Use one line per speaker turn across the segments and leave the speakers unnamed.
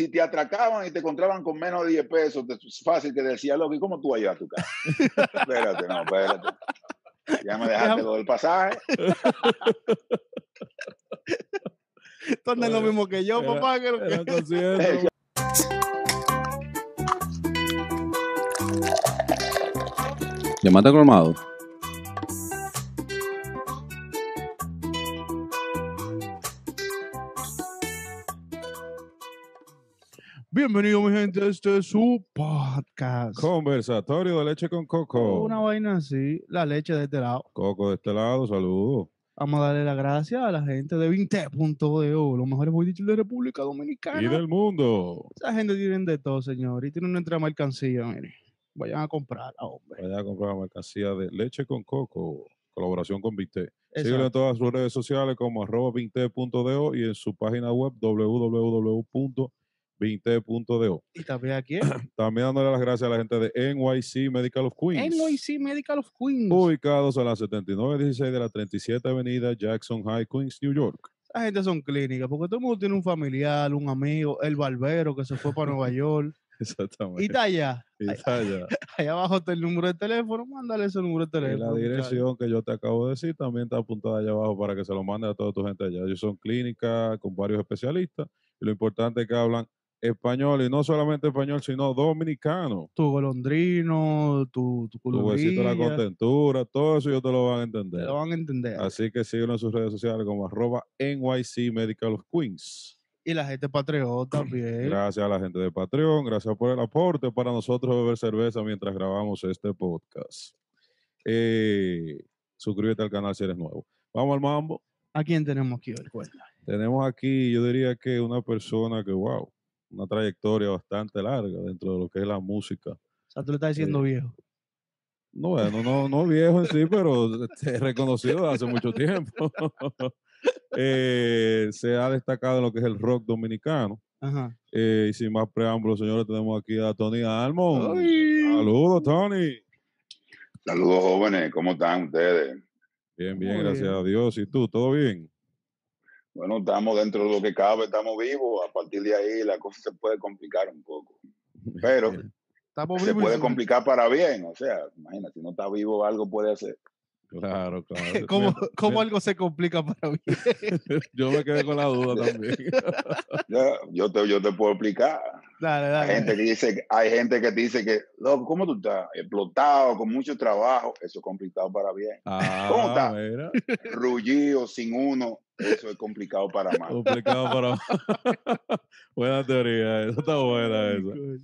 si te atracaban y te encontraban con menos de 10 pesos, es fácil que decía, loco, ¿y cómo tú vas a tu casa? espérate, no, espérate. Ya me dejaste lo del pasaje.
Tú andas lo mismo que yo, papá. Que lo que...
Llamate colmado.
Bienvenido, mi gente. Este es su podcast.
Conversatorio de leche con coco.
Una vaina así, la leche de este lado.
Coco de este lado, saludos.
Vamos a darle las gracias a la gente de 20.de, los mejores bollitos de República Dominicana.
Y del mundo.
Esa gente tiene de todo, señor. Y tienen nuestra mercancía, mire. Vayan a comprarla, hombre.
Vayan a comprar la mercancía de leche con coco, colaboración con Vinte. Síguelo en todas sus redes sociales como arroba vinte.do y en su página web www Vinte.do.
Y también aquí.
También dándole las gracias a la gente de NYC Medical of Queens.
NYC Medical of Queens.
Ubicados a la 7916 de la 37 Avenida Jackson High, Queens, New York.
La gente son clínicas, porque todo el mundo tiene un familiar, un amigo, el barbero que se fue para Nueva York.
Exactamente.
Y está allá.
Y está allá.
Allá abajo está el número de teléfono, mándale ese número de teléfono.
Y la dirección que yo te acabo de decir también está apuntada allá abajo para que se lo mande a toda tu gente allá. Ellos son clínicas con varios especialistas y lo importante es que hablan español y no solamente español, sino dominicano.
Tu golondrino, tu tu,
tu huesito la contentura, todo eso ellos te lo van a entender.
Te lo van a entender.
Así que síguenos en sus redes sociales como arroba NYC Medical Queens.
Y la gente Patreon también.
Gracias a la gente de Patreon, gracias por el aporte para nosotros beber cerveza mientras grabamos este podcast. Eh, suscríbete al canal si eres nuevo. Vamos al mambo.
¿A quién tenemos aquí hoy?
Tenemos aquí, yo diría que una persona que, wow, una trayectoria bastante larga dentro de lo que es la música.
O sea, tú le estás diciendo viejo.
No, bueno, no, no viejo en sí, pero este, reconocido hace mucho tiempo. Eh, se ha destacado en lo que es el rock dominicano.
Ajá.
Eh, y sin más preámbulos, señores, tenemos aquí a Tony Almond. Saludos, Tony.
Saludos, jóvenes. ¿Cómo están ustedes?
Bien, bien, gracias a Dios. ¿Y tú, todo bien?
Bueno, estamos dentro de lo que cabe, estamos vivos. A partir de ahí la cosa se puede complicar un poco. Pero se puede complicar para bien. O sea, imagínate, si no está vivo, algo puede hacer.
Claro, claro.
¿Cómo, cómo algo se complica para bien?
yo me quedé con la duda también.
yo, te, yo te puedo explicar.
Dale, dale.
Hay gente que dice, hay gente que dice que, loco, ¿cómo tú estás? Explotado, con mucho trabajo. Eso es complicado para bien.
Ah,
¿Cómo estás? Rullido, sin uno. Eso es complicado para más.
Complicado para más. buena teoría, eso está buena esa.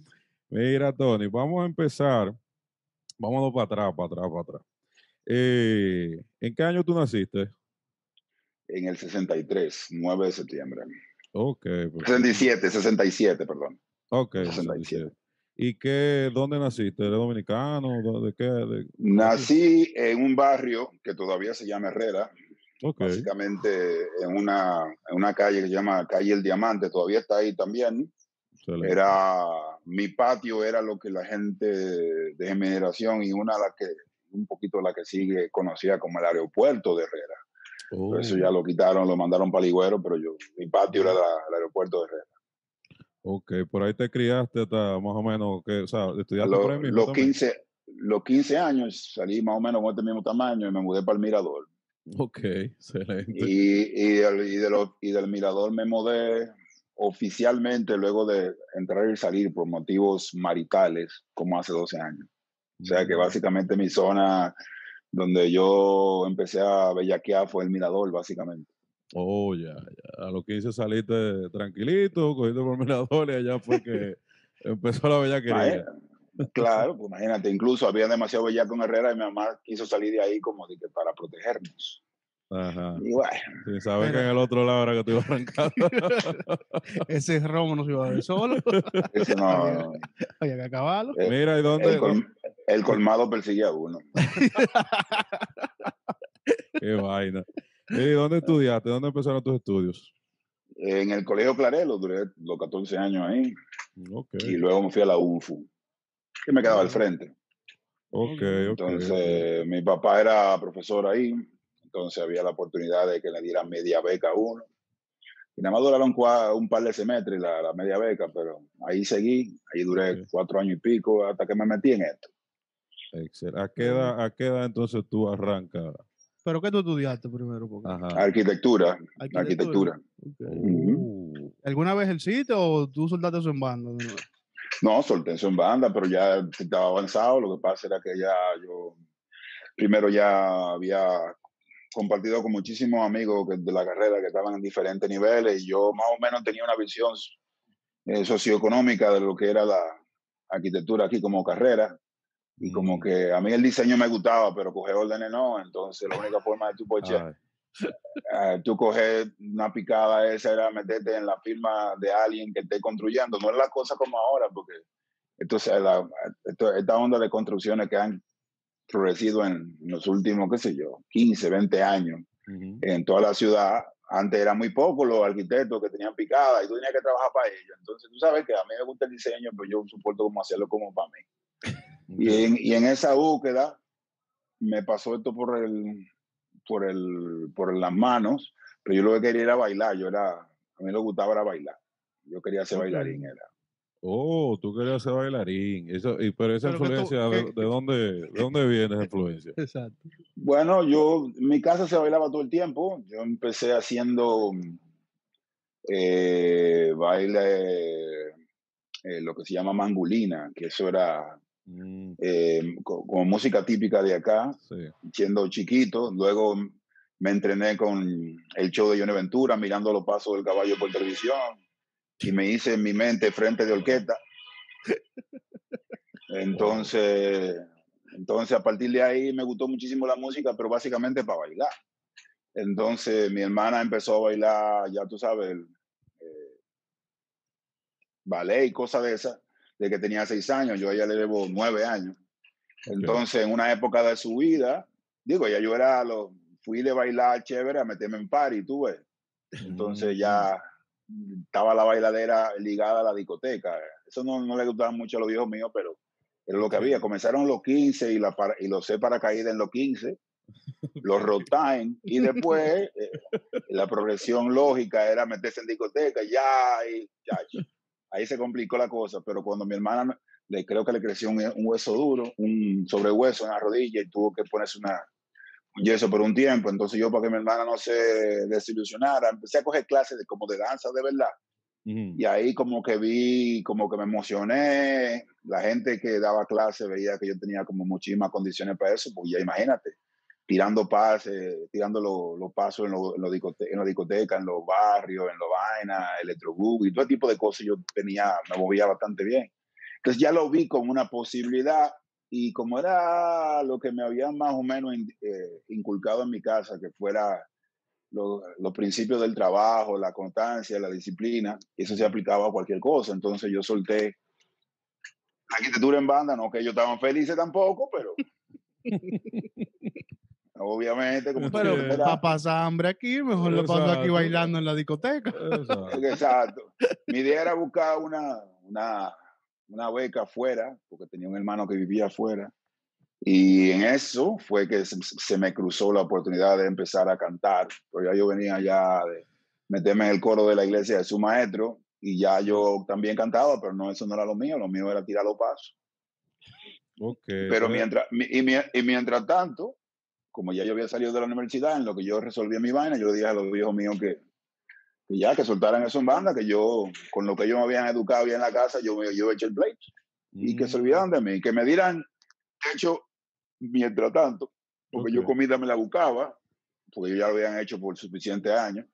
Mira, Tony, vamos a empezar. Vámonos para atrás, para atrás, para atrás. Eh, ¿En qué año tú naciste?
En el 63, 9 de septiembre.
Ok.
67, 67, perdón.
Ok, 67. ¿Y qué, dónde naciste? ¿Eres dominicano? ¿De qué?
Nací en un barrio que todavía se llama Herrera. Básicamente en una, en una calle que se llama Calle El Diamante, todavía está ahí también. Era, mi patio era lo que la gente de generación y una de las que un poquito la que sigue conocida como el aeropuerto de Herrera. eso ya oh. lo quitaron, lo mandaron para Ligüero, pero yo, mi patio era el aeropuerto de Herrera.
Ok, por ahí te criaste hasta más o menos, que, o sea, estudiaste
por ahí mismo Los 15, los 15 años salí más o menos con este mismo tamaño y me mudé para el Mirador.
Ok, excelente.
Y, y, y, de los, y del Mirador me mudé oficialmente luego de entrar y salir por motivos maritales como hace 12 años. O sea que básicamente mi zona donde yo empecé a bellaquear fue el mirador, básicamente.
Oh, ya, ya. A lo que hice saliste tranquilito, cogiste por mirador y allá fue que empezó la bellaquería.
Claro, pues imagínate, incluso había demasiado bellaco en Herrera y mi mamá quiso salir de ahí como de que para protegernos.
Ajá.
Y bueno.
Sin saber que en el otro lado era que te iba a arrancar.
Ese romo no se iba a ver solo.
Ese no.
Había que acabarlo.
Eh, Mira, ¿y dónde?
El, colmado persigue a uno.
Qué vaina. ¿Y dónde estudiaste? ¿Dónde empezaron tus estudios?
En el Colegio Clarelo, duré los 14 años ahí.
Okay.
Y luego me fui a la UNFU, que me quedaba al frente.
Ok, ok.
Entonces, mi papá era profesor ahí entonces había la oportunidad de que le dieran media beca a uno. Y nada más duraron un par de semestres la, la media beca, pero ahí seguí, ahí duré cuatro años y pico hasta que me metí en esto.
Excelente. ¿A qué edad, a qué edad entonces tú arrancas?
¿Pero qué tú estudiaste primero?
Arquitectura. Arquitectura.
Uh. ¿Alguna vez el sitio o tú soltaste eso en banda?
No, solté eso en banda, pero ya estaba avanzado. Lo que pasa era que ya yo primero ya había compartido con muchísimos amigos de la carrera que estaban en diferentes niveles y yo más o menos tenía una visión eh, socioeconómica de lo que era la arquitectura aquí como carrera. Y como mm. que a mí el diseño me gustaba, pero coger órdenes no. Entonces la única forma de tú, poche, uh, tú coger una picada esa era meterte en la firma de alguien que esté construyendo. No es la cosa como ahora, porque entonces la, esta onda de construcciones que han florecido en los últimos, qué sé yo, 15, 20 años en toda la ciudad. Antes era muy poco los arquitectos que tenían picada y tú tenías que trabajar para ellos. Entonces tú sabes que a mí me gusta el diseño, pero yo soporto cómo hacerlo como para mí. Y en, y en esa búsqueda me pasó esto por el, por el, por las manos, pero yo lo que quería era bailar. Yo era, a mí lo gustaba era bailar. Yo quería ser bailarín, era.
Oh, tú querías ser bailarín. Eso, y, pero esa influencia, de, dónde, ¿de dónde viene esa influencia?
Exacto.
Bueno, yo, en mi casa se bailaba todo el tiempo. Yo empecé haciendo eh, baile, eh, lo que se llama mangulina, que eso era Mm. Eh, como música típica de acá, siendo chiquito. Luego me entrené con el show de Johnny Ventura, mirando los pasos del caballo por televisión, y me hice en mi mente frente de orquesta. Entonces, entonces a partir de ahí me gustó muchísimo la música, pero básicamente para bailar. Entonces mi hermana empezó a bailar, ya tú sabes, eh, ballet y cosas de esas de que tenía seis años, yo a ella le debo nueve años. Entonces, en una época de su vida, digo, ya yo era, lo, fui de bailar chévere a meterme en party, tú ves. Entonces ya mm. Estaba la bailadera ligada a la discoteca. Eso no, no le gustaba mucho a los viejos míos, pero era lo que había. Comenzaron los 15 y, la y los sé para caída en los 15, los time, y después eh, la progresión lógica era meterse en discoteca, ya, y ya ahí se complicó la cosa, pero cuando mi hermana le creo que le creció un, hueso duro, un sobrehueso en la rodilla y tuvo que ponerse una, un yeso por un tiempo, entonces yo para que mi hermana no se desilusionara, empecé a coger clases de, como de danza de verdad. Y ahí como que vi, como que me emocioné, la gente que daba clases veía que yo tenía como muchísimas condiciones para eso, pues ya imagínate, tirando pases, tirando los pasos en los en en discotecas, en los barrios, en los vainas, electrobús y todo tipo de cosas. Yo tenía, me movía bastante bien. Entonces ya lo vi como una posibilidad y como era lo que me habían más o menos eh, inculcado en mi casa, que fuera los principios del trabajo, la constancia, la disciplina, eso se aplicaba a cualquier cosa. Entonces yo solté la arquitectura en banda, no que ellos estaban felices tampoco, pero Obviamente, como
Pero para pasar hambre aquí, mejor lo paso aquí bailando en la discoteca.
Exacto. Mi idea era buscar una, una, una beca afuera, porque tenía un hermano que vivía afuera. Y en eso fue que se, me cruzó la oportunidad de empezar a cantar. Porque ya yo venía ya de meterme en el coro de la iglesia de su maestro y ya yo también cantaba, pero no, eso no era lo mío, lo mío era tirar los pasos.
Okay,
pero mientras, y, y mientras tanto, como ya yo había salido de la universidad, en lo que yo resolví mi vaina, yo le dije a los viejos míos que, ya, que soltaran eso en banda, que yo, con lo que ellos me habían educado bien en la casa, yo, yo eché el plate. Y que se mm. olvidaran de mí, que me dieran hecho mientras tanto, porque yo comida me la buscaba, porque ellos ya lo habían hecho por suficientes años.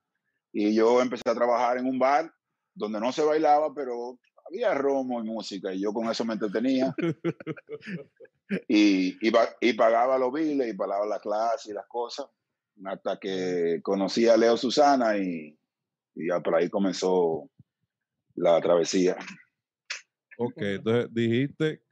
Y yo empecé a trabajar en un bar donde no se bailaba, pero había romo y música, y yo con eso me entretenía. y, y, pagaba los biles y pagaba la clase y las cosas, hasta que conocí a Leo Susana y, y por ahí comenzó la travesía.
Ok, entonces dijiste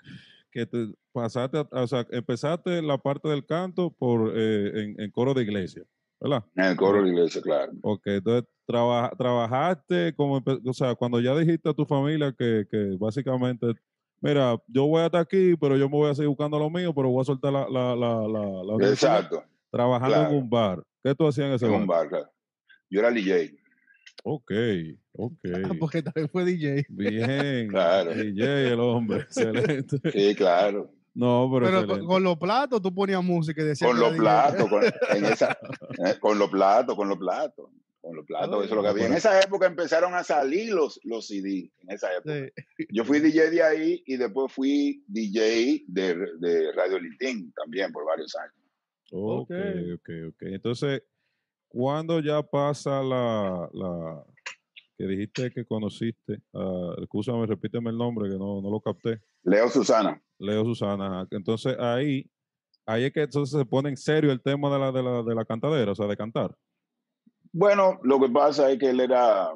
que te pasaste, o sea, empezaste la parte del canto por eh, en, coro de iglesia, ¿verdad?
En el coro de iglesia, claro.
Ok, entonces trabajaste como, o sea, cuando ya dijiste a tu familia que, que básicamente mira, yo voy hasta aquí, pero yo me voy a seguir buscando lo mío, pero voy a soltar la, la, la, la,
Exacto.
Trabajando en un bar. ¿Qué tú hacías en ese
en un bar? Claro. Yo era DJ.
Ok, ok.
Porque también fue DJ.
Bien, claro. DJ el hombre, excelente.
Sí, claro.
No, pero, pero
con, los platos tú ponías música y decías.
Con los platos, con, en esa, eh, con los platos, con los platos. Con los platos, eso es lo que había. En esa época empezaron a salir los, los CD. En esa época. Yo fui DJ de ahí y después fui DJ de, de Radio Litín también por varios años.
Ok, ok, ok. Entonces, ¿cuándo ya pasa la, la que dijiste que conociste? Uh, escúchame, repíteme el nombre que no, no lo capté.
Leo Susana.
Leo Susana. Entonces ahí, ahí es que entonces se pone en serio el tema de la, de la, de la cantadera, o sea, de cantar.
Bueno, lo que pasa es que él era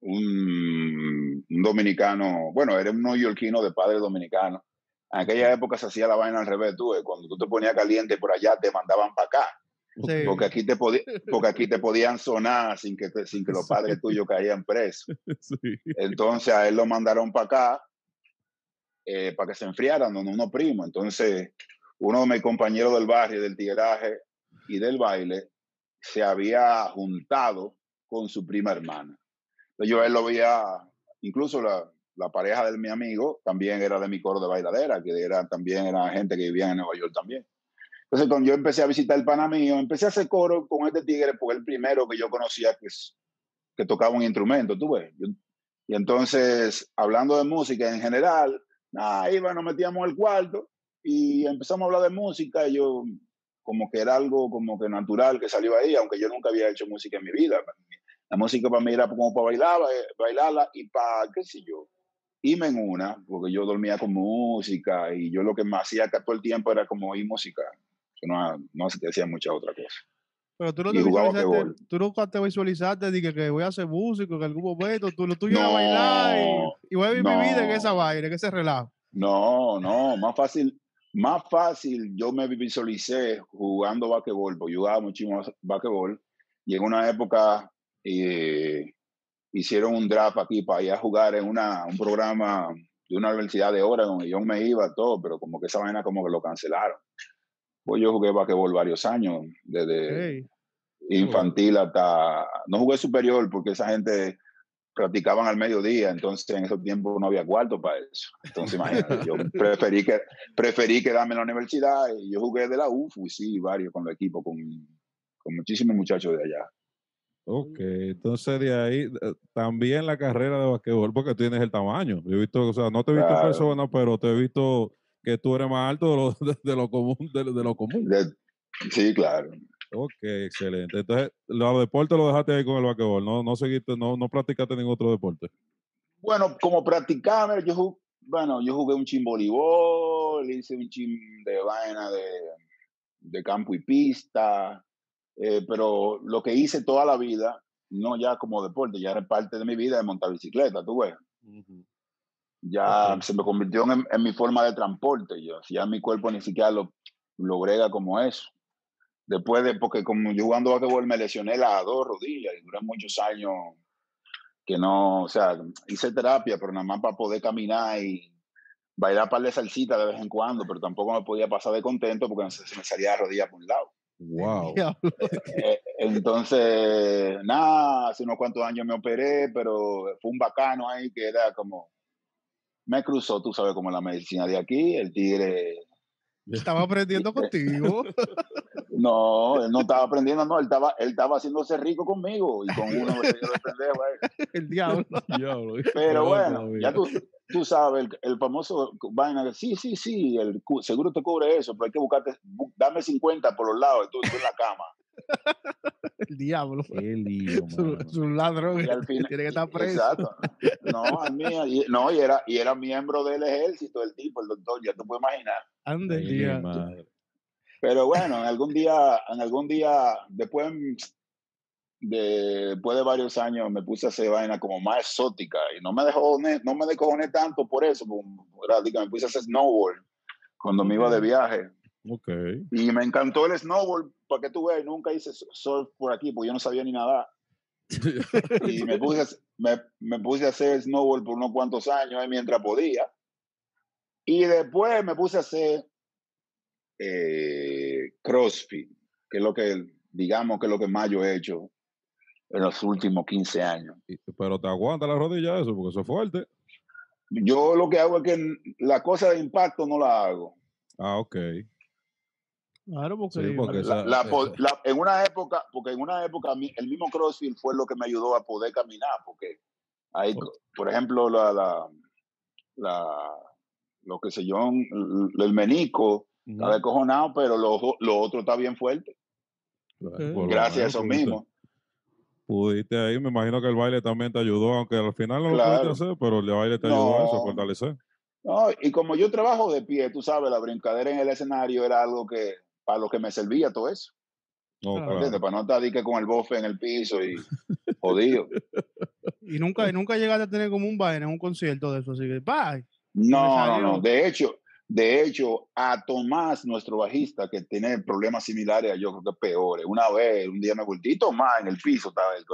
un, dominicano, bueno, era un neoyorquino de padre dominicano. En aquella época se hacía la vaina al revés, tú, cuando tú te ponías caliente por allá, te mandaban para acá. Porque, aquí te porque aquí te podían sonar sin que, sin que los padres tuyos caían presos. Entonces a él lo mandaron para acá eh, para que se enfriaran donde uno primo. Entonces, uno de mis compañeros del barrio, del tigueraje y del baile, se había juntado con su prima hermana. Entonces, yo él lo veía, incluso la, la, pareja de mi amigo también era de mi coro de bailadera, que era, también era gente que vivía en Nueva York también. Entonces, cuando yo empecé a visitar el Panamío, empecé a hacer coro con este tigre, porque el primero que yo conocía que, que tocaba un instrumento, tú ves. y entonces, hablando de música en general, nada, iba, nos metíamos al cuarto y empezamos a hablar de música. Y yo, como que era algo como que natural que salió ahí, aunque yo nunca había hecho música en mi vida. La música para mí era como para bailar, eh, bailarla y para, qué sé yo, irme en una, porque yo dormía con música y yo lo que me hacía todo el tiempo era como oír música. No, no hacía mucha otra cosa.
Pero tú no, te visualizaste, tú nunca te visualizaste de que, voy a ser músico en algún momento, tú lo tuyo no, bailar y, voy a vivir mi vida en esa vaina, en ese relajo.
No, no, más fácil, más fácil yo me visualicé jugando basquetbol, porque yo jugaba muchísimo basquetbol y en una época eh, hicieron un draft aquí para ir a jugar en una, un programa de una universidad de Oregon y yo me iba todo, pero como que esa vaina como que lo cancelaron. Pues yo jugué basquetbol varios años, desde infantil hasta... No jugué superior porque esa gente practicaban al mediodía, entonces en esos tiempos no había cuarto para eso. Entonces imagínate, yo preferí, que, preferí quedarme en la universidad y yo jugué de la UFU, sí, varios con el equipo, con, con muchísimos muchachos de allá.
Ok, entonces de ahí eh, también la carrera de basquetbol, porque tienes el tamaño. Yo he visto, o sea, no te he visto en persona, pero te he visto que tú eres más alto de lo, de, lo común. De, lo común.
sí, claro.
Ok, excelente. Entonces, los deportes lo dejaste ahí con el basquetbol, no, no seguiste, no, no practicaste ningún otro deporte.
Bueno, como practicaba, yo, bueno, yo jugué un chin voleibol, hice un chin de vaina de, de campo y pista, eh, pero lo que hice toda la vida, no ya como deporte, ya era parte de mi vida de montar bicicleta, tú ves ya se me convirtió en, mi forma de transporte. Yo, ya mi cuerpo ni siquiera lo, lo brega como eso. Después de, porque como yo jugando basquetbol me lesioné las dos rodillas y duré muchos años que no, o sea, hice terapia, pero nada más para poder caminar y bailar par de salsita de vez en cuando, pero tampoco me podía pasar de contento porque se me salía la rodilla por un lado.
Wow.
Eh, entonces, nada, hace unos cuantos años me operé, pero fue un bacano ahí que era como, me cruzó, tú sabes, como la medicina de aquí, el tigre.
Estaba aprendiendo contigo.
No, él no estaba aprendiendo, no, él estaba, él estaba haciéndose rico conmigo y con uno de pendejo,
El diablo.
Pero bueno, ya tú, tú sabes, el, famoso vaina, sí, sí, sí, el seguro te cubre eso, pero hay que buscarte, dame 50 por los lados, tú, tú en la cama.
El diablo.
Lío,
es un ladrón. tiene que estar preso. Exacto.
No, a mí, y, no, y era, y era miembro del ejército, el tipo, el doctor, ya te puedes imaginar.
Ande,
Pero bueno, en algún día, en algún día, después de, después de varios años me puse a hacer vaina como más exótica y no me dejó, no me descojoné tanto por eso, me puse a hacer snowboard cuando me iba de viaje.
Okay.
Y me encantó el snowboard, porque tú ves, nunca hice surf por aquí, porque yo no sabía ni nada. y me puse, me, me, puse a hacer snowboard por unos cuantos años mientras podía. Y después me puse a hacer eh, CrossFit, que es lo que, digamos, que es lo que más yo he hecho en los últimos 15 años.
Pero te aguanta la rodilla eso, porque eso es fuerte.
Yo lo que hago es que la cosa de impacto no la hago.
Ah, ok.
Claro, porque,
en una época, porque en una época el mismo CrossFit fue lo que me ayudó a poder caminar, porque hay, por ejemplo, la, la, la lo que sé yo, el menico está descojonado, pero lo, lo, otro está bien fuerte. Gracias a eso mismo.
Pudiste ahí, me imagino que el baile también te ayudó, aunque al final no lo pudiste hacer, pero el baile te ayudó a eso, a fortalecer.
No, y como yo trabajo de pie, tú sabes, la brincadera en el escenario era algo que, para lo que me servía todo eso. No, Para no estar que con el bofe en el piso y jodido.
Y nunca, y nunca llegaste a tener como un baile en un concierto de eso, así que, bye.
No, no, no. De hecho, de hecho, a Tomás, nuestro bajista, que tiene problemas similares, yo creo que peores. Una vez, un día me volví, Tomás en el piso estaba el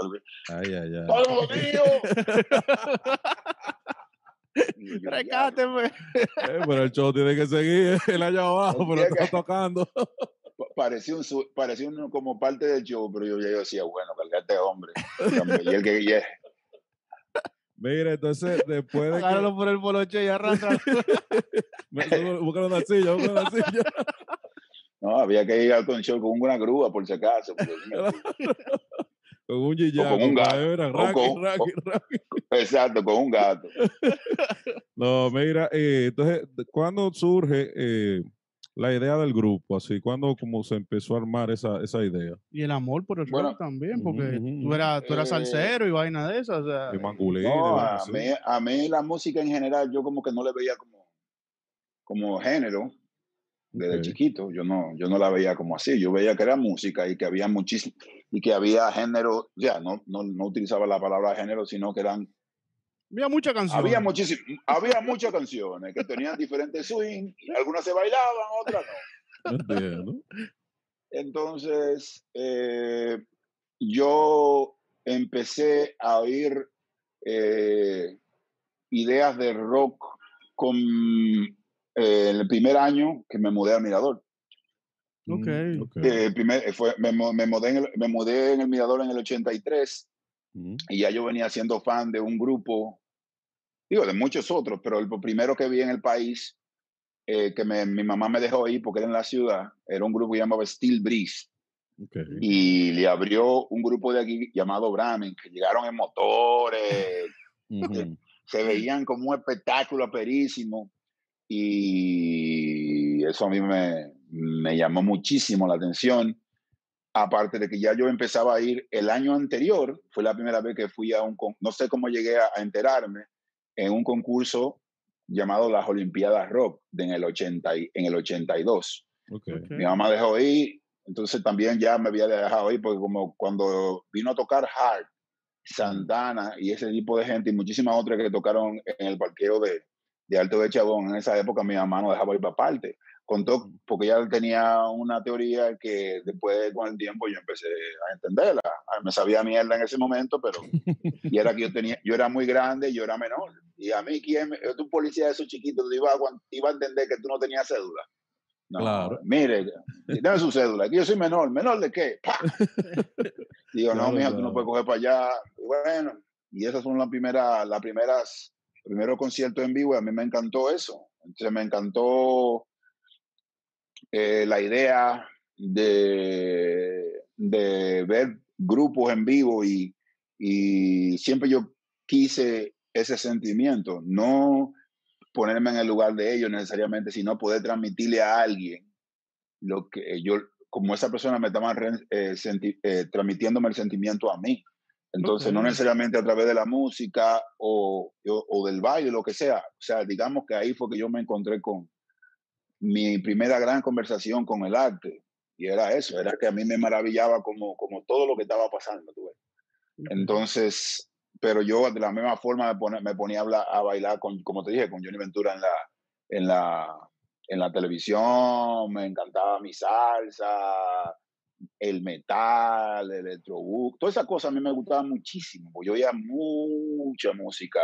Ay, ay, ay.
¡Todo mío!
Recáteme.
Pues. Eh, pero el show tiene que seguir, él allá abajo, pero está tocando.
Parecía, un, parecía uno como parte del show, pero yo, yo decía, bueno, cargate hombre. y el que, y
Mira, entonces después de.
Agárralo por el boloche y arranca.
Buscar una silla, buscar una silla.
No, había que ir al show con una grúa, por si acaso.
con un o
con un gato. exacto, con un gato.
no, mira, eh, entonces, ¿cuándo surge eh, la idea del grupo, así, cuando como se empezó a armar esa, esa idea.
Y el amor por el rock también, porque tú eras, tú eras eh, salsero y vaina de esas. O sea,
y
no, a, mí, a mí la música en general, yo como que no le veía como, como género desde chiquito. Yo no, yo no la veía como así. Yo veía que era música y que había muchísimo, y que había género, ya, no, no, no utilizaba la palabra género, sino que eran
había muchas canciones.
Había, muchísimas, había muchas canciones que tenían diferentes swing, algunas se bailaban, otras no. Entonces, eh, yo empecé a oír eh, ideas de rock con eh, el primer año que me mudé a Mirador.
Ok.
okay. primer, fue, me, me, mudé en el, me mudé en el Mirador en el 83 y ya yo venía siendo fan de un grupo, digo, de muchos otros, pero el primero que vi en el país, eh, que mi mamá me dejó ahí porque era en la ciudad, era un grupo llamado Steel Breeze. Y le abrió un grupo de aquí llamado Bramen, que llegaron en motores, se veían como un espectáculo perísimo. Y eso a mí me, me llamó muchísimo la atención. Aparte de que ya yo empezaba a ir el año anterior, fue la primera vez que fui a un, no sé cómo llegué a, enterarme, en un concurso llamado las Olimpiadas Rock en el, 80 en el 82. Mi mamá dejó ir, entonces también ya me había dejado ir, porque como cuando vino a tocar Hart, Santana y ese tipo de gente y muchísimas otras que tocaron en el parqueo de, de Alto de Chabón, en esa época mi mamá no dejaba ir para parte contó, porque ya tenía una teoría que después con el tiempo yo empecé a entenderla. Ah, me sabía mierda en ese momento, pero y era que yo tenía, yo era muy grande, yo era menor. Y a mí, ¿quién? Tu policía de esos chiquitos te iba, a, iba a entender que tú no tenías cédula. No, claro. mire, dame su cédula, que yo soy menor. ¿Menor de qué? Digo, no, mija, tú no puedes coger para allá. Y bueno, y esas son las primeras, las primeras, primeros conciertos en vivo y a mí me encantó eso. Entonces me encantó eh, la idea de, de, ver grupos en vivo y, y siempre yo quise ese sentimiento, no ponerme en el lugar de ellos necesariamente, sino poder transmitirle a alguien lo que yo, como esa persona me estaba eh, eh, transmitiéndome el sentimiento a mí. Entonces, no necesariamente a través de la música o, o, o, del baile, lo que sea. O sea, digamos que ahí fue que yo me encontré con, mi primera gran conversación con el arte. Y era eso, era que a mí me maravillaba como, como todo lo que estaba pasando. Entonces, pero yo de la misma forma me, me ponía a, a, bailar, con, como te dije, con Johnny Ventura en la, en la, en la televisión, me encantaba mi salsa, el metal, el electrobook, todas esas cosas a mí me gustaban muchísimo, porque yo oía mucha música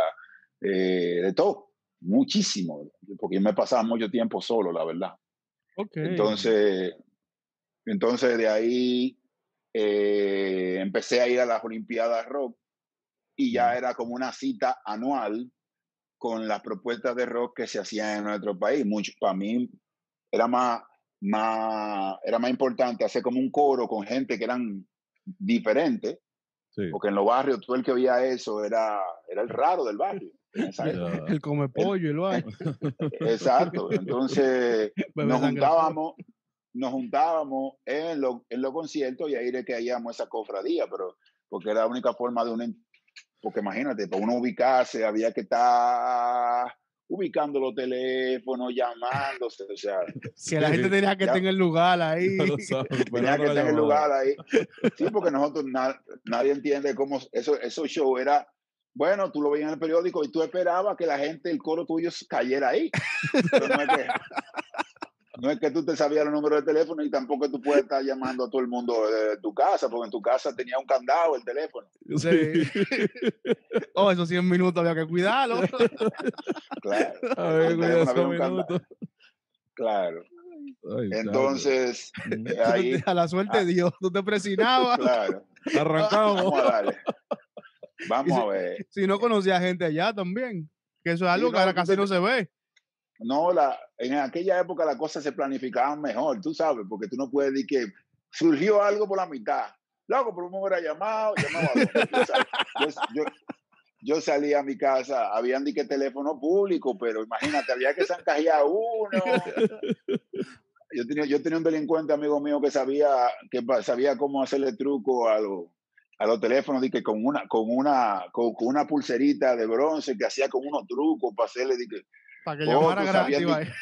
eh, de todo muchísimo, porque yo me pasaba mucho tiempo solo, la verdad. Entonces, entonces de ahí eh, empecé a ir a las Olimpiadas Rock y ya era como una cita anual con las propuestas de rock que se hacían en nuestro país. Mucho, para mí era más, más, era más importante hacer como un coro con gente que eran diferentes, porque en los barrios todo el que veía eso era, era el raro del barrio.
El come pollo y lo hay.
Exacto. Entonces nos juntábamos, nos juntábamos en los en lo conciertos y ahí era que hallamos esa cofradía, pero porque era la única forma de un porque imagínate, para uno ubicarse había que estar ubicando los teléfonos, llamándose, o sea.
Que la gente tenía que tener el lugar ahí.
tenía que tener el lugar ahí. Sí, porque nosotros, nadie entiende cómo eso, esos show era, bueno, tú lo veías en el periódico y tú esperabas que la gente, el coro tuyo cayera ahí. Pero no es que, no es que tú te sabías los números de teléfono y tampoco tú puedes estar llamando a todo el mundo de tu casa, porque en tu casa tenía un candado el teléfono.
Sí. oh, esos 100 minutos había que cuidarlo.
claro. A ver, Claro. Entonces, ahí,
a la suerte de Dios, tú te presionabas.
Claro.
Arrancamos.
Vamos a darle. Vamos a ver.
Si no conocía gente allá también, que eso es algo que ahora casi no se ve.
No, la, en aquella época las cosas se planificaban mejor, tú sabes, porque tú no puedes decir que surgió algo por la mitad. Loco, por un momento era llamado, llamado yo, yo, salí a mi casa, habían dicho teléfono público, pero imagínate, había que zancajear uno. Yo tenía, yo tenía un delincuente amigo mío que sabía, que sabía cómo hacerle truco a, los a los teléfonos, que con una, con una, con, una pulserita de bronce que hacía con unos trucos para hacerle,
para que llamara gratis.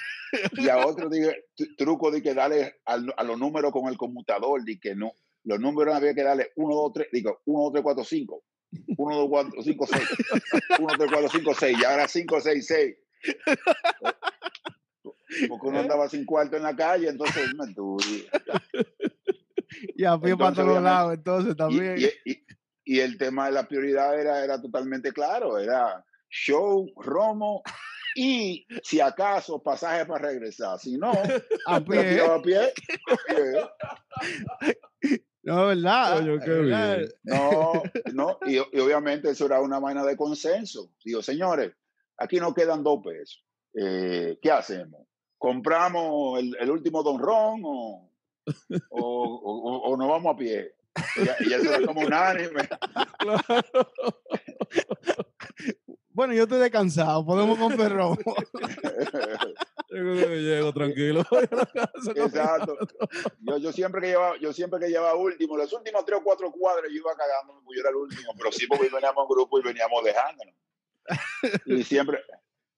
y a otro dije, truco de que darle a los números con el conmutador, de que no, los números había que darle 1, 2, 3, digo, 1, 2, 3, 4, 5. 1, 2, 4, 5, 6. 1, 3, 4, 5, 6. Y ahora 5, 6, 6. Porque uno andaba sin cuarto en la calle, entonces me tuve.
Y a pie para todos lados, entonces también.
Y, y, y, el tema de la prioridad era, era totalmente claro, era show, romo y si acaso pasaje para regresar, si no,
a pie.
A pie,
No, ¿verdad?
No, no, y, obviamente eso era una vaina de consenso. Digo, señores, aquí nos quedan dos pesos. Eh, ¿Qué hacemos? ¿Compramos el, último Don Ron o, o, o, nos vamos a pie? Y, y eso era como unánime. Claro.
Bueno, yo estoy descansado, podemos con perro.
yo llego tranquilo.
Exacto. Yo, yo, siempre que llevaba, yo siempre que llevaba último, los últimos tres o cuatro cuadros yo iba cagándome porque yo era el último, pero sí porque veníamos en grupo y veníamos dejándonos. Y siempre,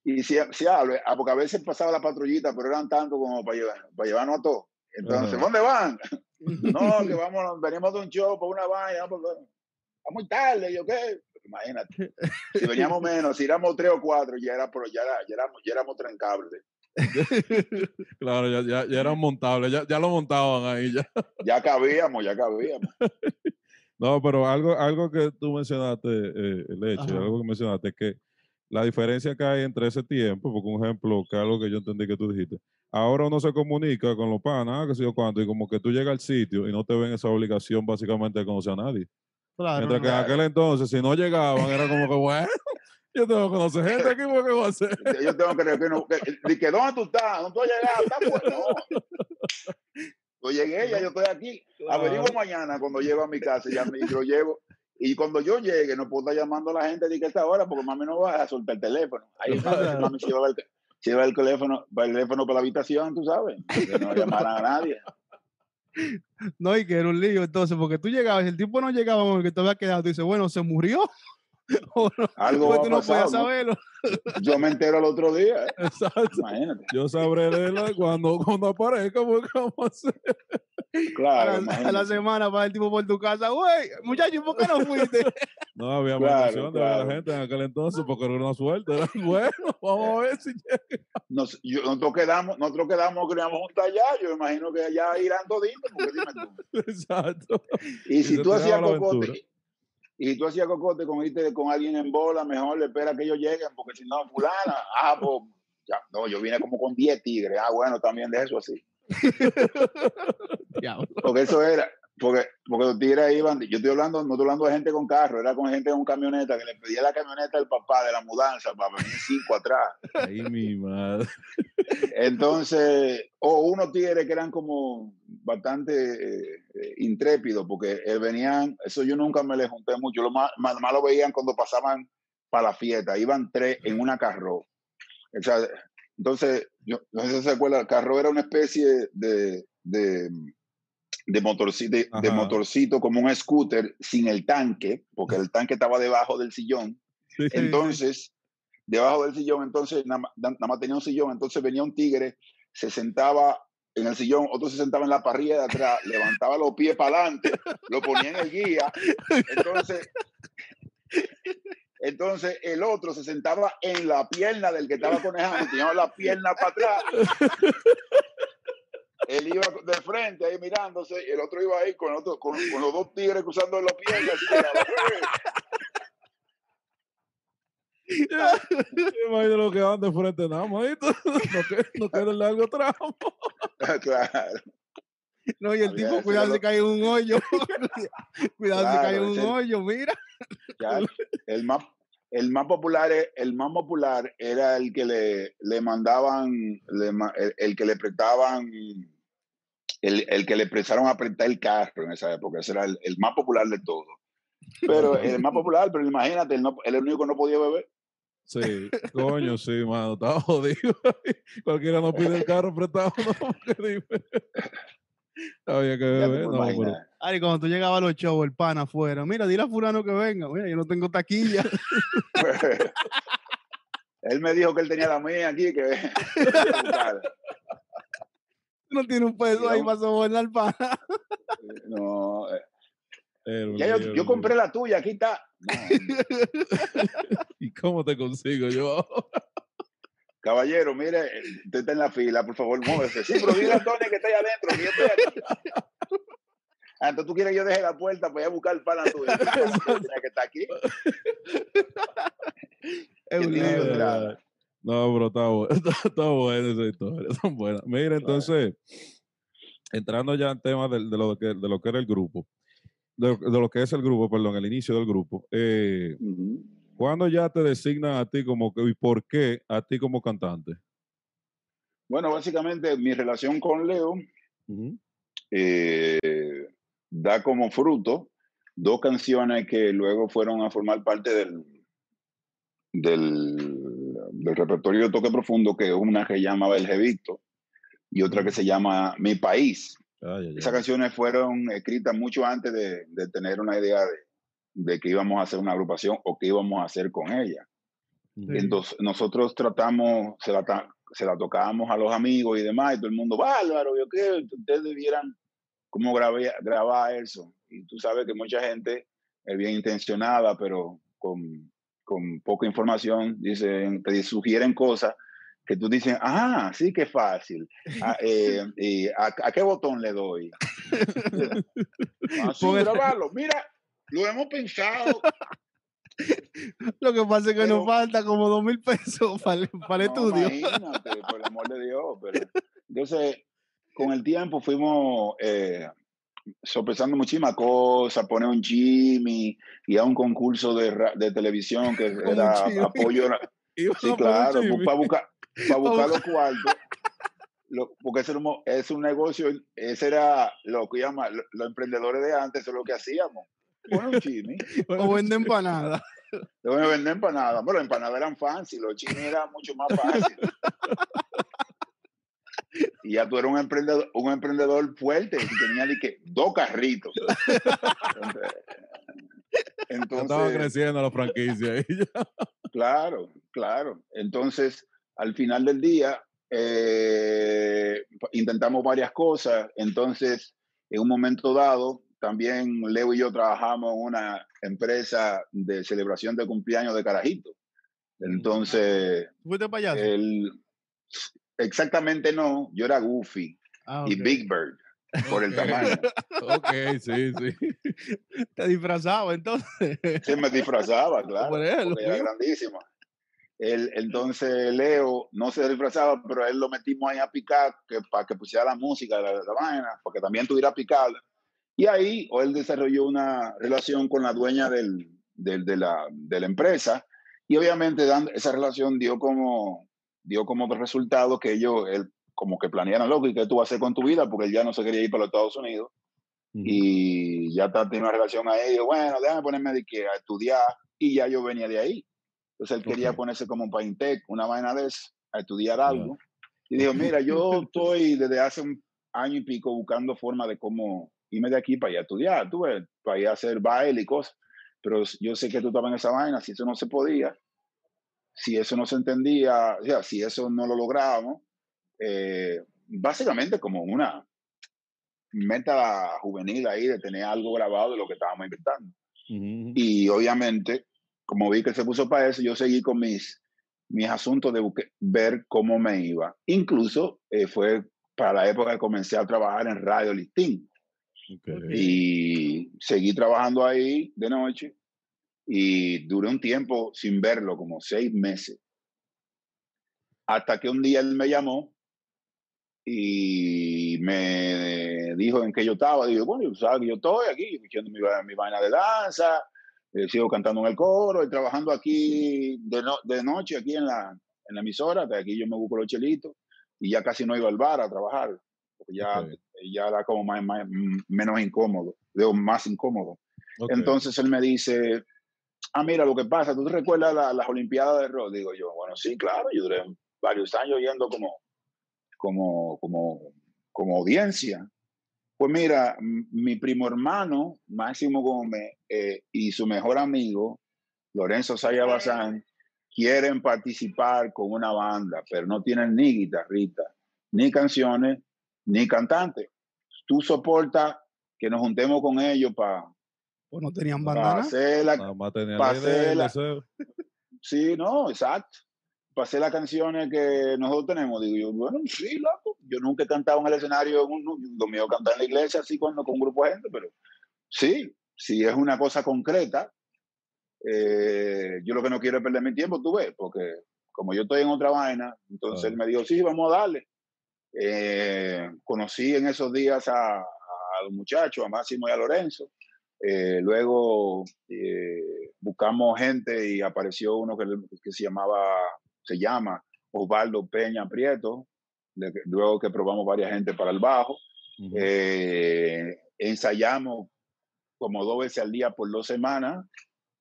y si, si hablo, porque a veces pasaba la patrullita, pero eran tanto como para, llevar, para llevarnos a todos. Entonces, ¿dónde van? no, que vamos, venimos de un show por una vaina, pues, a muy tarde, yo qué imagínate. Si veníamos menos, si éramos tres o cuatro, ya, era, pero ya, ya, éramos, ya éramos trancables.
claro, ya, ya, ya eran montables, ya, ya lo montaban ahí. Ya.
ya cabíamos, ya cabíamos.
No, pero algo, algo que tú mencionaste, eh, el hecho, algo que mencionaste, es que la diferencia que hay entre ese tiempo, porque un ejemplo, que algo que yo entendí que tú dijiste, ahora uno se comunica con los panas, que sé yo cuánto, y como que tú llegas al sitio y no te ven esa obligación básicamente de conocer a nadie. Mientras que en aquel entonces, si no llegaban, era como que, bueno, yo tengo que conocer gente aquí, ¿qué voy a hacer?
Yo tengo que, que, no, que, que ¿dónde tú estás? ¿Dónde tú has llegado? ¿Estás bueno? Yo llegué, ya yo estoy aquí. Claro. Averiguo mañana cuando llego a mi casa, ya me, lo llevo. Y cuando yo llegue, no puedo estar llamando a la gente de que esta hora, porque mami no va a soltar el teléfono. Ahí está, mami se lleva el, lleva el teléfono, el teléfono para la habitación, tú sabes, que no llamarán a nadie.
No, y que era un lío entonces, porque tú llegabas, el tipo no llegaba porque te había quedado, tú dices, bueno, se murió.
Algo va no saberlo. Yo me entero el otro día. ¿eh?
Exacto. Imagínate. Yo sabré de él cuando, cuando aparezca, porque vamos a hacer.
Claro.
A la, semana para el tipo por tu casa, güey, muchacho, ¿por qué no fuiste?
No había claro, de la gente en aquel entonces porque era una suerte. Era, bueno, vamos a ver si llega.
Nos, yo, nosotros quedamos, nosotros quedamos que íbamos juntos allá. Yo imagino que allá irán toditos, porque dime tú.
Exacto.
Y si tú hacías cocote, y si tú hacías cocote con, con alguien en bola, mejor le espera que ellos lleguen, porque si no, fulana, ah, pues, ya, no, yo vine como con 10 tigres. Ah, bueno, también de eso así. porque eso era, porque, porque los tigres iban, yo estoy hablando, no estoy hablando de gente con carro, era con gente con camioneta que le pedía la camioneta del papá de la mudanza para venir cinco atrás.
Ay, mi madre.
Entonces, o unos tigres que eran como bastante eh, eh, intrépidos, porque eh, venían, eso yo nunca me les junté mucho, lo más, más, lo veían cuando pasaban para la fiesta, iban tres en una carro. O sea, entonces, yo, no sé si se acuerdan, el carro era una especie de de motorcito, de, motorcito como un scooter sin el tanque, porque el tanque estaba debajo del sillón. Entonces, debajo del sillón, entonces nada, más tenía un sillón, entonces venía un tigre, se sentaba en el sillón, otro se sentaba en la parrilla de atrás, levantaba los pies para adelante, lo ponía en el guía, entonces, entonces el otro se sentaba en la pierna del que estaba conejando, tenía la pierna para atrás él iba de frente ahí mirándose y el otro iba ahí con, otro, con, los dos tigres cruzando las piernas.
Imagino lo que van de frente nada más, no, el largo tramo.
claro.
No, y el tipo, cuidado, se cae en un hoyo. cuidado, se cae en un hoyo, mira.
El más, el más popular, el más popular era el que le, le mandaban, el, el, que le prestaban el, que le empezaron a apretar el carro en esa época. Ese era el, más popular de todos. Pero el más popular, pero imagínate, el, el único que no podía beber.
Sí, coño, sí, mano, estaba jodido. Cualquiera no pide el carro prestado, no, Había que beber, no, pero...
Ari, cuando tú llegabas a los shows, el pan afuera, mira, dile a fulano que venga, mira, yo no tengo taquilla.
él me dijo que él tenía la mía aquí, que
no tiene un peso ahí para sobornar pana.
No. Eh. Ya yo, yo, compré la tuya, aquí está.
¿Y cómo te consigo yo?
Caballero, mire, usted está en la fila, por favor, muévese. Sí, pero dile a Tony que está ahí adentro, que yo estoy aquí. Ah, entonces tú quieres que yo deje la puerta para ir a buscar el pana tuyo. Tiene que estar aquí.
Es un lío. No, pero está, bueno, está, buena esa historia, son buenas. Mira, entonces, entrando ya en tema de, lo que, de lo que era el grupo, de, lo que es el grupo, perdón, el inicio del grupo, eh, ¿cuándo ya te designan a ti como y por qué a ti como cantante?
Bueno, básicamente mi relación con Leo eh, da como fruto dos canciones que luego fueron a formar parte del, del del repertorio de Toque Profundo, que una que llamaba El Jevito y otra que se llama Mi País. Esas canciones fueron escritas mucho antes de, tener una idea de, que íbamos a hacer una agrupación o que íbamos a hacer con ella. Entonces, nosotros tratamos, se la, se la tocábamos a los amigos y demás, y todo el mundo, bárbaro, yo creo que ustedes debieran cómo grabar eso. Y tú sabes que mucha gente es bien intencionada, pero con con poca información, dicen, te sugieren cosas que tú dices, ah, sí que fácil. Ah, eh, y a, qué botón le doy? Así, grabarlo. Mira, lo hemos pensado.
Lo que pasa es que nos falta como dos mil pesos para, el estudio.
Imagínate, por el amor de Dios. Pero, entonces, con el tiempo fuimos eh, sopesando muchísimas cosas, poner un Jimmy y a un concurso de, de televisión que era apoyo. sí, claro, para buscar, para buscar los cuartos. porque ese es un negocio, ese era lo que llama los emprendedores de antes, eso es lo que hacíamos. Poner un Jimmy.
o vender empanadas.
Yo me vender empanadas. Bueno, las empanadas eran fancy, los chimis eran mucho más fácil y ya tú eres un emprendedor, un emprendedor fuerte y tenía que dos carritos.
Entonces, estaba creciendo la franquicia.
claro, claro. Entonces, al final del día, eh, intentamos varias cosas. Entonces, en un momento dado, también Leo y yo trabajamos en una empresa de celebración de cumpleaños de Carajito. Entonces,
¿Fuiste payaso?
El, Exactamente no, yo era Goofy ah, y Big Bird por el tamaño.
ok, sí, sí.
Te disfrazaba entonces.
Sí, me disfrazaba, claro. era grandísimo. Él, entonces Leo no se disfrazaba, pero él lo metimos ahí a picar que, para que pusiera la música, la, la vaina, porque también tuviera picada. Y Y ahí o él desarrolló una relación con la dueña del, del, de, la, de, la, empresa y obviamente dando, esa relación dio como, dio como resultado que ellos, él, como que planearon lo que tú vas a hacer con tu vida porque él ya no se quería ir para los Estados Unidos y ya está, tiene una relación ahí, bueno, déjame ponerme de que a estudiar y ya yo venía de ahí. Entonces él quería ponerse como un Paintec, una vaina de eso, a estudiar algo. Y dijo, mira, yo estoy desde hace un año y pico buscando forma de cómo irme de aquí para ir a estudiar, tú ves, para ir a hacer baile y cosas. Pero yo sé que tú estabas en esa vaina, si eso no se podía, si eso no se entendía, o sea, si eso no lo lográbamos, eh, básicamente como una meta juvenil ahí de tener algo grabado de lo que estábamos inventando. Y obviamente, como vi que se puso para eso, yo seguí con mis, mis asuntos de ver cómo me iba. Incluso eh, fue para la época que comencé a trabajar en Radio Listín. Y seguí trabajando ahí de noche y duré un tiempo sin verlo, como seis meses. Hasta que un día él me llamó y me dijo en qué yo estaba. Digo, bueno, sabes que yo estoy aquí, escuchando mi, mi vaina de danza, eh, sigo cantando en el coro y trabajando aquí de, de noche, aquí en la, en la emisora, de aquí yo me busco los chelitos y ya casi no iba al bar a trabajar, porque ya, ya era como más, menos incómodo, digo, más incómodo. Entonces él me dice, ah, mira, lo que pasa, ¿tú te recuerdas las Olimpiadas de rock? Digo yo, bueno, sí, claro, yo duré varios años yendo como, como, como, como audiencia. Pues mira, mi primo hermano, Máximo Gómez, eh, y su mejor amigo, Lorenzo Saya Bazán, quieren participar con una banda, pero no tienen ni guitarrita, ni canciones, ni cantante. Tú soportas que nos juntemos con ellos para...
Pues no tenían banda.
hacer la, la, Sí, no, exacto para hacer las canciones que nosotros tenemos. Digo yo, bueno, sí, loco. Yo nunca he cantado en el escenario, lo mío cantar en la iglesia, así cuando con un grupo de gente, pero sí, si es una cosa concreta, eh, yo lo que no quiero es perder mi tiempo, tú ves, porque como yo estoy en otra vaina, entonces él me dijo, sí, vamos a darle. Eh, conocí en esos días a, los muchachos, a Máximo y a Lorenzo. Eh, luego buscamos gente y apareció uno que, que se llamaba se llama Osvaldo Peña Prieto, luego que probamos varias gente para el bajo. Eh, ensayamos como dos veces al día por dos semanas,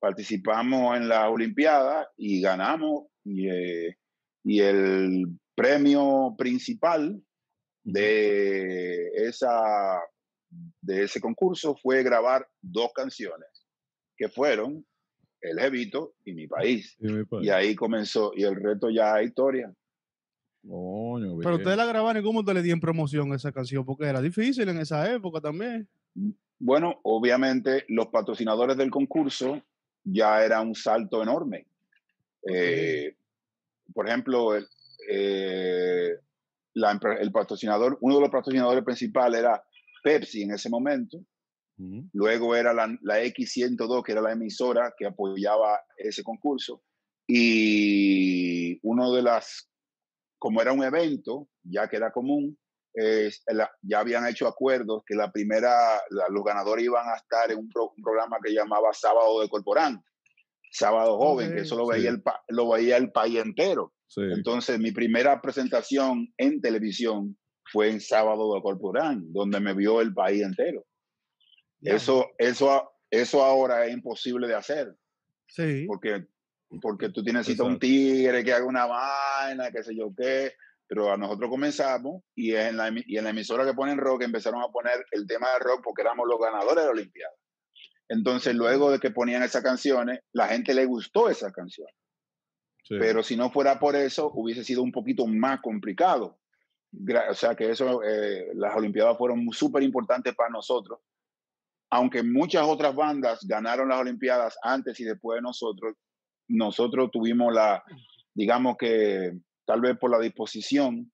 participamos en la Olimpiada y ganamos. Y, eh, y el premio principal de, esa, de ese concurso fue grabar dos canciones, que fueron el Jevito y mi país. Y, ahí comenzó, y el reto ya es historia.
Pero ustedes la grabaron y cómo te le di en promoción esa canción, porque era difícil en esa época también.
Bueno, obviamente los patrocinadores del concurso ya era un salto enorme. Eh, por ejemplo, el, eh, el patrocinador, uno de los patrocinadores principales era Pepsi en ese momento, Luego era la, X102, que era la emisora que apoyaba ese concurso. Y uno de las, como era un evento, ya que era común, ya habían hecho acuerdos que la primera, los ganadores iban a estar en un, programa que llamaba Sábado de Corporán, Sábado Joven, que eso lo veía, el, lo veía el país entero. Entonces, mi primera presentación en televisión fue en Sábado de Corporán, donde me vio el país entero. Eso, eso, eso ahora es imposible de hacer. Sí. Porque, porque tú tienes un tigre que haga una vaina, qué sé yo qué. Pero a nosotros comenzamos y en, la, y en la emisora que ponen rock empezaron a poner el tema de rock porque éramos los ganadores de la Olimpiada. Entonces, luego de que ponían esas canciones, la gente le gustó esas canciones. Pero si no fuera por eso, hubiese sido un poquito más complicado. O sea que eso, eh, las Olimpiadas fueron súper importantes para nosotros aunque muchas otras bandas ganaron las Olimpiadas antes y después de nosotros, nosotros tuvimos la, digamos que tal vez por la disposición,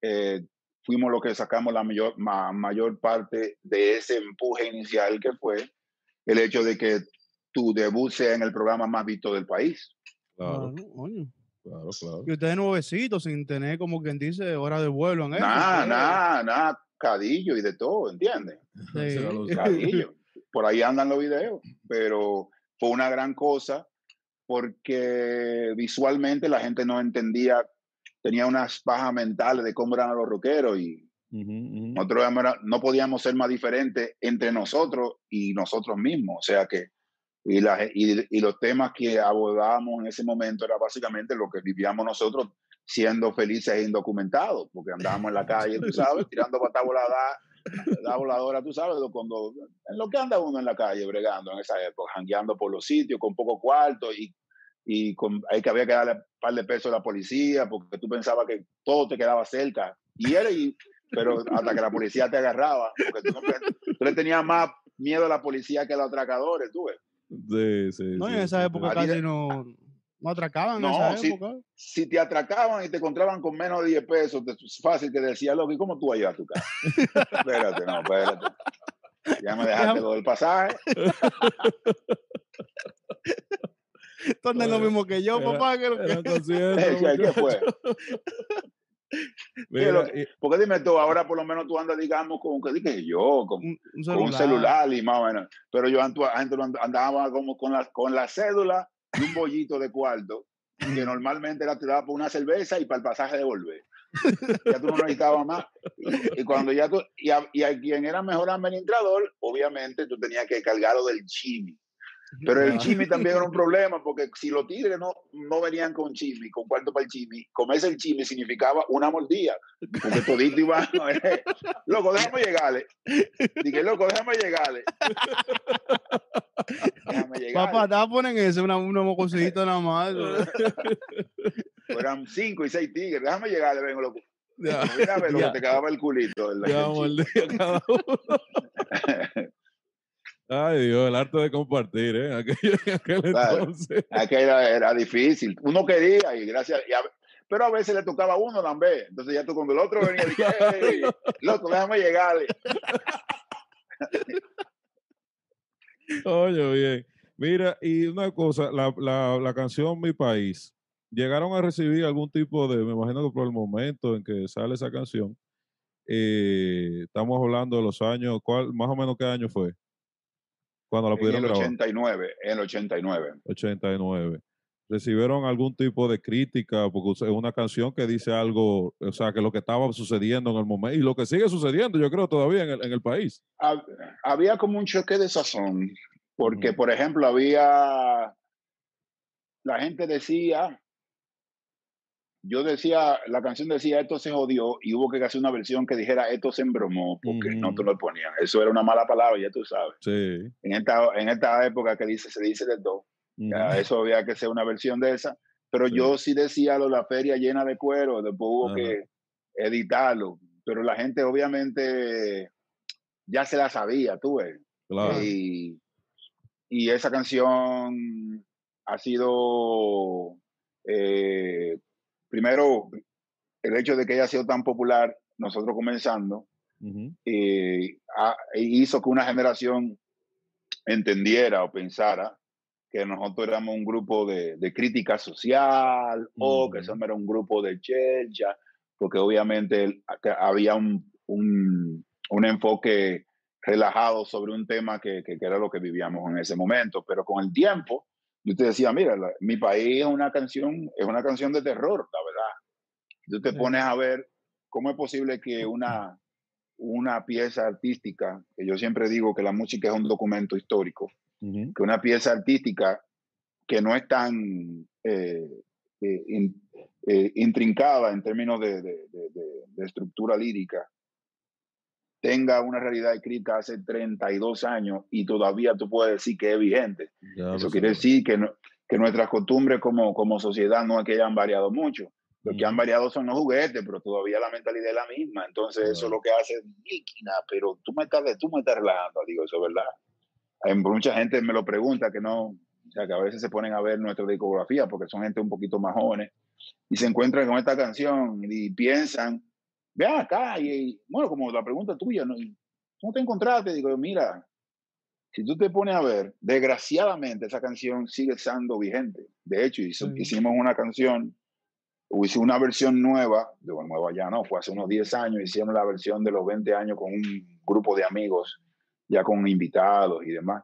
eh, fuimos los que sacamos la mayor, mayor parte de ese empuje inicial que fue el hecho de que tu debut sea en el programa más visto del país.
Claro, claro, claro. Y ustedes nuevecitos, sin tener como quien dice hora de vuelo.
Nada, nada, nada cadillo y de todo, ¿entiendes? Cadillo. Por ahí andan los videos, pero fue una gran cosa porque visualmente la gente no entendía, tenía unas pajas mentales de cómo eran los rockeros y nosotros no podíamos ser más diferentes entre nosotros y nosotros mismos. O sea que, y, y, los temas que abordábamos en ese momento era básicamente lo que vivíamos nosotros siendo felices e indocumentados, porque andábamos en la calle, tú sabes, tirando patas voladas, la voladora, tú sabes, cuando, en lo que anda uno en la calle bregando en esa época, jangueando por los sitios con poco cuarto y, y con, hay que había que darle un par de pesos a la policía porque tú pensabas que todo te quedaba cerca. Y era, y, pero hasta que la policía te agarraba, porque tú, no, le tenías más miedo a la policía que a los atracadores, tú ves.
Sí, sí,
no, en esa época casi no, no atracaban en esa
si,
época.
Si te atracaban y te encontraban con menos de 10 pesos, es fácil que decía, loco, ¿y cómo tú vas a llevar a tu casa? espérate, no, espérate. Ya me dejaste todo el pasaje.
Tú andas lo mismo que yo, papá. Que lo que...
¿Qué fue? porque dime tú, ahora por lo menos tú andas, digamos, con, que dije yo, con un, celular. y más o menos. Pero yo andaba como con la, con la cédula y un bollito de cuarto, que normalmente era tirada por una cerveza y para el pasaje de volver. ya tú no necesitabas más. Y, cuando ya tú, y a, y a, quien era mejor administrador, obviamente tú tenías que cargarlo del chimi. Pero el chimi también era un problema, porque si los tigres no, no venían con chimi, con cuarto para el chimi, comerse el chimi significaba una mordida. Porque todito iba, eh, loco, déjame llegarle. Dije, loco, déjame llegarle.
Déjame llegarle. Papá, estaba ponen eso, una, una mocosidita nada más.
Eran cinco y seis tigres, déjame llegarle, vengo, loco. Ya, Mira, lo que te quedaba el culito.
ya, mordía cada uno. Ay, Dios, el arte de compartir, ¿eh? Aquel entonces.
Aquello era, difícil. Uno quería y gracias. pero a veces le tocaba a uno también. Entonces ya tú cuando el otro venía, dije, hey, loco, déjame llegarle.
Oye, bien. Mira, y una cosa, la, la, la, canción Mi País, ¿llegaron a recibir algún tipo de, me imagino que por el momento en que sale esa canción, eh, estamos hablando de los años, ¿cuál, más o menos qué año fue? Cuando la pudieron
en el 89, en el 89.
89. ¿Recibieron algún tipo de crítica? Porque es una canción que dice algo, o sea, que lo que estaba sucediendo en el momento y lo que sigue sucediendo, yo creo, todavía en el, país.
Había como un choque de sazón, porque, por ejemplo, había, la gente decía, yo decía, la canción decía esto se jodió y hubo que hacer una versión que dijera esto se embromó porque no te lo ponían. Eso era una mala palabra, ya tú sabes.
Sí.
En esta, en esta época que dice, se dice de todo. Eso había que ser una versión de esa. Pero yo sí decía lo la feria llena de cuero, después hubo que editarlo. Pero la gente obviamente ya se la sabía, tú ves.
Claro.
Y, y esa canción ha sido eh, primero, el hecho de que haya sido tan popular, nosotros comenzando, eh, hizo que una generación entendiera o pensara que nosotros éramos un grupo de, crítica social o que somos era un grupo de chelcha, porque obviamente había un, enfoque relajado sobre un tema que, que, era lo que vivíamos en ese momento, pero con el tiempo yo te decía, mira, mi país es una canción, es una canción de terror, la verdad. Tú te pones a ver cómo es posible que una, una pieza artística, que yo siempre digo que la música es un documento histórico, que una pieza artística que no es tan eh, eh, eh, intrincada en términos de, de, de, estructura lírica, tenga una realidad escrita hace 32 años y todavía tú puedes decir que es vigente. Eso quiere decir que, que nuestras costumbres como, como sociedad no es que hayan variado mucho. Lo que han variado son los juguetes, pero todavía la mentalidad es la misma. Entonces, eso es lo que hace líquida, pero tú me estás, tú me estás relajando, digo, eso es verdad. Hay mucha gente me lo pregunta que no, o sea, que a veces se ponen a ver nuestra discografía porque son gente un poquito más jóvenes y se encuentran con esta canción y piensan vean acá, y, bueno, como la pregunta tuya, ¿no? ¿cómo te encontraste? Digo, mira, si tú te pones a ver, desgraciadamente esa canción sigue siendo vigente. De hecho, hicimos una canción hice una versión nueva, digo, nueva ya no, fue hace unos 10 años, hicimos la versión de los 20 años con un grupo de amigos, ya con invitados y demás.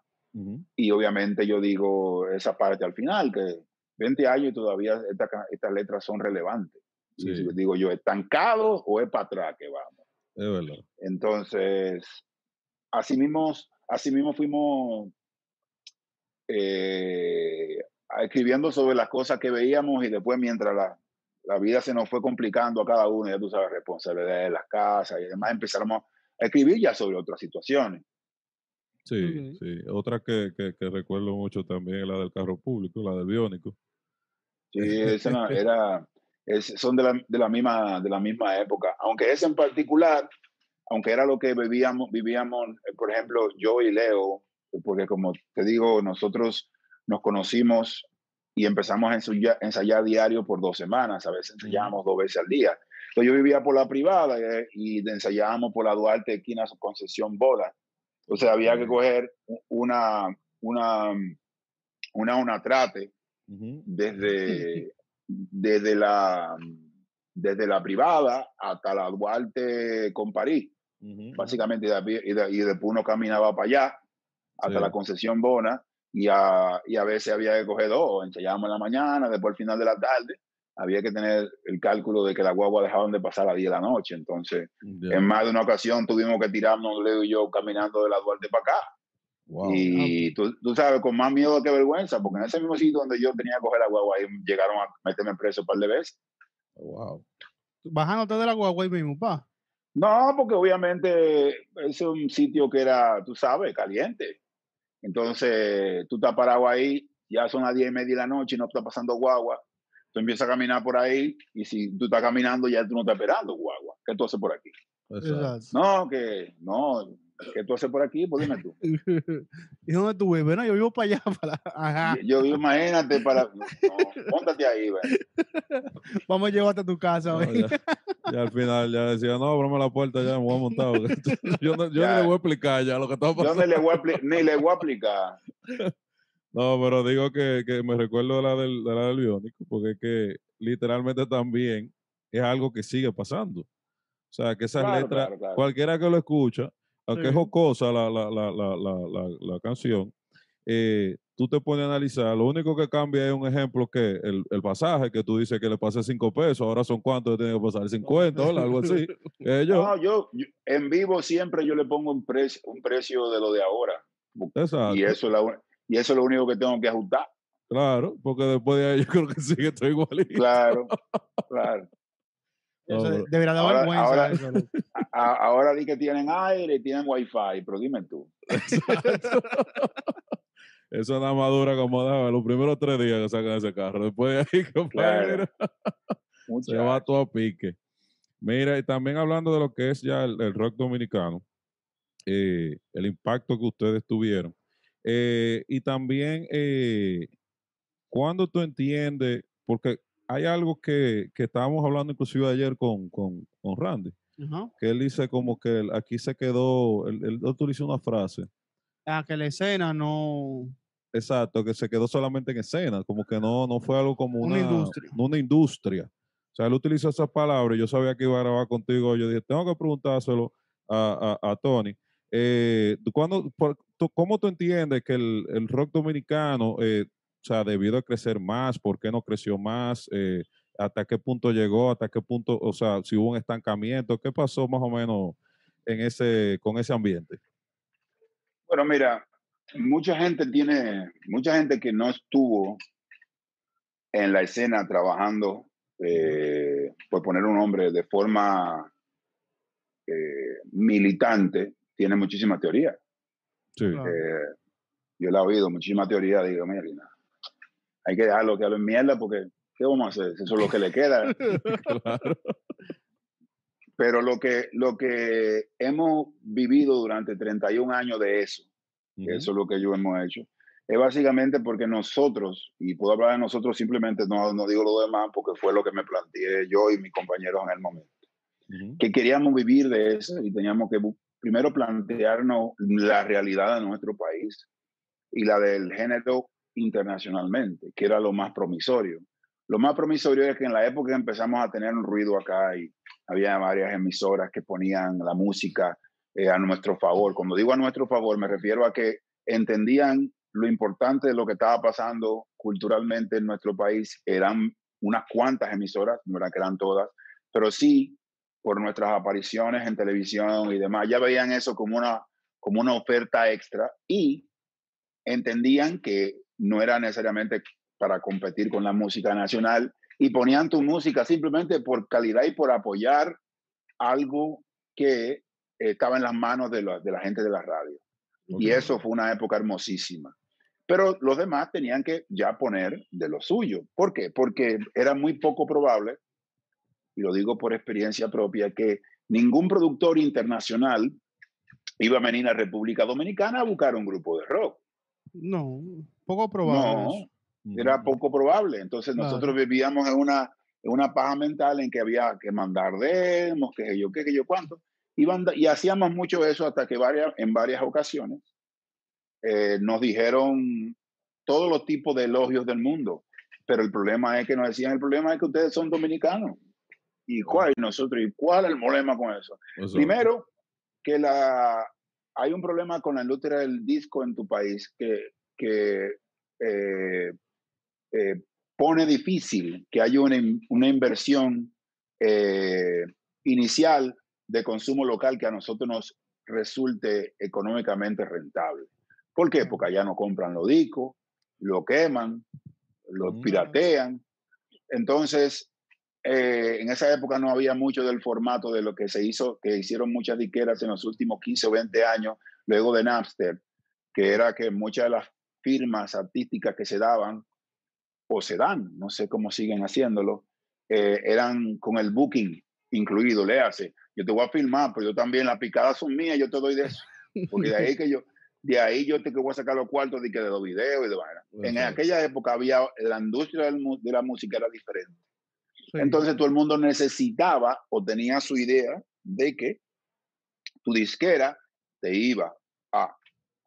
Y obviamente yo digo esa parte al final, que 20 años y todavía estas letras son relevantes. Digo yo, ¿estancado o es para atrás que vamos?
Es verdad.
Entonces, así mismo, así mismo fuimos eh, escribiendo sobre las cosas que veíamos y después mientras la, la vida se nos fue complicando a cada uno, ya tú sabes, responsabilidades de las casas y demás, empezamos a escribir ya sobre otras situaciones.
Sí, sí. Otra que, que, recuerdo mucho también es la del carro público, la del biónico.
Sí, esa era, son de la, de la, misma, de la misma época. Aunque ese en particular, aunque era lo que vivíamos, vivíamos, eh, por ejemplo, yo y Leo, porque como te digo, nosotros nos conocimos y empezamos a ensayar, ensayar diario por dos semanas, a veces ensayábamos dos veces al día. Entonces yo vivía por la privada eh, y ensayábamos por la Duarte, esquina Concesión Bola. Entonces había que coger una, una, una, una trate desde, desde, la, desde la privada hasta la Duarte con París. Básicamente, y, de, y, después uno caminaba para allá, hasta la concesión Bona, y a, y a veces había que coger dos, ensayábamos en la mañana, después al final de la tarde, había que tener el cálculo de que la guagua dejaban de pasar a las 10 de la noche. Entonces, en más de una ocasión tuvimos que tirarnos, Leo y yo, caminando de la Duarte para acá. Y tú, tú, sabes, con más miedo que vergüenza, porque en ese mismo sitio donde yo tenía que coger la guagua, ahí llegaron a meterme preso un par de veces.
Wow. Bajándote de la guagua ahí mismo, pa.
No, porque obviamente es un sitio que era, tú sabes, caliente. Entonces, tú estás parado ahí, ya son las 10 y media de la noche y no está pasando guagua. Tú empiezas a caminar por ahí y si tú estás caminando ya tú no estás esperando guagua. ¿Qué tú haces por aquí? No, que no, ¿Qué tú haces por aquí? Pues dime tú.
¿Y dónde tú vives? Bueno, yo vivo para allá. Para... Ajá.
Yo, vivo, imagínate, para. No, póntate ahí,
Vamos a llevarte a tu casa.
Y al final ya decía, no, abrame la puerta, ya me voy a montar. yo no, yo le voy a explicar ya lo que está pasando.
Yo ni le voy a, ni le voy a explicar.
No, pero digo que, que me recuerdo de la del, de la del biónico, porque es que literalmente también es algo que sigue pasando. O sea, que esas letras, cualquiera que lo escucha, aunque es jocosa la, la, la, la canción, eh, tú te pones a analizar, lo único que cambia es un ejemplo que el, el pasaje que tú dices que le pasé cinco pesos, ahora son cuántos tiene que pasar, 50 o algo así.
yo. yo, en vivo siempre yo le pongo un, precio un precio de lo de ahora. Exacto. Y eso, es la, y eso es lo único que tengo que ajustar.
Claro, porque después de ahí yo creo que sigue todo igualito.
Claro, claro.
Eso debería dar vergüenza.
Ahora, eso, ahora di que tienen aire y tienen wifi, pero dime tú.
Eso es una madura como daba los primeros tres días que sacan ese carro. Después de ahí, compadre, se va todo a pique. Mira, y también hablando de lo que es ya el, rock dominicano, eh, el impacto que ustedes tuvieron. Eh, y también, eh, cuando tú entiendes, porque hay algo que, que estábamos hablando inclusive ayer con, con, con Randy, que él dice como que aquí se quedó, él, él utilizó una frase.
Ah, que la escena no...
Exacto, que se quedó solamente en escena, como que no, no fue algo como una, industria. Una industria. O sea, él utilizó esas palabras, yo sabía que iba a grabar contigo, yo dije, tengo que preguntárselo a, a, a Tony. Eh, ¿cuándo, ¿Cómo tú entiendes que el, el rock dominicano eh, o sea, debido a crecer más, ¿por qué no creció más? Eh, ¿Hasta qué punto llegó? ¿Hasta qué punto, o sea, si hubo un estancamiento? ¿Qué pasó más o menos en ese, con ese ambiente?
Bueno, mira, mucha gente tiene, mucha gente que no estuvo en la escena trabajando, eh, por poner un nombre, de forma eh, militante, tiene muchísimas teorías. Sí. yo la he oído, muchísimas teorías, digo, mira, hay que dejarlo que en mierda porque ¿qué vamos a hacer? Eso es lo que le queda. Pero lo que, lo que hemos vivido durante 31 años de eso, eso es lo que yo hemos hecho, es básicamente porque nosotros, y puedo hablar de nosotros simplemente, no, no digo lo demás porque fue lo que me planteé yo y mis compañeros en el momento, que queríamos vivir de eso y teníamos que primero plantearnos la realidad de nuestro país y la del género internacionalmente, que era lo más promisorio. lo más promisorio es que en la época empezamos a tener un ruido acá y había varias emisoras que ponían la música eh, a nuestro favor. Cuando digo a nuestro favor, me refiero a que entendían lo importante de lo que estaba pasando culturalmente en nuestro país. Eran unas cuantas emisoras, no eran que eran todas, pero sí por nuestras apariciones en televisión y demás, ya veían eso como una, como una oferta extra y entendían que no era necesariamente para competir con la música nacional y ponían tu música simplemente por calidad y por apoyar algo que estaba en las manos de, de la gente de la radio. Y eso fue una época hermosísima. Pero los demás tenían que ya poner de lo suyo. ¿Por qué? Porque era muy poco probable, y lo digo por experiencia propia, que ningún productor internacional iba a venir a República Dominicana a buscar un grupo de rock.
No, poco probable.
No, era poco probable. Entonces nosotros vivíamos en una, en una paja mental en que había que mandar demos, que yo, qué, que yo, cuánto. Y, y hacíamos mucho eso hasta que varias, en varias ocasiones eh, nos dijeron todos los tipos de elogios del mundo, pero el problema es que nos decían, el problema es que ustedes son dominicanos. ¿Y cuál? nosotros, ¿y cuál es el problema con eso? Primero, que la, hay un problema con la industria del disco en tu país que, que eh, eh, pone difícil que haya una, una inversión inicial de consumo local que a nosotros nos resulte económicamente rentable. ¿Por qué? Porque allá no compran los discos, lo queman, lo mm. piratean. Entonces, eh, en esa época no había mucho del formato de lo que se hizo, que hicieron muchas disqueras en los últimos 15 o 20 años, luego de Napster, que era que muchas de las firmas artísticas que se daban, o se dan, no sé cómo siguen haciéndolo, eh, eran con el booking incluido, le hace, yo te voy a filmar, pero yo también, las picadas son mías, yo te doy de eso. Porque de ahí que yo, de ahí yo te que voy a sacar los cuartos de, que de los videos y de vaina. En aquella época había, la industria de la música era diferente. Entonces todo el mundo necesitaba o tenía su idea de que tu disquera te iba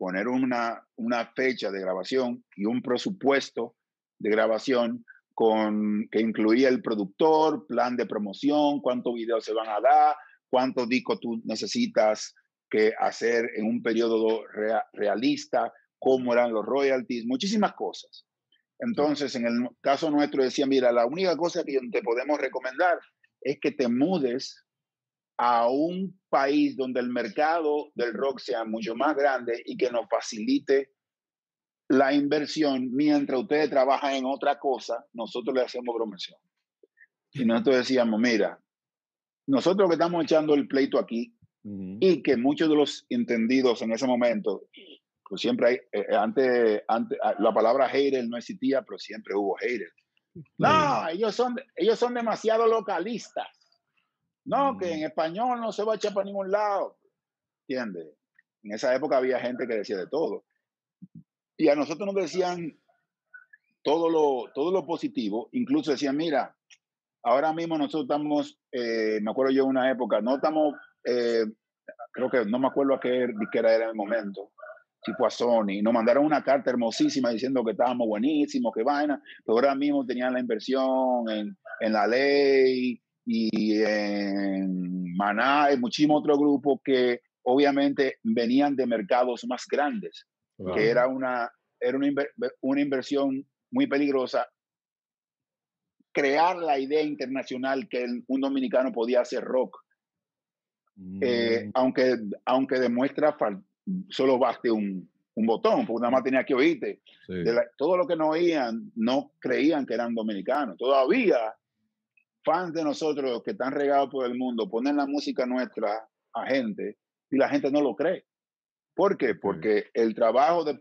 poner una, una fecha de grabación y un presupuesto de grabación con, que incluía el productor, plan de promoción, cuántos videos se van a dar, cuántos discos tú necesitas que hacer en un periodo realista, cómo eran los royalties, muchísimas cosas. Entonces, en el caso nuestro decía, mira, la única cosa que te podemos recomendar es que te mudes a un país donde el mercado del rock sea mucho más grande y que nos facilite la inversión mientras ustedes trabajan en otra cosa, nosotros le hacemos promoción. Y nosotros decíamos, mira, nosotros que estamos echando el pleito aquí y que muchos de los entendidos en ese momento, pues siempre hay, eh, eh, antes, antes, ah, la palabra hater no existía, pero siempre hubo hater. No, ellos son, ellos son demasiado localistas. No, que en español no se va a echar para ningún lado. ¿Entiendes? En esa época había gente que decía de todo. Y a nosotros nos decían todo lo, todo lo positivo. Incluso decían, mira, ahora mismo nosotros estamos, eh, me acuerdo yo una época, no estamos eh, creo que no me acuerdo a qué disquera era en el momento, si fue a Sony, nos mandaron una carta hermosísima diciendo que estábamos buenísimos, que vaina, pero ahora mismo tenían la inversión en, en la ley y en Maná y muchísimos otros grupos que obviamente venían de mercados más grandes, que era una, era una, una inversión muy peligrosa crear la idea internacional que un dominicano podía hacer rock eh, mm. aunque, aunque demuestra solo baste un, un, botón, porque nada más tenía que oírte. todo lo que no oían, no creían que eran dominicanos. Todavía, fans de nosotros que están regados por el mundo ponen la música nuestra a gente y la gente no lo cree. ¿Por qué? Porque el trabajo de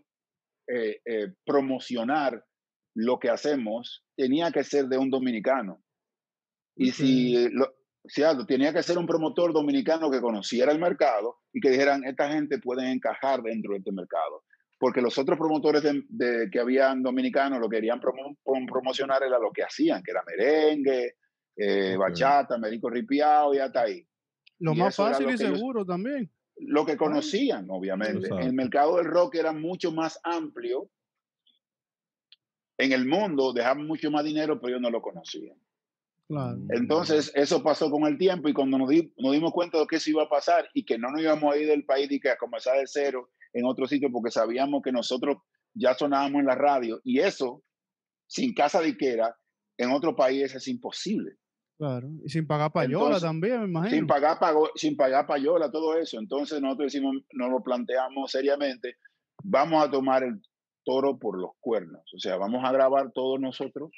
eh, eh, promocionar lo que hacemos tenía que ser de un dominicano. Y si lo, Cierto, tenía que ser un promotor dominicano que conociera el mercado y que dijeran, esta gente puede encajar dentro de este mercado. Porque los otros promotores de, que habían dominicanos lo querían promocionar era lo que hacían, que era merengue, eh, bachata, médico ripiado y hasta ahí.
Lo más fácil y seguro también.
Lo que conocían, obviamente. El mercado del rock era mucho más amplio en el mundo dejaban mucho más dinero, pero ellos no lo conocían. Entonces, eso pasó con el tiempo y cuando nos, dimos cuenta de que eso iba a pasar y que no nos íbamos a ir del país y que a comenzar de cero en otro sitio porque sabíamos que nosotros ya sonábamos en la radio y eso, sin casa de Iquera, en otro país es imposible.
Claro, y sin pagar payola también, me imagino.
Sin pagar, pago, sin pagar payola, todo eso. Entonces nosotros decimos, nos lo planteamos seriamente, vamos a tomar el toro por los cuernos. O sea, vamos a grabar todos nosotros,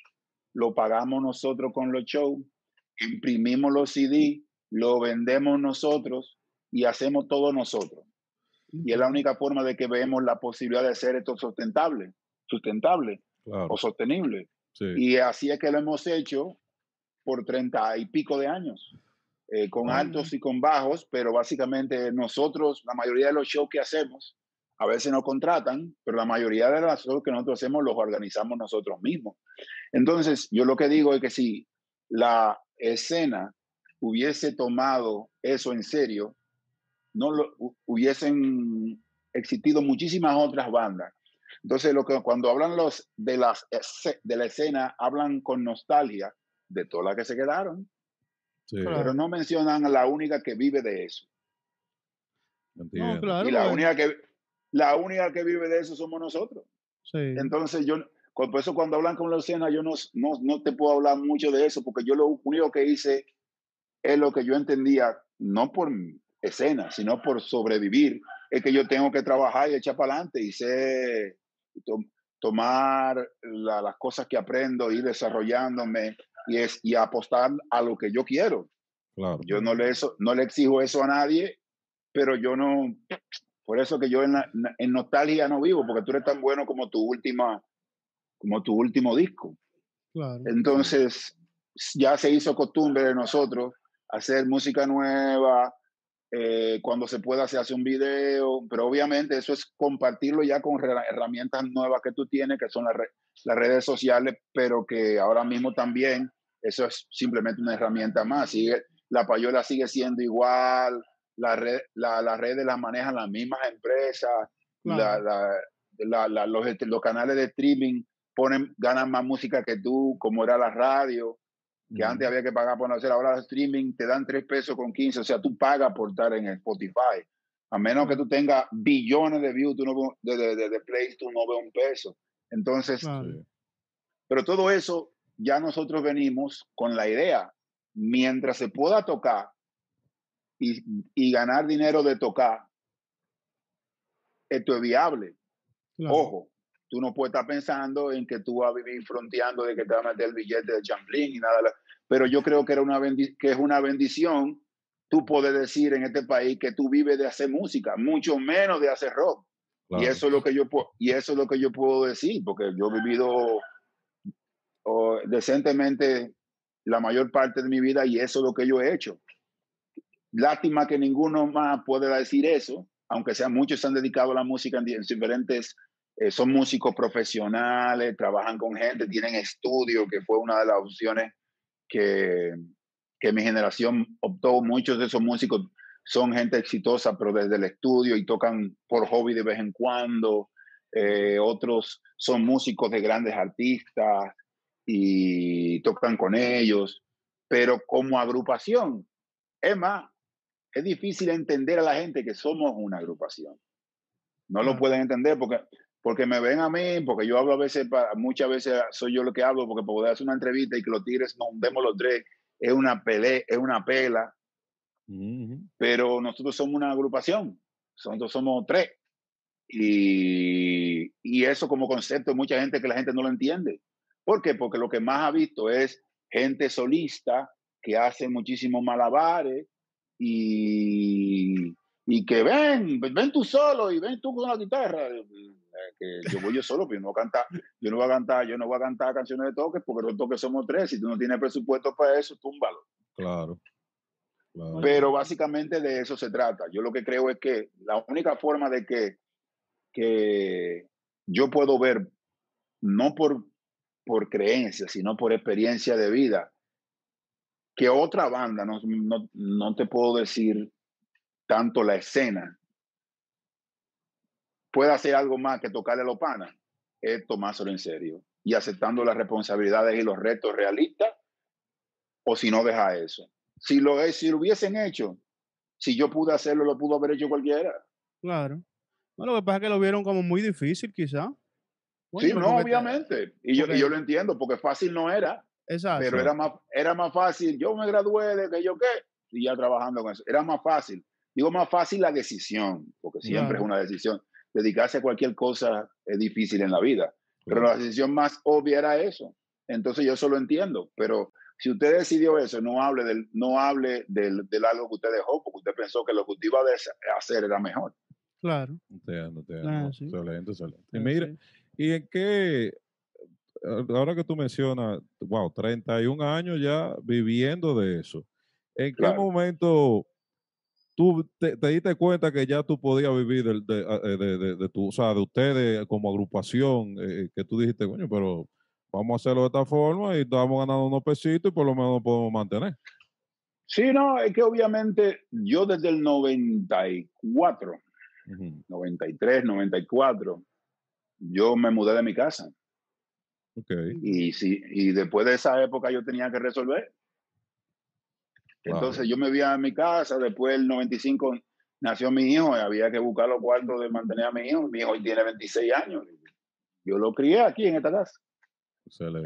lo pagamos nosotros con los shows, imprimimos los CD, lo vendemos nosotros y hacemos todo nosotros. Y es la única forma de que vemos la posibilidad de hacer esto sustentable, sustentable o sostenible. Y así es que lo hemos hecho por treinta y pico de años, eh, con altos y con bajos, pero básicamente nosotros, la mayoría de los shows que hacemos, a veces nos contratan, pero la mayoría de las cosas que nosotros hacemos los organizamos nosotros mismos. Entonces, yo lo que digo es que si la escena hubiese tomado eso en serio, no lo, hubiesen existido muchísimas otras bandas. Entonces, lo que, cuando hablan los de, las, de la escena, hablan con nostalgia de todas las que se quedaron, pero no mencionan a la única que vive de eso. y la única que la única que vive de eso somos nosotros. Entonces, yo, por eso cuando hablan con la escena, yo no, no, no, te puedo hablar mucho de eso, porque yo lo único que hice es lo que yo entendía, no por escena, sino por sobrevivir, es que yo tengo que trabajar y echar para adelante y sé tomar las cosas que aprendo, ir desarrollándome y, es, y apostar a lo que yo quiero. Claro. Yo no le, eso, no le exijo eso a nadie, pero yo no, por eso que yo en, en, nostalgia no vivo, porque tú eres tan bueno como tu última, como tu último disco. Entonces, ya se hizo costumbre de nosotros hacer música nueva, eh, cuando se pueda se hace un video, pero obviamente eso es compartirlo ya con herramientas nuevas que tú tienes, que son las, las redes sociales, pero que ahora mismo también eso es simplemente una herramienta más. Sigue, la payola sigue siendo igual, la red, la, la redes las manejan las mismas empresas, la, los, los, canales de streaming ponen, ganan más música que tú, como era la radio, que antes había que pagar por no hacer, ahora el streaming te dan 3 pesos con 15, o sea, tú pagas por estar en Spotify. A menos que tú tengas billones de views tú no, de, de, de, plays, tú no ves un peso. Entonces, pero todo eso ya nosotros venimos con la idea, mientras se pueda tocar, y, ganar dinero de tocar, esto es viable. Ojo, tú no puedes estar pensando en que tú vas a vivir fronteando de que te va a meter el billete de Champlin y nada. Pero yo creo que, era una que es una bendición tú puedes decir en este país que tú vives de hacer música, mucho menos de hacer rock. Y eso es lo que yo y eso es lo que yo puedo decir, porque yo he vivido decentemente la mayor parte de mi vida y eso es lo que yo he hecho. Lástima que ninguno más puede decir eso, aunque sea muchos se han dedicado a la música en diferentes, eh, son músicos profesionales, trabajan con gente, tienen estudio, que fue una de las opciones que, que mi generación optó. Muchos de esos músicos son gente exitosa, pero desde el estudio y tocan por hobby de vez en cuando. Eh, otros son músicos de grandes artistas y tocan con ellos, pero como agrupación, es más, es difícil entender a la gente que somos una agrupación. No lo pueden entender porque, porque me ven a mí, porque yo hablo a veces, muchas veces soy yo lo que hablo, porque poder hacer una entrevista y que los tigres nos demos los tres, es una pelea, es una pela. Pero nosotros somos una agrupación, nosotros somos tres. Y, y eso como concepto, mucha gente que la gente no lo entiende. ¿Por qué? Porque lo que más ha visto es gente solista que hace muchísimos malabares, y, y que ven, ven tú solo y ven tú con la guitarra. Eh, que yo voy yo solo, pero yo no voy a cantar, yo no voy a cantar, yo no voy a cantar canciones de toques porque los toques somos tres. Si tú no tienes presupuesto para eso, túmbalo.
Claro.
Pero básicamente de eso se trata. Yo lo que creo es que la única forma de que, que yo puedo ver, no por, por creencia, sino por experiencia de vida, que otra banda, no, no, te puedo decir tanto la escena, puede hacer algo más que tocarle a los panas, es tomárselo en serio. y aceptando las responsabilidades y los retos realistas, o si no deja eso. Si lo, si lo hubiesen hecho, si yo pude hacerlo, lo pudo haber hecho cualquiera.
Claro. Bueno, lo que pasa es que lo vieron como muy difícil, quizá.
sí, no, obviamente. Y yo, yo lo entiendo, porque fácil no era. Exacto. Pero era más, era más fácil. Yo me gradué de que yo qué, y ya trabajando con eso. Era más fácil. Digo más fácil la decisión, porque siempre es una decisión. Dedicarse a cualquier cosa es difícil en la vida. Pero la decisión más obvia era eso. Entonces yo solo entiendo. Pero si usted decidió eso, no hable del, no hable del, del algo que usted dejó, porque usted pensó que lo que usted iba a hacer era mejor.
Claro.
Entiendo, ah, Excelente, excelente. Y mire, ¿y en qué, ahora que tú mencionas, wow, 31 años ya viviendo de eso, ¿en qué momento tú te, diste cuenta que ya tú podías vivir de, ah, eh, de, de, de, tu, o sea, de ustedes como agrupación, eh, que tú dijiste, coño, pero vamos a hacerlo de esta forma y estamos ganando unos pesitos y por lo menos podemos mantener?
Sí, no, es que obviamente yo desde el 94, 93, 94, yo me mudé de mi casa.
Okay.
Y, si, y después de esa época yo tenía que resolver. Entonces yo me vi a mi casa, después del 95 nació mi hijo y había que buscar los cuartos de mantener a mi hijo. Mi hijo tiene 26 años. Yo lo crié aquí en esta casa.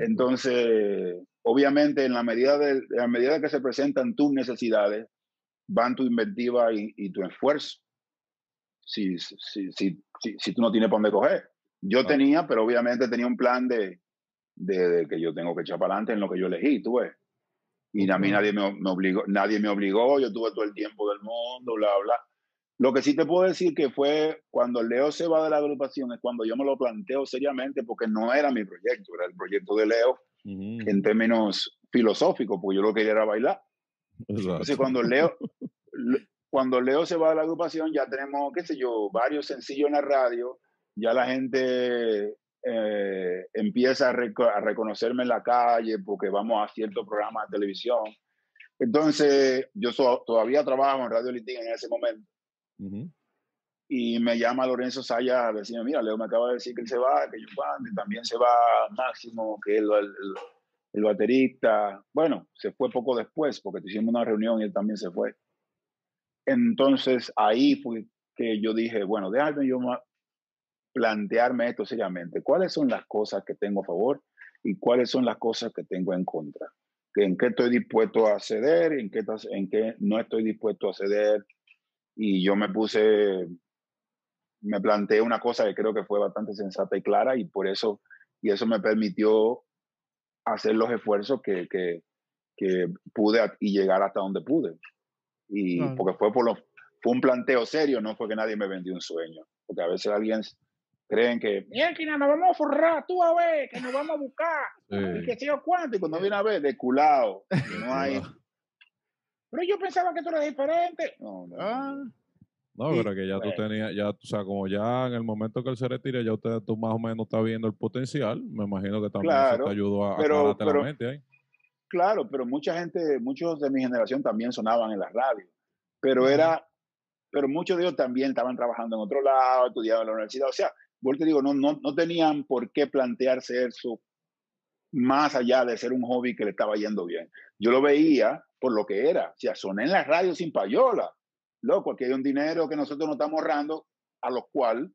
Entonces, obviamente, en la medida de, en la medida que se presentan tus necesidades, van tu inventiva y, tu esfuerzo. Si, si, si, si, tú no tienes para dónde coger. Yo tenía, pero obviamente tenía un plan de, de, que yo tengo que echar para adelante en lo que yo elegí, tú ves. Y a mí nadie me, obligó, nadie me obligó, yo tuve todo el tiempo del mundo, bla, bla. Lo que sí te puedo decir que fue cuando Leo se va de la agrupación, es cuando yo me lo planteo seriamente, porque no era mi proyecto, era el proyecto de Leo en términos filosóficos, porque yo lo quería era bailar. Entonces, cuando Leo, cuando Leo se va de la agrupación, ya tenemos, qué sé yo, varios sencillos en la radio, ya la gente eh, empieza a, reconocerme en la calle porque vamos a ciertos programas de televisión. Entonces, yo todavía trabajo en Radio Litín en ese momento. Y me llama Lorenzo Saya a decirme, mira, Leo me acaba de decir que él se va, que yo y también se va Máximo, que es el, el, baterista. Bueno, se fue poco después porque hicimos una reunión y él también se fue. Entonces ahí fue que yo dije, bueno, déjame yo plantearme esto seriamente. ¿Cuáles son las cosas que tengo a favor y cuáles son las cosas que tengo en contra? ¿En qué estoy dispuesto a ceder? ¿En qué, en qué no estoy dispuesto a ceder? Y yo me puse, me planteé una cosa que creo que fue bastante sensata y clara y por eso, y eso me permitió hacer los esfuerzos que, que, que pude y llegar hasta donde pude. Y porque fue por lo, fue un planteo serio, no fue que nadie me vendió un sueño. Porque a veces alguien creen que, mira, nos vamos a forrar, tú a ver, que nos vamos a buscar, y que sé yo cuánto, y cuando viene a ver, de culado, no hay... Pero yo pensaba que tú eras diferente. No, no.
Ah. No, pero que ya tú tenías, ya, o sea, como ya en el momento que él se retire, ya usted, tú más o menos estás viendo el potencial. Me imagino que también eso te ayudó a, pero, la mente ahí.
Claro, pero mucha gente, muchos de mi generación también sonaban en la radio. Pero era, pero muchos de ellos también estaban trabajando en otro lado, estudiaban en la universidad. O sea, te digo, no, no, no tenían por qué plantearse eso más allá de ser un hobby que le estaba yendo bien. Yo lo veía por lo que era. O sea, soné en la radio sin payola. Loco, aquí hay un dinero que nosotros nos estamos ahorrando a lo cual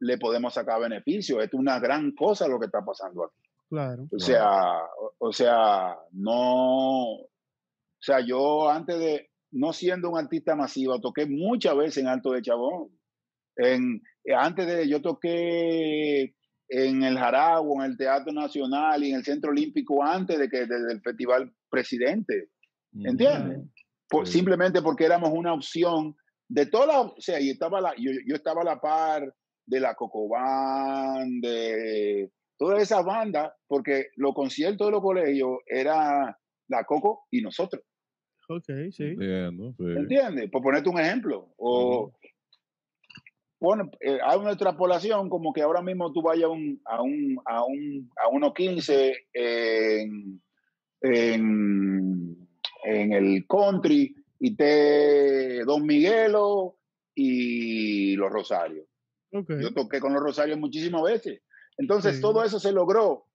le podemos sacar beneficio. Esto es una gran cosa lo que está pasando aquí.
Claro.
O sea, o, sea, no. O sea, yo antes de, no siendo un artista masivo, toqué muchas veces en Alto de Chabón. En, antes de, yo toqué en el Jaragua, en el Teatro Nacional y en el Centro Olímpico antes de que desde el Festival Presidente. ¿Entiendes? Simplemente porque éramos una opción de toda la, o sea, y estaba la, yo, yo estaba a la par de la Cocobán, de todas esas bandas, porque los conciertos de los colegios era la Coco y nosotros.
Ok, sí. Entiendo,
¿Entiendes? Por ponerte un ejemplo. O, bueno, eh, hay una extrapolación como que ahora mismo tú vayas a un, a un, a un, a 1.15 en, en, en, el country y te Don Miguelo y los Rosarios. Yo toqué con los Rosarios muchísimas veces. Entonces todo eso se logró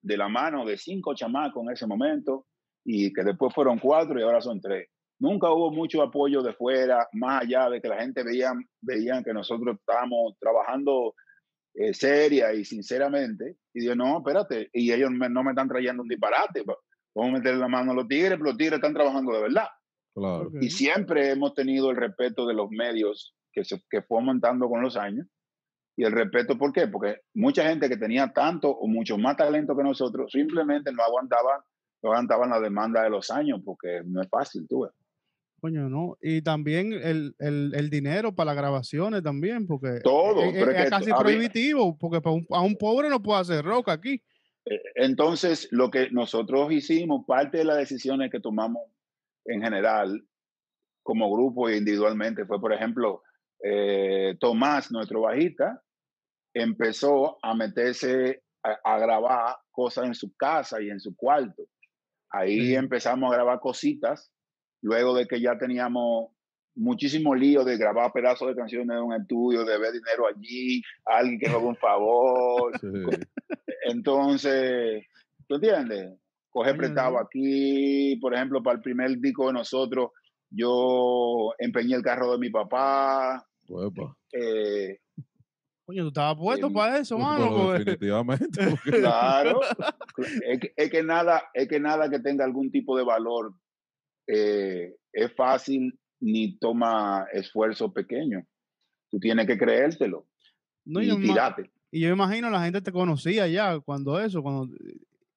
de la mano de cinco chamacos en ese momento y que después fueron cuatro y ahora son tres. Nunca hubo mucho apoyo de fuera, más allá de que la gente veía, veían que nosotros estábamos trabajando eh, seria y sinceramente. Y yo, no, espérate, y ellos no me están trayendo un disparate. Vamos a meterle la mano a los tigres, pero los tigres están trabajando de verdad. Y siempre hemos tenido el respeto de los medios que, se, que fue aumentando con los años. Y el respeto, ¿por qué? Porque mucha gente que tenía tanto o mucho más talento que nosotros simplemente no aguantaba, no aguantaban la demanda de los años, porque no es fácil, tú ves.
Coño, ¿no? Y también el, el, el, dinero para las grabaciones también, porque
todo
es, casi prohibitivo, porque a un pobre no puede hacer rock aquí.
Eh, entonces, lo que nosotros hicimos, parte de las decisiones que tomamos en general, como grupo e individualmente, fue, por ejemplo, eh, Tomás, nuestro bajista, empezó a meterse a, grabar cosas en su casa y en su cuarto. Ahí empezamos a grabar cositas, luego de que ya teníamos muchísimo lío de grabar pedazos de canciones en un estudio, de ver dinero allí, alguien que nos un favor. Entonces, ¿tú entiendes? Coger prestado aquí, por ejemplo, para el primer disco de nosotros, yo empeñé el carro de mi papá,
eh, Coño, tú estabas puesto para eso, mano.
definitivamente.
Claro. es, que, nada, es que nada que tenga algún tipo de valor eh, es fácil ni toma esfuerzo pequeño. Tú tienes que creértelo. y,
Y yo imagino la gente te conocía ya cuando eso, cuando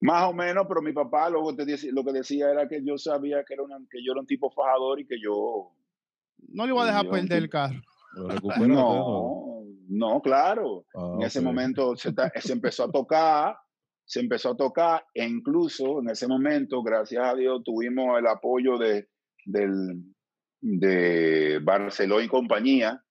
más o menos, pero mi papá lo que, lo que decía era que yo sabía que, era que yo era un tipo fajador y que yo...
No le iba a dejar perder el carro.
No, no, claro. Ah, en ese momento se, empezó a tocar, se empezó a tocar e incluso en ese momento, gracias a Dios, tuvimos el apoyo de, del, de Barceló y compañía,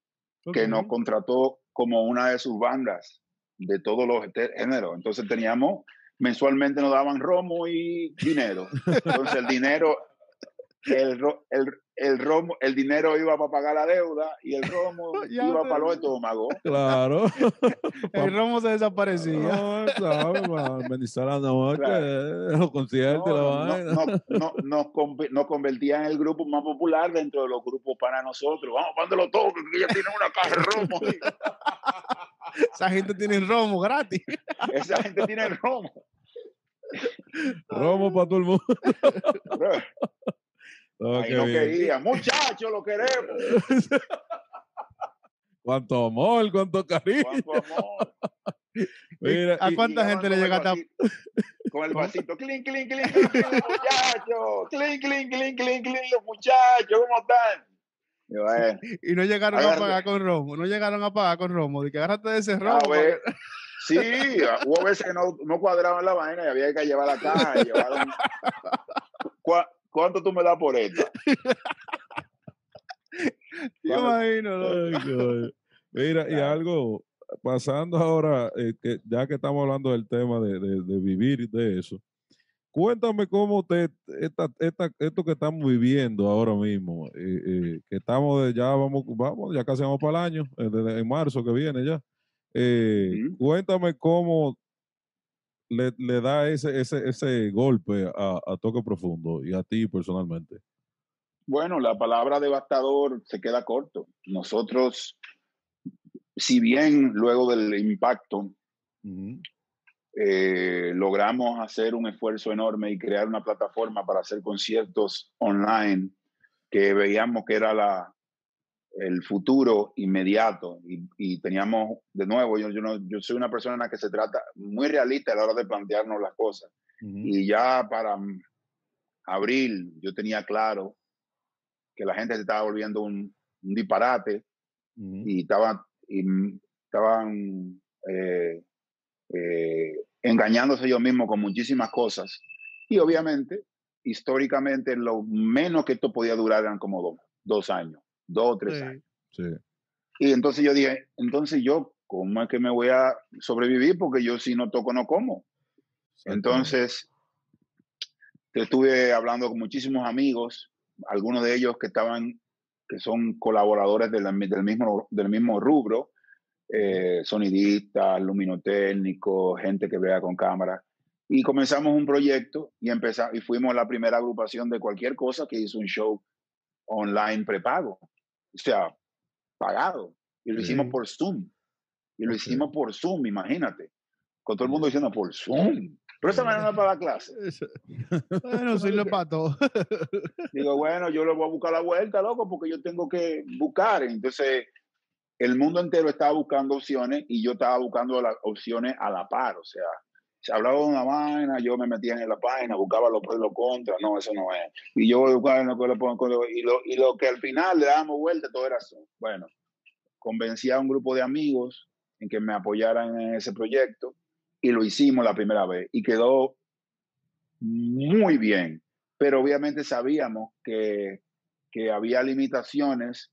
que nos contrató como una de sus bandas de todos los géneros. Entonces teníamos, mensualmente nos daban romo y dinero. Entonces el dinero, el, el, el romo, el dinero iba para pagar la deuda y el romo iba para los estómagos.
Claro.
el romo se desaparecía. No,
amenizar la noche, los conciertos, no, la vaina.
No, nos, nos convertía en el grupo más popular dentro de los grupos para nosotros. Vamos, cuando lo toque, que ya tienen una caja de romo.
Esa gente tiene romo gratis.
Esa gente tiene romo.
Romo para todo el mundo.
Ahí no quería. Muchachos, lo queremos.
cuánto amor, cuánto cariño.
Cuánto amor.
Mira, ¿A cuánta gente le llega a
Con el vasito, clink, clink, clink, clink, muchachos, clink, clink, clink, clink, clink, los muchachos, ¿cómo están?
Y, bueno, y no llegaron a pagar con Romo, no llegaron a pagar con Romo, de que agárrate de ese Romo. Ver,
sí, hubo veces que no, no cuadraban la vaina y había que llevar la caja, llevar un... ¿Cuánto tú me das por esta?
imagino.
Mira, y algo, pasando ahora, eh, que ya que estamos hablando del tema de, de, vivir de eso, cuéntame cómo te, esta, esta, esto que estamos viviendo ahora mismo, eh, eh, que estamos ya vamos, vamos, ya casi vamos para el año, en marzo que viene ya. Cuéntame cómo le, le da ese, ese, ese golpe a, a, Toque Profundo y a ti personalmente?
Bueno, la palabra devastador se queda corto. Nosotros, si bien luego del impacto eh, logramos hacer un esfuerzo enorme y crear una plataforma para hacer conciertos online que veíamos que era la, el futuro inmediato. Y, teníamos, de nuevo, yo, yo, no, yo soy una persona que se trata muy realista a la hora de plantearnos las cosas. Y ya para abril yo tenía claro que la gente se estaba volviendo un, disparate y, estaba, y estaban eh, eh, engañándose ellos mismos con muchísimas cosas. Y obviamente, históricamente, lo menos que esto podía durar eran como dos años dos o tres años. Y entonces yo dije, entonces yo, ¿cómo es que me voy a sobrevivir? Porque yo si no toco, no como. Entonces, estuve hablando con muchísimos amigos, algunos de ellos que estaban, que son colaboradores del, del, mismo, del mismo rubro, eh, sonidistas, luminotécnicos, gente que vea con cámara. Y comenzamos un proyecto y, empezamos, y fuimos la primera agrupación de cualquier cosa que hizo un show online prepago. O sea, pagado. Y lo hicimos por Zoom. Y lo hicimos por Zoom, imagínate. Con todo el mundo diciendo por Zoom. Pero esa manera no para la clase.
bueno, sí lo pato.
Digo, bueno, yo le voy a buscar la vuelta, loco, porque yo tengo que buscar. Entonces, el mundo entero estaba buscando opciones y yo estaba buscando las opciones a la par. O sea, se hablaba de una vaina, yo me metía en la página, buscaba los pros y los contras. No, eso no es. Y yo buscaba lo y lo, y lo que al final le dábamos vuelta, todo era eso. Bueno, convencí a un grupo de amigos en que me apoyaran en ese proyecto y lo hicimos la primera vez y quedó muy bien, pero obviamente sabíamos que, que había limitaciones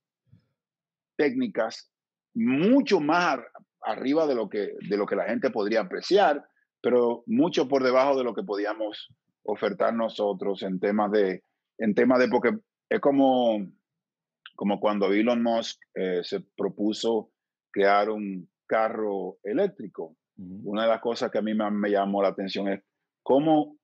técnicas mucho más arriba de lo, que, de lo que la gente podría apreciar, pero mucho por debajo de lo que podíamos ofertar nosotros en temas de, en temas de, porque es como, como cuando Elon Musk eh, se propuso crear un carro eléctrico. Una de las cosas que a mí me, llamó la atención es cómo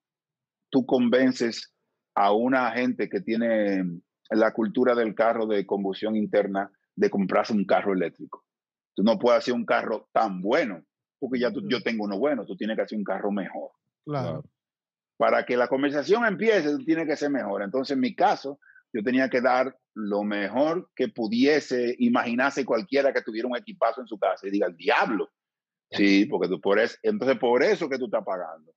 tú convences a una gente que tiene la cultura del carro de combustión interna de comprarse un carro eléctrico. Tú no puedes hacer un carro tan bueno, porque ya yo tengo uno bueno, tú tienes que hacer un carro mejor.
Claro.
Para que la conversación empiece, tú tienes que ser mejor. Entonces, en mi caso, yo tenía que dar lo mejor que pudiese imaginarse cualquiera que tuviera un equipazo en su casa y diga, el diablo, Sí, porque tú por eso, entonces por eso que tú estás pagando.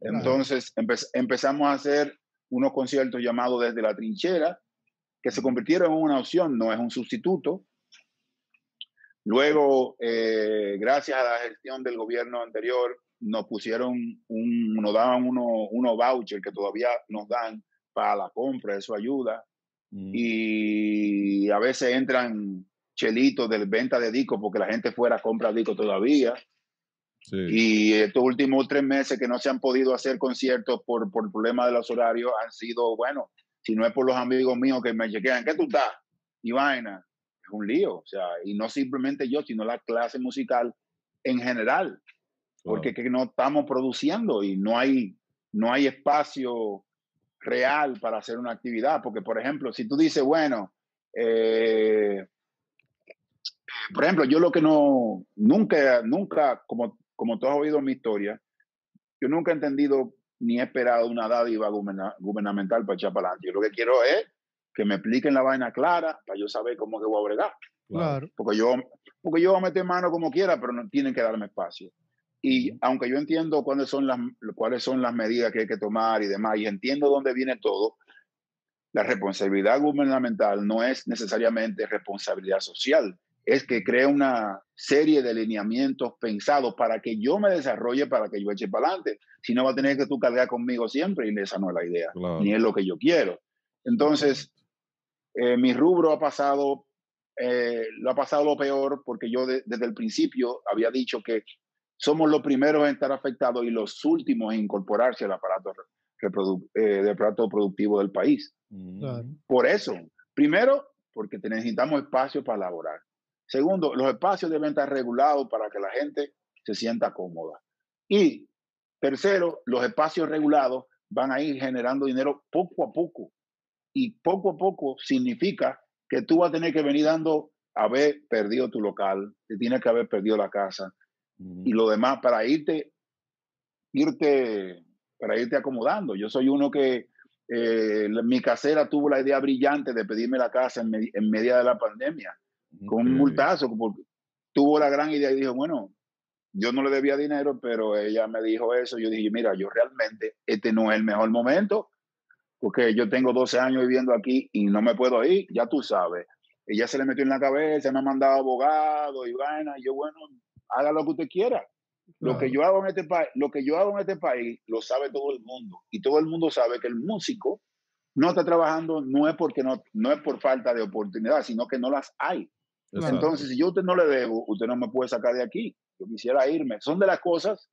Entonces empezamos a hacer unos conciertos llamados desde la trinchera, que se convirtieron en una opción, no es un sustituto. Luego, eh, gracias a la gestión del gobierno anterior, nos pusieron, un, nos daban unos uno vouchers que todavía nos dan para la compra, eso ayuda. Mm. Y a veces entran chelito de venta de discos porque la gente fuera a comprar discos todavía. Y estos últimos tres meses que no se han podido hacer conciertos por, por el problema de los horarios han sido, bueno, si no es por los amigos míos que me chequean, ¿qué tú estás? Y vaina, es un lío. O sea, y no simplemente yo, sino la clase musical en general. Porque que no estamos produciendo y no hay, no hay espacio real para hacer una actividad. Porque, por ejemplo, si tú dices, bueno, eh, por ejemplo, yo lo que no, nunca, nunca, como, como tú has oído mi historia, yo nunca he entendido ni he esperado una dádiva gubernamental para echar para adelante. Yo lo que quiero es que me expliquen la vaina clara para yo saber cómo que voy a bregar.
Claro.
Porque yo, porque yo voy a meter mano como quiera, pero no tienen que darme espacio. Y aunque yo entiendo cuáles son las, cuáles son las medidas que hay que tomar y demás, y entiendo dónde viene todo, la responsabilidad gubernamental no es necesariamente responsabilidad social es que crea una serie de lineamientos pensados para que yo me desarrolle, para que yo eche para adelante. Si no, va a tener que tú cargar conmigo siempre y esa no es la idea, ni es lo que yo quiero. Entonces, eh, mi rubro ha pasado, eh, lo ha pasado lo peor porque yo desde el principio había dicho que somos los primeros en estar afectados y los últimos en incorporarse al aparato, eh, aparato productivo del país.
Mm.
Por eso, primero, porque necesitamos espacio para laborar. Segundo, los espacios deben estar regulados para que la gente se sienta cómoda. Y tercero, los espacios regulados van a ir generando dinero poco a poco. Y poco a poco significa que tú vas a tener que venir dando haber perdido tu local, te tienes que haber perdido la casa y lo demás para irte, irte, para irte acomodando. Yo soy uno que eh, mi casera tuvo la idea brillante de pedirme la casa en, en media de la pandemia con un multazo, porque tuvo la gran idea y dijo, bueno, yo no le debía dinero, pero ella me dijo eso. Yo dije, mira, yo realmente, este no es el mejor momento, porque yo tengo 12 años viviendo aquí y no me puedo ir, ya tú sabes. Ella se le metió en la cabeza, me ha mandado abogado y vaina. Y yo, bueno, haga lo que usted quiera. Lo que yo hago en este país, lo que yo hago en este país, lo sabe todo el mundo. Y todo el mundo sabe que el músico no está trabajando, no es porque no, no es por falta de oportunidad, sino que no las hay. Entonces, si yo a usted no le debo, usted no me puede sacar de aquí. Yo quisiera irme. Son de las cosas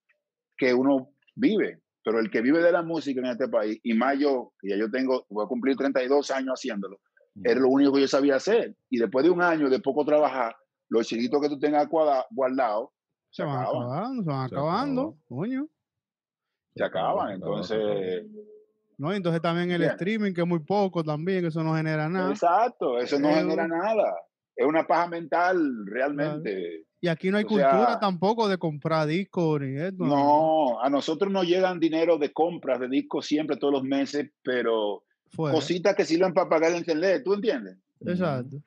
que uno vive, pero el que vive de la música en este país, y más yo, que ya yo tengo, voy a cumplir 32 años haciéndolo, era lo único que yo sabía hacer. Y después de un año de poco trabajar, los chilitos que tú tengas guardados
se van acabando, se van acabando, coño.
se acaban. Entonces.
No, entonces también el streaming, que es muy poco también, eso no genera nada.
Exacto, eso no genera nada. Es una paja mental realmente.
Y aquí no hay cultura tampoco de comprar discos ni esto.
No, a nosotros nos llegan dinero de compras de discos siempre, todos los meses, pero cositas que sirven para pagar el internet, ¿tú entiendes?
Exacto.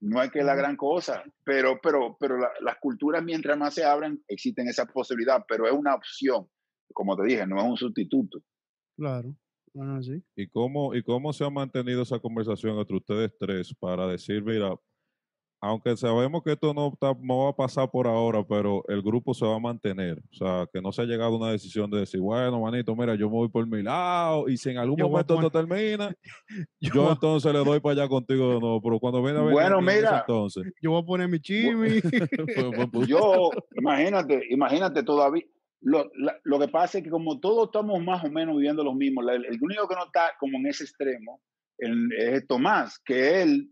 No hay que la gran cosa, pero, pero, pero las culturas mientras más se abren, existen esa posibilidad, pero es una opción. Como te dije, no es un sustituto.
Claro. Bueno, sí.
¿Y cómo, ¿Y cómo se ha mantenido esa conversación entre ustedes tres para decir, mira, aunque sabemos que esto no, va a pasar por ahora, pero el grupo se va a mantener. O sea, que no se ha llegado a una decisión de decir, bueno, manito, mira, yo me voy por mi lado y si en algún momento esto termina, yo, entonces le doy para allá contigo de nuevo. Pero cuando viene a ver,
bueno, mira,
entonces.
Yo voy a poner mi chimi.
yo, imagínate, imagínate todavía. Lo, lo, que pasa es que como todos estamos más o menos viviendo los mismos, el, el único que no está como en ese extremo es Tomás, que él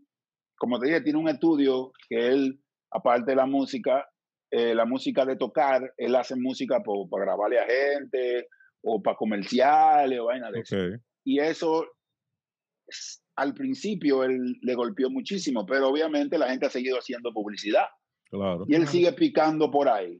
como te dije, tiene un estudio que él, aparte de la música, eh, la música de tocar, él hace música para grabarle a gente o para comerciales o vaina de eso. Y eso, al principio, él le golpeó muchísimo, pero obviamente la gente ha seguido haciendo publicidad.
Claro.
Y él sigue picando por ahí.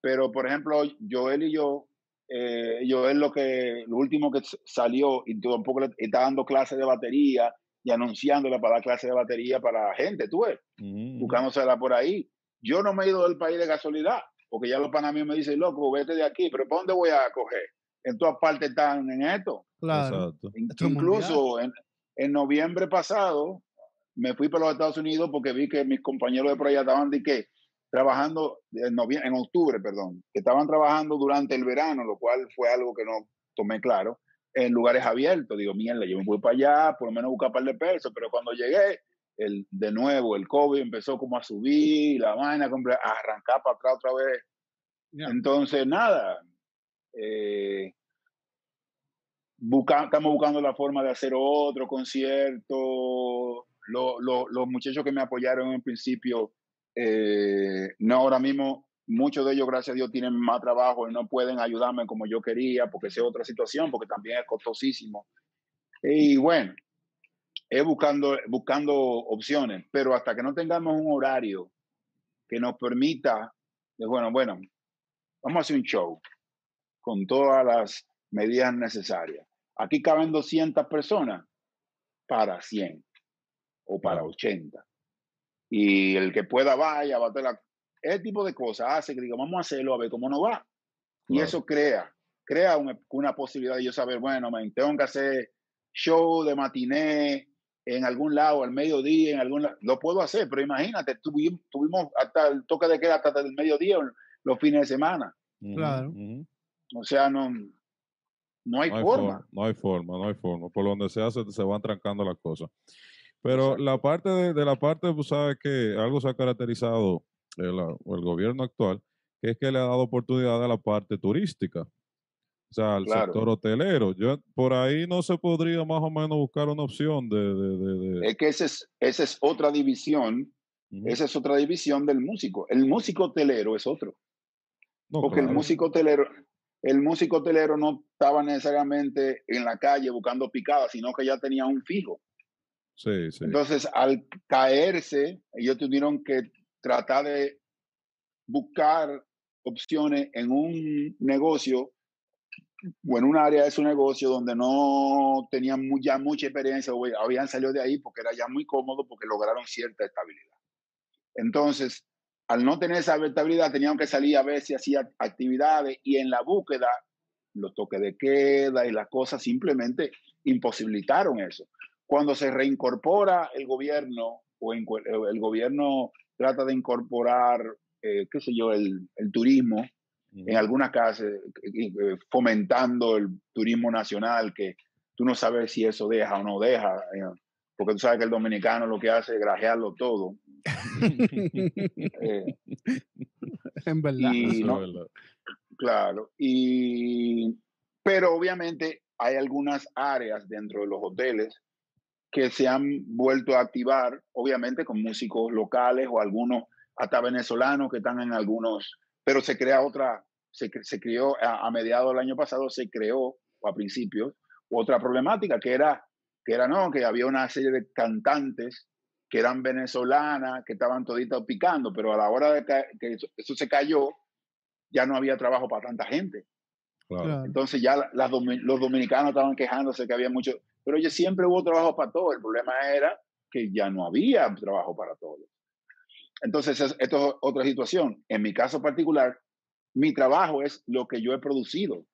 Pero, por ejemplo, Joel y yo, eh, Joel lo que, lo último que salió, y tampoco está dando clases de batería y anunciándola para dar clase de batería para la gente, tú ves, mm. buscándosela por ahí. Yo no me he ido del país de casualidad, porque ya los panameños me dicen, loco, vete de aquí, pero ¿para dónde voy a coger? En todas partes están en esto.
Claro.
Incluso en, en, noviembre pasado me fui para los Estados Unidos porque vi que mis compañeros de por allá estaban de que trabajando en, en octubre, perdón, que estaban trabajando durante el verano, lo cual fue algo que no tomé claro en lugares abiertos. Digo, mierda, yo me voy para allá, por lo menos buscar un par de pesos, pero cuando llegué, el, de nuevo, el COVID empezó como a subir, la vaina, a arrancar para atrás otra vez. Entonces, nada, eh, estamos buscando la forma de hacer otro concierto. los muchachos que me apoyaron en principio, eh, no ahora mismo Muchos de ellos, gracias a Dios, tienen más trabajo y no pueden ayudarme como yo quería, porque es otra situación, porque también es costosísimo. Y bueno, es buscando, buscando opciones, pero hasta que no tengamos un horario que nos permita, bueno, bueno, vamos a hacer un show con todas las medidas necesarias. Aquí caben 200 personas para 100 o para 80. Y el que pueda vaya, va a tener la ese tipo de cosas hace que diga, vamos a hacerlo a ver cómo nos va. Y eso crea, crea una, posibilidad de yo saber, bueno, me tengo que hacer show de matiné en algún lado, al mediodía, en algún lado. Lo puedo hacer, pero imagínate, tuvimos, tuvimos hasta el toque de queda hasta el mediodía los fines de semana.
Claro.
O sea, no, no hay, forma.
No hay forma, no hay forma. Por donde se hace, se van trancando las cosas. Pero la parte de, de, la parte, pues sabes que algo se ha caracterizado el, el gobierno actual, que es que le ha dado oportunidad a la parte turística, o sea, al sector hotelero. Yo, por ahí no se podría más o menos buscar una opción de... de,
Es que esa es, esa es otra división, esa es otra división del músico. El músico hotelero es otro. Porque el músico hotelero, el músico hotelero no estaba necesariamente en la calle buscando picadas, sino que ya tenía un fijo.
Sí, sí.
Entonces, al caerse, ellos tuvieron que tratar de buscar opciones en un negocio o en un área de su negocio donde no tenían ya mucha experiencia o habían salido de ahí porque era ya muy cómodo porque lograron cierta estabilidad. Entonces, al no tener esa estabilidad, tenían que salir a ver si hacía actividades y en la búsqueda, los toques de queda y las cosas simplemente imposibilitaron eso. Cuando se reincorpora el gobierno o el gobierno trata de incorporar, eh, qué sé yo, el, turismo en algunas casas, eh, eh, fomentando el turismo nacional, que tú no sabes si eso deja o no deja, porque tú sabes que el dominicano lo que hace es grajearlo todo.
en verdad.
Claro, y, pero obviamente hay algunas áreas dentro de los hoteles que se han vuelto a activar, obviamente con músicos locales o algunos hasta venezolanos que están en algunos, pero se crea otra, se, se creó a, mediados del año pasado, se creó, o a principios, otra problemática que era, que era, no, que había una serie de cantantes que eran venezolanas, que estaban toditas picando, pero a la hora de que, eso, se cayó, ya no había trabajo para tanta gente. Entonces ya las, los dominicanos estaban quejándose que había mucho, pero oye, siempre hubo trabajo para todos. El problema era que ya no había trabajo para todos. Entonces, esto es otra situación. En mi caso particular, mi trabajo es lo que yo he producido.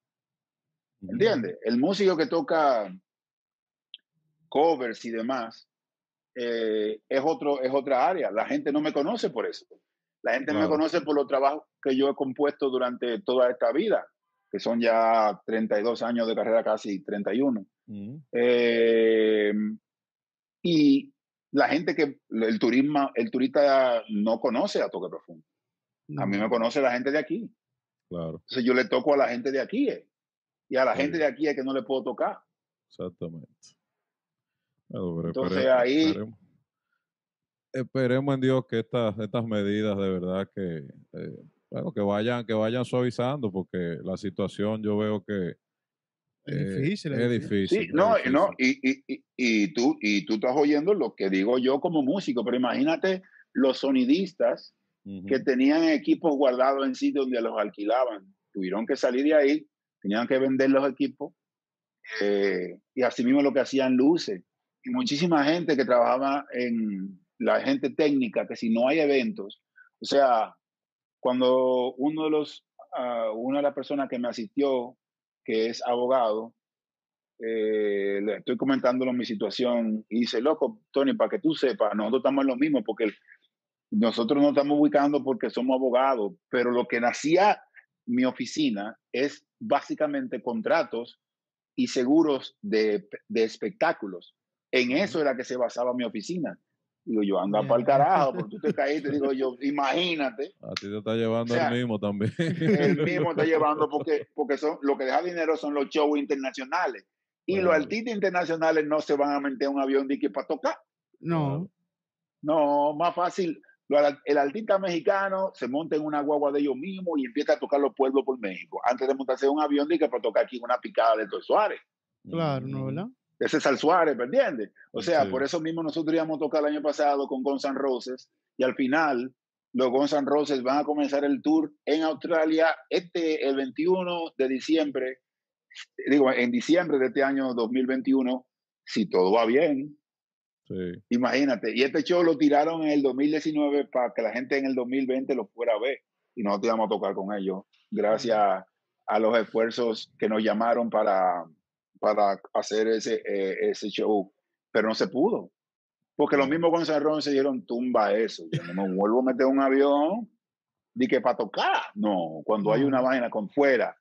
¿Entiendes? El músico que toca covers y demás eh, es, otro, es otra área. La gente no me conoce por eso. La gente me conoce por los trabajos que yo he compuesto durante toda esta vida, que son ya 32 años de carrera, casi 31. Eh, y la gente que el turismo, el turista no conoce a Toque Profundo. A mí me conoce la gente de aquí.
Claro.
Entonces yo le toco a la gente de aquí. Eh, y a la gente de aquí es que no le puedo tocar.
Exactamente.
Entonces ahí.
Esperemos, en Dios que estas, estas medidas de verdad que, eh, bueno, que vayan, que vayan suavizando, porque la situación yo veo que
es difícil.
Es, difícil.
Sí, no, no, y, y, y, tú, y tú estás oyendo lo que digo yo como músico, pero imagínate los sonidistas que tenían equipos guardados en sitios donde los alquilaban. Tuvieron que salir de ahí, tenían que vender los equipos, eh, y así mismo lo que hacían luces. Y muchísima gente que trabajaba en la gente técnica, que si no hay eventos, o sea, cuando uno de los, uh, una de las personas que me asistió que es abogado, eh, le estoy comentándolo mi situación y dice, loco, Tony, para que tú sepas, nosotros estamos en lo mismo porque nosotros no estamos ubicando porque somos abogados, pero lo que nacía mi oficina es básicamente contratos y seguros de, de espectáculos. En eso era que se basaba mi oficina. Digo yo, anda para el carajo, porque tú te caíste. Digo yo, imagínate.
A ti te está llevando el mismo también.
El mismo está llevando porque, porque son, lo que deja dinero son los shows internacionales. Y los artistas internacionales no se van a meter un avión de que para tocar.
No.
No, más fácil. El artista mexicano se monta en una guagua de ellos mismos y empieza a tocar los pueblos por México. Antes de montarse en un avión de que para tocar aquí una picada de Toy Suárez.
Claro, ¿no, verdad?
Ese es Suárez, ¿me entiendes? O sea, por eso mismo nosotros íbamos a tocar el año pasado con Guns N' Roses y al final los Guns N' Roses van a comenzar el tour en Australia este el 21 de diciembre, digo, en diciembre de este año 2021, si todo va bien.
Sí.
Imagínate, y este show lo tiraron en el 2019 para que la gente en el 2020 lo fuera a ver y nosotros íbamos a tocar con ellos, gracias a los esfuerzos que nos llamaron para para hacer ese, eh, ese show, pero no se pudo. Porque los mismos Gonzalo se dieron tumba eso. Yo no me vuelvo a meter un avión di que para tocar. No, cuando hay una vaina con fuera.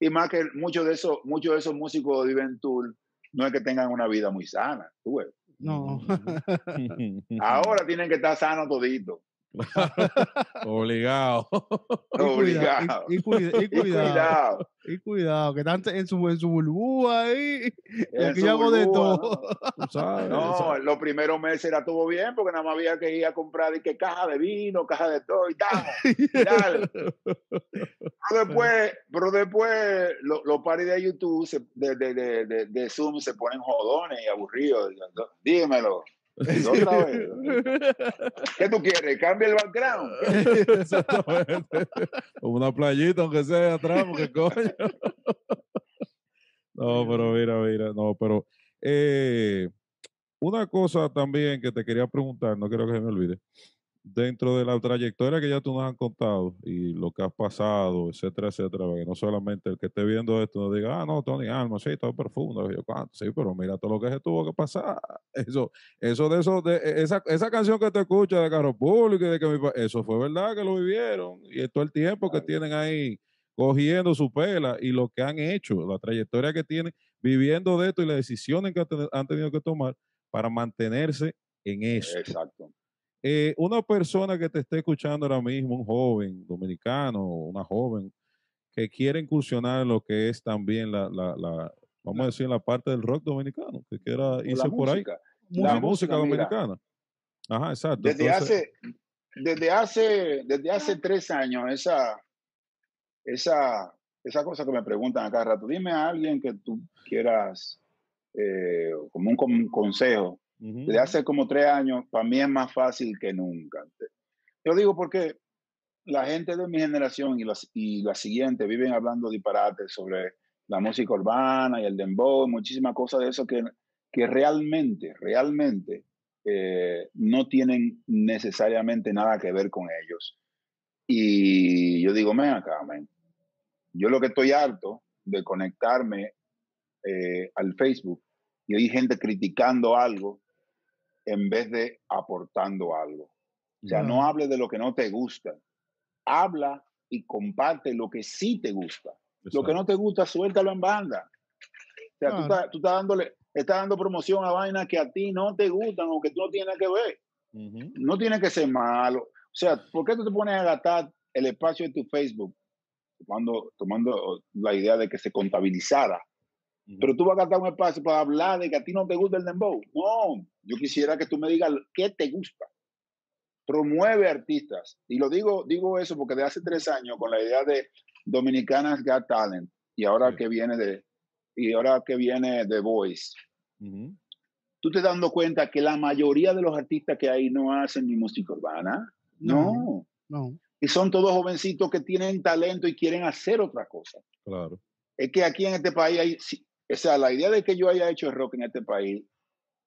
Y más que muchos de esos, muchos de esos músicos de Ventura no es que tengan una vida muy sana. ¿tú ves?
No.
Ahora tienen que estar sanos toditos.
Obligado.
Obligado.
Y, cuidado. Y cuidado. que están en su, en su burbuja ahí. Y aquí yo hago de todo.
No, los primeros meses era todo bien porque nada más había que ir a comprar y que caja de vino, caja de todo y tal. pero después, pero después los paris de YouTube, de, de, de, de, Zoom, se ponen jodones y aburridos. Dímelo. Vez. ¿Qué tú quieres? ¿Cambia el background?
Exactamente. Una playita, aunque sea atrás, porque coño. No, pero mira, mira, no, pero eh, una cosa también que te quería preguntar, no quiero que se me olvide dentro de la trayectoria que ya tú nos has contado y lo que has pasado, etcétera, etcétera, que no solamente el que esté viendo esto nos diga, ah, no, Tony Alma, sí, está profundo, yo, sí, pero mira todo lo que se tuvo que pasar. Eso, eso de eso, de e, esa, esa canción que te escucha de Carro Público, de que eso fue verdad que lo vivieron y todo el tiempo que tienen ahí cogiendo su pela y lo que han hecho, la trayectoria que tienen viviendo de esto y las decisiones que han tenido que tomar para mantenerse en eso.
Exacto.
Eh, una persona que te esté escuchando ahora mismo, un joven dominicano, una joven que quiere incursionar en lo que es también la, la, la vamos a decir, la parte del rock dominicano, que quiera irse por ahí. La, música, dominicana. Ajá, exacto.
Desde hace, desde hace, desde hace tres años, esa, esa, esa cosa que me preguntan acá rato, dime a alguien que tú quieras eh, como un, consejo. De hace como tres años, para mí es más fácil que nunca. Yo digo porque la gente de mi generación y, las, y la siguiente viven hablando disparates sobre la música urbana y el dembow, muchísimas cosas de eso que, que realmente, realmente eh, no tienen necesariamente nada que ver con ellos. Y yo digo, ven acá, Yo lo que estoy harto de conectarme eh, al Facebook y hay gente criticando algo en vez de aportando algo. O sea, no hable de lo que no te gusta. Habla y comparte lo que sí te gusta. Lo que no te gusta, suéltalo en banda. O sea, tú, estás, tú estás, dándole, estás dando promoción a vainas que a ti no te gustan o que tú no tienes que ver. No tiene que ser malo. O sea, ¿por qué tú te pones a gastar el espacio de tu Facebook tomando, tomando la idea de que se contabilizara? Pero tú vas a gastar un espacio para hablar de que a ti no te gusta el dembow. No, yo quisiera que tú me digas qué te gusta. Promueve artistas. Y lo digo, digo eso porque de hace tres años con la idea de Dominicanas Got Talent y ahora que viene de y ahora que viene The Voice, tú te dando cuenta que la mayoría de los artistas que hay no hacen ni música urbana. No. No. Y son todos jovencitos que tienen talento y quieren hacer otra cosa.
Claro.
Es que aquí en este país hay, o sea, la idea de que yo haya hecho rock en este país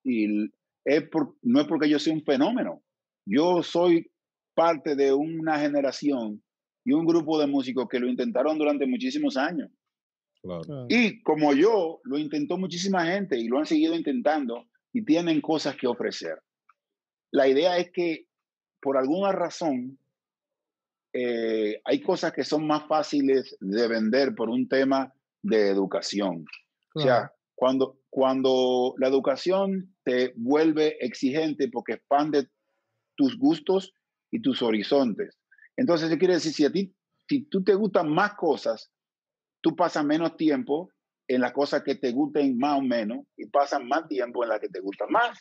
y es no es porque yo sea un fenómeno. Yo soy parte de una generación y un grupo de músicos que lo intentaron durante muchísimos años. Y como yo, lo intentó muchísima gente y lo han seguido intentando y tienen cosas que ofrecer. La idea es que por alguna razón eh, hay cosas que son más fáciles de vender por un tema de educación. O sea, cuando, cuando la educación te vuelve exigente porque expande tus gustos y tus horizontes. Entonces, ¿qué quiere decir? Si a ti, si tú te gustan más cosas, tú pasas menos tiempo en las cosas que te gusten más o menos y pasas más tiempo en las que te gustan más.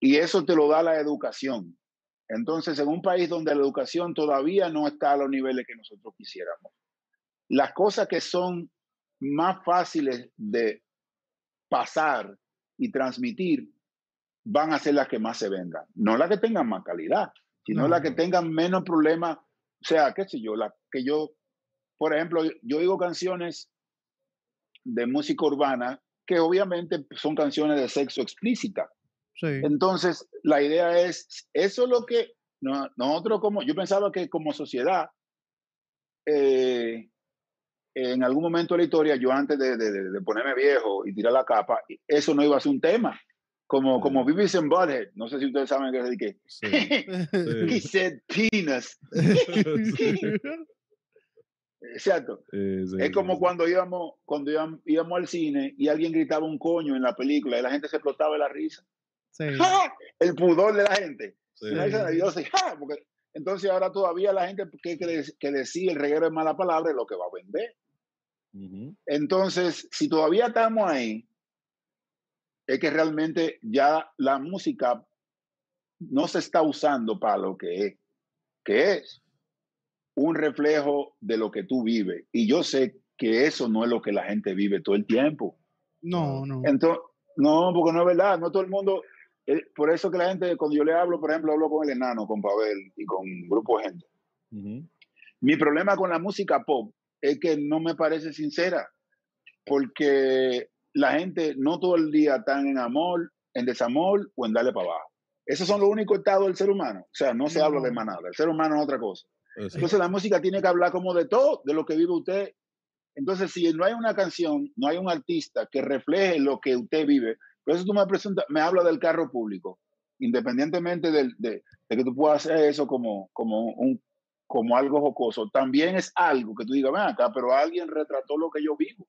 Y eso te lo da la educación. Entonces, en un país donde la educación todavía no está a los niveles que nosotros quisiéramos, las cosas que son más fáciles de pasar y transmitir van a ser las que más se vendan. No las que tengan más calidad, sino las que tengan menos problemas. O sea, qué sé yo, la que yo, por ejemplo, yo oigo canciones de música urbana que obviamente son canciones de sexo explícita. Entonces, la idea es, eso es lo que nosotros como, yo pensaba que como sociedad, eh, en algún momento de la historia, yo antes de, de, ponerme viejo y tirar la capa, eso no iba a ser un tema. Como, como Beavis and Butthead, no sé si ustedes saben qué es que. Sí. He said penis. Exacto. es como cuando íbamos, cuando íbamos, al cine y alguien gritaba un coño en la película y la gente se explotaba de la risa. El pudor de la gente. entonces ahora todavía la gente que, que decía el reguero de mala palabra es lo que va a vender. Entonces, si todavía estamos ahí, es que realmente ya la música no se está usando para lo que es, que es un reflejo de lo que tú vives. Y yo sé que eso no es lo que la gente vive todo el tiempo.
No, no.
Entonces, no, porque no es verdad, no todo el mundo, eh, por eso que la gente, cuando yo le hablo, por ejemplo, hablo con el enano, con Pavel y con un grupo de gente. Mi problema con la música pop es que no me parece sincera, porque la gente no todo el día está en amor, en desamor o en darle para abajo. Esos son los únicos estados del ser humano. O sea, no se habla de manada. El ser humano es otra cosa. Entonces la música tiene que hablar como de todo, de lo que vive usted. Entonces, si no hay una canción, no hay un artista que refleje lo que usted vive, por eso tú me presentas, me hablas del carro público, independientemente de, de, que tú puedas hacer eso como, como un como algo jocoso, también es algo que tú digas, ven acá, pero alguien retrató lo que yo vivo.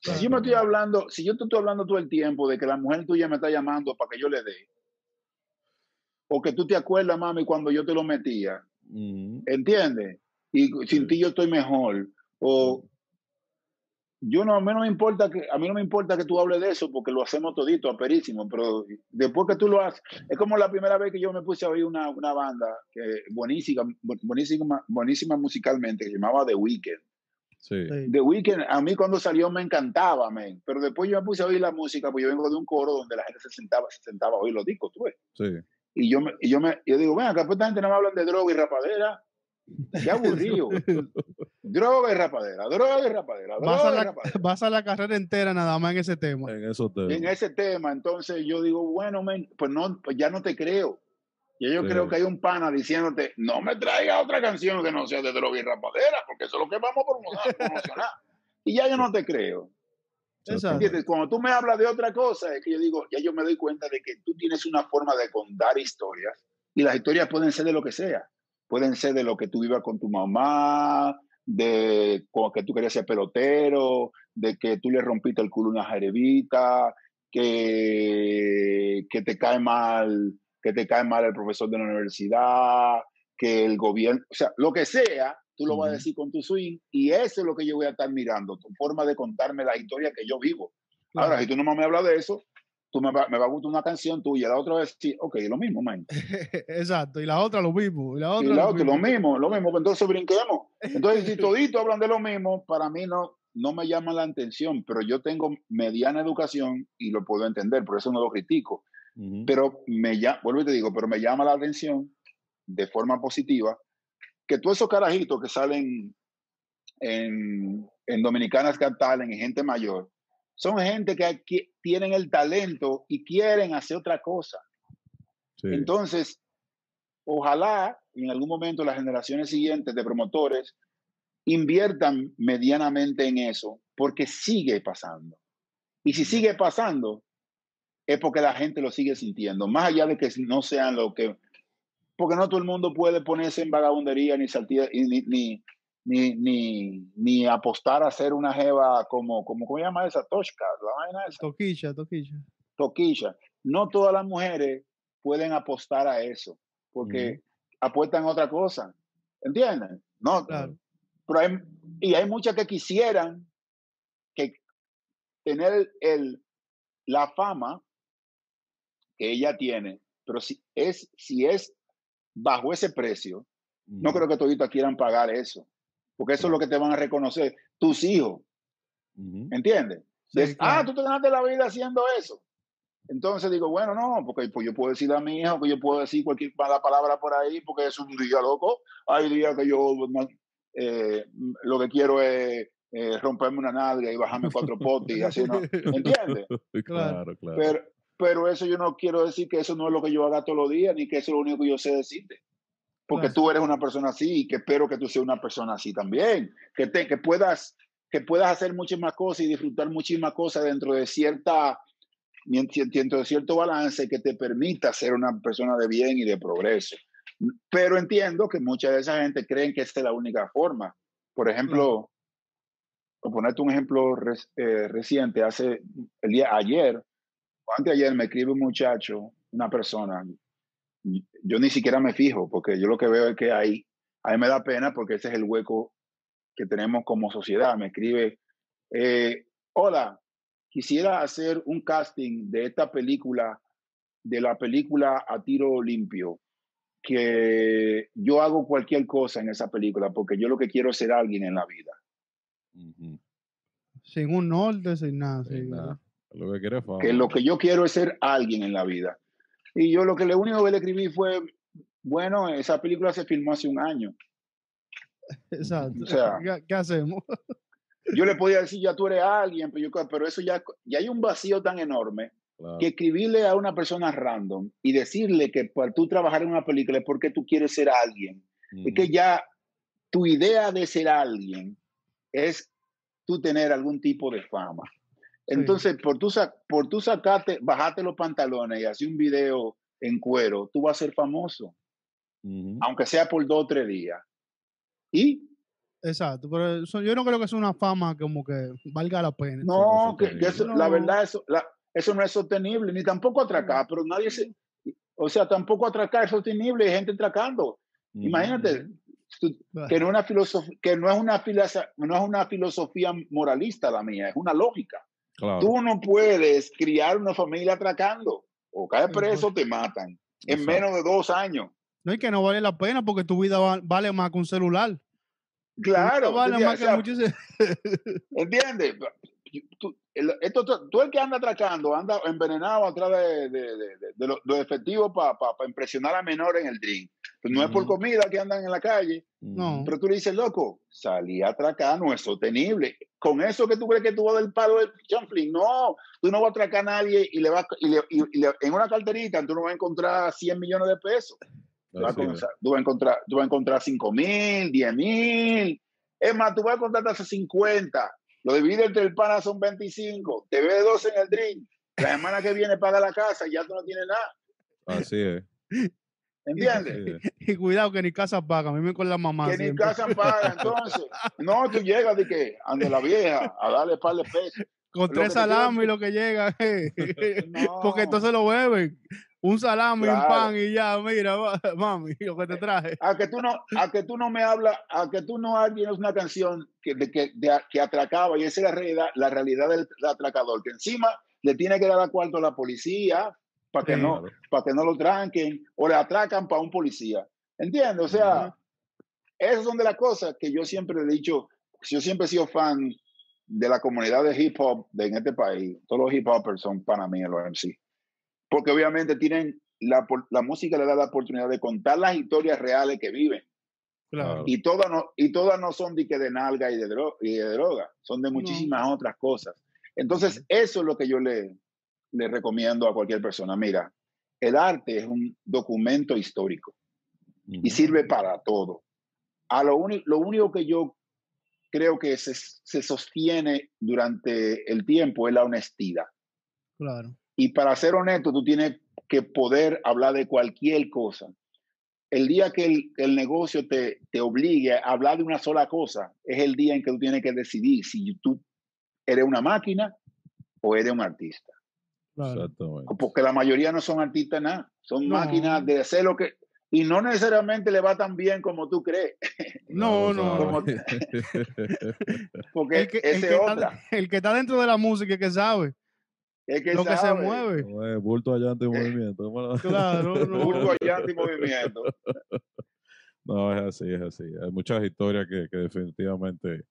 Si yo me estoy hablando, si yo te estoy hablando todo el tiempo de que la mujer tuya me está llamando para que yo le dé, o que tú te acuerdas, mami, cuando yo te lo metía, ¿entiendes? Y sin ti yo estoy mejor, o yo no, a mí no me importa que, a mí no me importa que tú hables de eso porque lo hacemos todito, aperísimo, pero después que tú lo haces, es como la primera vez que yo me puse a oír una, una banda que buenísima, buenísima, buenísima musicalmente, que se llamaba The Weeknd. Sí. The Weeknd, a mí cuando salió me encantaba, man, pero después yo me puse a oír la música, pues yo vengo de un coro donde la gente se sentaba, se sentaba a oír los discos, tú ves. Sí. Y yo, me, y yo, me, yo digo, bueno, que esta gente no me hablan de droga y rapadera, Qué aburrido. droga y rapadera, droga y rapadera.
vas, a la, vas a la carrera entera nada más en ese tema.
En, eso
en ese tema. Entonces yo digo, bueno, pues, no, pues ya no te creo. Y yo creo que hay un pana diciéndote, no me traiga otra canción que no sea de droga y rapadera, porque eso es lo que vamos a promocionar. y ya yo no te creo. Cuando tú me hablas de otra cosa, es que yo digo, ya yo me doy cuenta de que tú tienes una forma de contar historias y las historias pueden ser de lo que sea pueden ser de lo que tú vivas con tu mamá, de que tú querías ser pelotero, de que tú le rompiste el culo a una jerevita, que, que te cae mal, que te cae mal el profesor de la universidad, que el gobierno, o sea, lo que sea, tú lo vas a decir con tu swing y eso es lo que yo voy a estar mirando, tu forma de contarme la historia que yo vivo. Ahora, si tú no me hablas de eso, tú me va, me va a gustar una canción tuya, la otra vez sí, ok, lo mismo, man.
Exacto, y la otra lo mismo. Y la otra,
y la lo, otra, mismo. lo mismo, lo mismo, pues entonces brinquemos. Entonces, si todito hablan de lo mismo, para mí no, no me llama la atención, pero yo tengo mediana educación y lo puedo entender, por eso no lo critico. Pero me llama, vuelvo y te digo, pero me llama la atención de forma positiva que todos esos carajitos que salen en, en Dominicanas Got y gente mayor, son gente que tienen el talento y quieren hacer otra cosa. Entonces, ojalá en algún momento las generaciones siguientes de promotores inviertan medianamente en eso, porque sigue pasando. Y si sigue pasando, es porque la gente lo sigue sintiendo, más allá de que no sean lo que... Porque no todo el mundo puede ponerse en vagabundería ni, ni, ni, ni, ni, ni apostar a ser una jeva como, como ¿cómo se llama esa? Toshka, la vaina esa.
Toquilla, toquilla.
Toquilla. No todas las mujeres pueden apostar a eso, porque apuestan a otra cosa. ¿Entienden? No, claro. Pero hay, y hay muchas que quisieran que tener el, la fama que ella tiene, pero si es, si es bajo ese precio, no creo que toditos quieran pagar eso porque eso es lo que te van a reconocer tus hijos. ¿Entiendes? Ah, tú te ganaste la vida haciendo eso. Entonces digo, bueno, no, porque pues yo puedo decir a mi hijo que yo puedo decir cualquier mala palabra por ahí, porque es un día loco. Hay días que yo eh, lo que quiero es eh, romperme una nalga y bajarme cuatro potes y así, ¿no? ¿Entiendes?
Claro, claro.
Pero, pero eso yo no quiero decir que eso no es lo que yo haga todos los días, ni que eso es lo único que yo sé decirte porque tú eres una persona así y que espero que tú seas una persona así también, que, te, que, puedas, que puedas hacer muchísimas cosas y disfrutar muchísimas cosas dentro de cierta dentro de cierto balance que te permita ser una persona de bien y de progreso. Pero entiendo que mucha de esa gente creen que esta es la única forma. Por ejemplo, por ponerte un ejemplo eh, reciente, hace el día ayer, o antes de ayer, me escribe un muchacho, una persona, yo ni siquiera me fijo, porque yo lo que veo es que ahí, ahí me da pena porque ese es el hueco que tenemos como sociedad. Me escribe, eh, hola, quisiera hacer un casting de esta película, de la película A Tiro Limpio, que yo hago cualquier cosa en esa película, porque yo lo que quiero es ser alguien en la vida.
Sin un norte, sin nada.
Lo que,
que lo que yo quiero es ser alguien en la vida. Y yo lo que le único que le escribí fue, bueno, esa película se filmó hace un año.
Exacto. O sea, ¿qué, hacemos?
yo le podía decir, ya tú eres alguien, pero, yo, pero eso ya, ya hay un vacío tan enorme que escribirle a una persona random y decirle que para tú trabajar en una película es porque tú quieres ser alguien. Es que ya tu idea de ser alguien es tú tener algún tipo de fama. Entonces, por tú, por tú sacarte, bajarte los pantalones y hacer un video en cuero, tú vas a ser famoso. Aunque sea por dos o tres días. ¿Y?
Exacto, pero yo no creo que sea una fama como que valga la pena.
No, que, la verdad, eso, eso no es sostenible, ni tampoco atracar, pero nadie se. O sea, tampoco atracar es sostenible, hay gente atracando. Imagínate, que no, una filosofía, que no, es una no es una filosofía moralista la mía, es una lógica. Tú no puedes criar una familia atracando. O caes preso, te matan. En menos de dos años.
No, y que no vale la pena porque tu vida vale más que un celular.
Claro. Vale más que ¿Entiendes? Tú, el, esto, tú el que anda atracando, anda envenenado atrás de, de, de, los, efectivos para impresionar a menores en el drink. Pues no es por comida que andan en la calle. No. Pero tú le dices, loco, salí a atracar, no es sostenible. Con eso que tú crees que tú vas del palo del chanfling, no, tú no vas a atracar a nadie y le vas y, le, y, en una carterita tú no vas a encontrar 100 millones de pesos. Tú vas, a, encontrar, tú vas a encontrar 5 mil, 10 mil. Es más, tú vas a encontrar hasta 50. Lo divide entre el pana son 25. Te ve 12 en el drink. La semana que viene paga la casa y ya tú no tienes nada.
Así es.
¿Entiendes?
Y, cuidado que ni casa paga, a mí me con la mamá.
Que ni casa paga, entonces. No, tú llegas de que ande la vieja a darle par de pesos.
Con tres salames y lo que llega. Porque entonces lo beben un salami, un pan y ya, mira, mami, lo que te traje.
A que tú no, a que tú no me hablas, a que tú no alguien es una canción que, de, que, que atracaba y esa es la realidad, la realidad del, atracador, que encima le tiene que dar a cuarto a la policía para que, no, para que no lo tranquen o le atracan para un policía. ¿Entiendes? O sea, esas son de las cosas que yo siempre he dicho, yo siempre he sido fan de la comunidad de hip hop de en este país. Todos los hip hopers son para mí los MC porque obviamente tienen la, la música le da la oportunidad de contar las historias reales que viven. Y todas no, y todas no son de, que de nalga y de, y de droga, son de muchísimas otras cosas. Entonces, eso es lo que yo le, le recomiendo a cualquier persona. Mira, el arte es un documento histórico y sirve para todo. A lo, lo único que yo creo que se, se, sostiene durante el tiempo es la honestidad.
Claro.
Y para ser honesto, tú tienes que poder hablar de cualquier cosa. El día que el, negocio te, te, obligue a hablar de una sola cosa, es el día en que tú tienes que decidir si tú eres una máquina o eres un artista. Porque la mayoría no son artistas nada, son máquinas de hacer lo que... Y no necesariamente le va tan bien como tú crees.
No, no.
porque el que, otra.
el que está dentro de la música que sabe.
Es que
lo
que
se mueve.
bulto allante y eh, movimiento.
Claro,
bulto allante y movimiento.
No, es así, es así. Hay muchas historias que, que definitivamente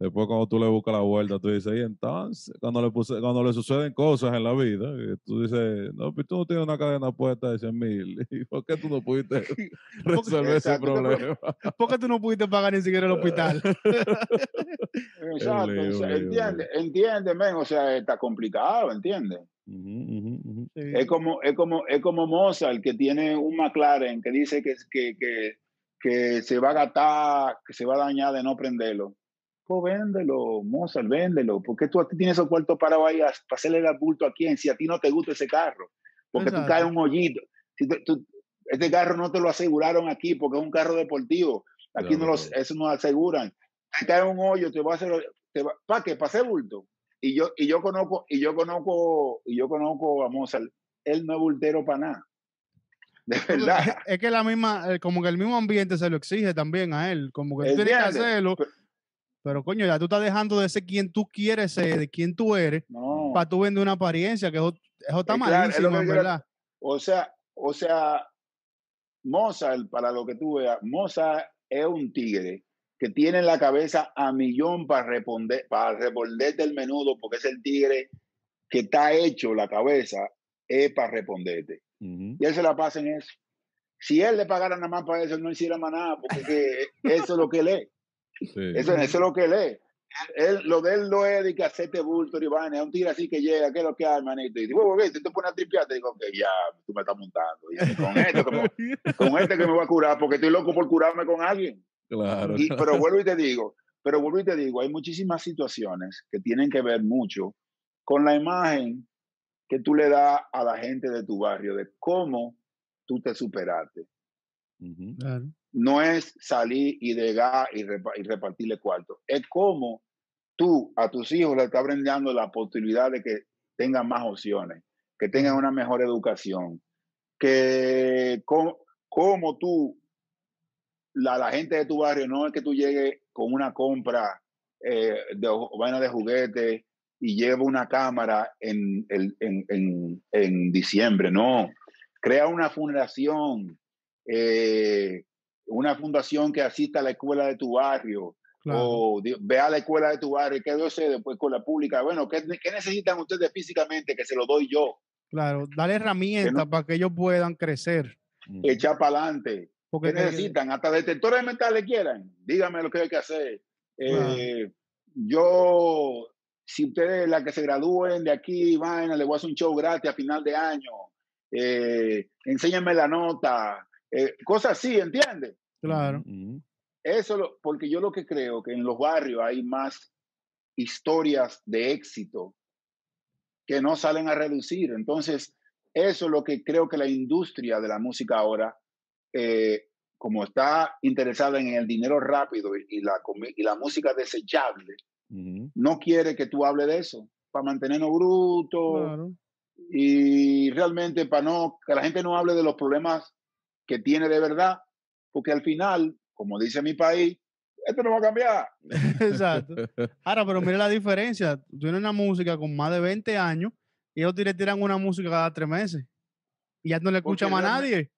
Después cuando tú le buscas la vuelta, tú dices, y entonces, cuando le, puse, cuando le suceden cosas en la vida, tú dices, no, pues tú no tienes una cadena puesta de 100 mil, ¿y por qué tú no pudiste resolver ese problema?
¿Por qué tú no pudiste pagar ni siquiera el hospital?
Exacto, entiende, entiende, o sea, está complicado, entiende. Es como, es como, es como Mozart que tiene un McLaren que dice que, que, que, que se va a gastar, que se va a dañar de no prenderlo véndelo, Mozart, véndelo. porque tú tienes esos cuartos para vaya para hacerle el bulto a quién si a ti no te gusta ese carro? Porque tú caes un hoyito. Si este carro no te lo aseguraron aquí porque es un carro deportivo. Aquí no los, eso no lo aseguran. Te cae un hoyo, te va a hacer. ¿Para qué? Para hacer bulto. Y yo, y yo conozco, y yo conozco, y yo conozco a Mozart. Él no es bultero para nada. De verdad.
Es que la misma, eh, como que el mismo ambiente se lo exige también a él. Como que tú tienes que hacerlo. Pero coño, ya tú estás dejando de ser quien tú quieres ser, de quién tú eres, para tú vender una apariencia, que eso, está malísimo, ¿verdad?
O sea, o sea, Mozart, para lo que tú veas, Mozart es un tigre que tiene la cabeza a millón para responder, para responder del menudo, porque es el tigre que está hecho la cabeza, es para responderte. Y él se la pasa en eso. Si él le pagara nada más para eso, no hiciera más nada, porque eso es lo que él es. Eso, es lo que lee. Él, lo de él no es de que hacerte bulto, Iván, es un tiro así que llega, ¿qué es lo que hay, hermanito? Y digo, bueno, te pones a tripear, te digo, que ya, tú me estás montando. con, esto que me, con este que me voy a curar, porque estoy loco por curarme con alguien.
Claro.
pero vuelvo y te digo, pero vuelvo y te digo, hay muchísimas situaciones que tienen que ver mucho con la imagen que tú le das a la gente de tu barrio, de cómo tú te superaste. claro no es salir y degar y, repartirle cuarto. Es como tú a tus hijos le estás brindando la posibilidad de que tengan más opciones, que tengan una mejor educación, que como, tú la, la, gente de tu barrio no es que tú llegues con una compra eh, de vaina de juguete y lleva una cámara en, en, en, en, diciembre, no. Crea una fundación, eh, una fundación que asista a la escuela de tu barrio, o ve a la escuela de tu barrio y qué después después con la pública. Bueno, ¿qué, ¿qué, necesitan ustedes físicamente? Que se lo doy yo.
Claro, dale herramientas para que ellos puedan crecer.
Echar para adelante. ¿Qué necesitan? Hasta detectores mentales quieran. Dígame lo que hay que hacer. Eh, yo, si ustedes, la que se gradúen de aquí, van, le voy a hacer un show gratis a final de año. Eh, enséñame la nota. Eh, cosas así, ¿entiendes?
Claro.
Eso, porque yo lo que creo que en los barrios hay más historias de éxito que no salen a reducir. Entonces, eso es lo que creo que la industria de la música ahora, eh, como está interesada en el dinero rápido y, la, y la música desechable, no quiere que tú hables de eso, para mantenernos brutos y realmente para no, que la gente no hable de los problemas que tiene de verdad, porque al final, como dice mi país, esto no va a cambiar.
Exacto. Ahora, pero mira la diferencia. Tú tienes una música con más de 20 años y ellos te tiran una música cada tres meses. Y ya no le escucha más a nadie.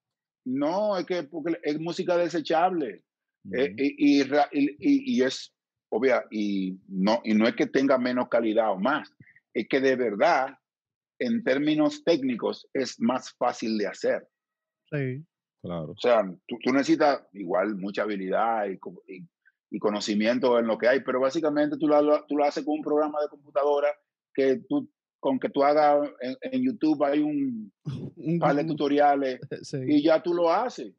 No, es que porque es música desechable. Eh, y, y, es obvia, y no, y no es que tenga menos calidad o más, es que de verdad, en términos técnicos, es más fácil de hacer.
Sí.
Claro.
O sea, tú, tú necesitas igual mucha habilidad y, y conocimiento en lo que hay, pero básicamente tú lo, tú lo haces con un programa de computadora que tú, con que tú hagas en, YouTube hay un, par de tutoriales y ya tú lo haces.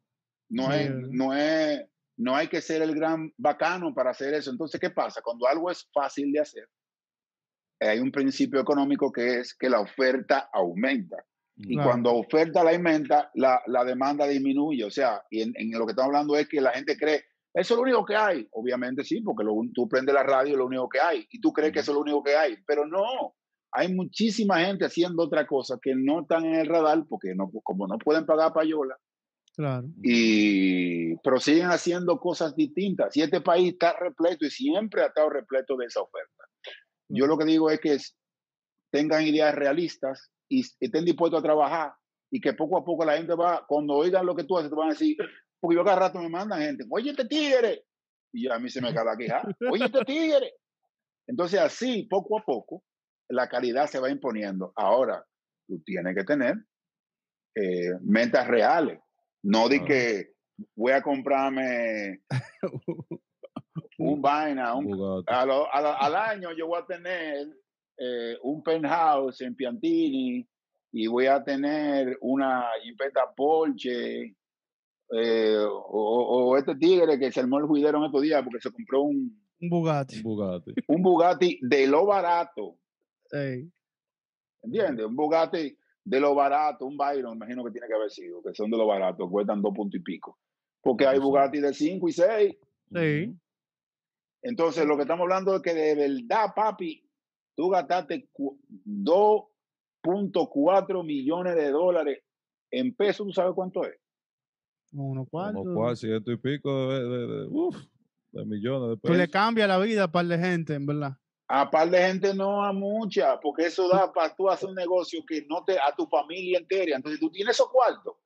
No, es, no, es, no hay que ser el gran bacano para hacer eso. Entonces, ¿qué pasa? Cuando algo es fácil de hacer, hay un principio económico que es que la oferta aumenta. Y cuando oferta la aumenta, la, la, demanda disminuye. O sea, y en, en, lo que estamos hablando es que la gente cree, eso es lo único que hay. Obviamente sí, porque lo, tú prendes la radio, es lo único que hay. Y tú crees que eso es lo único que hay. Pero no, hay muchísima gente haciendo otra cosa que no están en el radar porque no, como no pueden pagar payola.
Claro.
Y, pero siguen haciendo cosas distintas. Y este país está repleto y siempre ha estado repleto de esa oferta. Yo lo que digo es que tengan ideas realistas y estén dispuestos a trabajar y que poco a poco la gente va, cuando oigan lo que tú haces, te van a decir, porque yo cada rato me mandan gente, oye, este tigre. Y a mí se me acaba quejar, oye, este tigre. Entonces, así, poco a poco, la calidad se va imponiendo. Ahora, tú tienes que tener eh, metas reales. No de que voy a comprarme un vaina, un, al año yo voy a tener eh, un penthouse en Piantini y voy a tener una Jeepeta Porsche eh, o, este tigre que se armó el juidero en estos días porque se compró un,
un Bugatti.
Un Bugatti.
Un Bugatti de lo barato. ¿Entiendes? Un Bugatti de lo barato, un Byron, imagino que tiene que haber sido, que son de lo barato, cuestan dos puntos y pico. Porque hay Bugatti de cinco y seis.
Sí.
Entonces, lo que estamos hablando es que de verdad, papi, tú gastaste 2.4 millones de dólares en pesos, ¿tú sabes cuánto es?
Uno cuarto.
Uno ciento y pico de, de, de, millones de pesos.
Pues le cambia la vida a par de gente, en verdad.
A par de gente no, a mucha, porque eso da para tú hacer un negocio que no te, a tu familia entera. Entonces tú tienes esos cuartos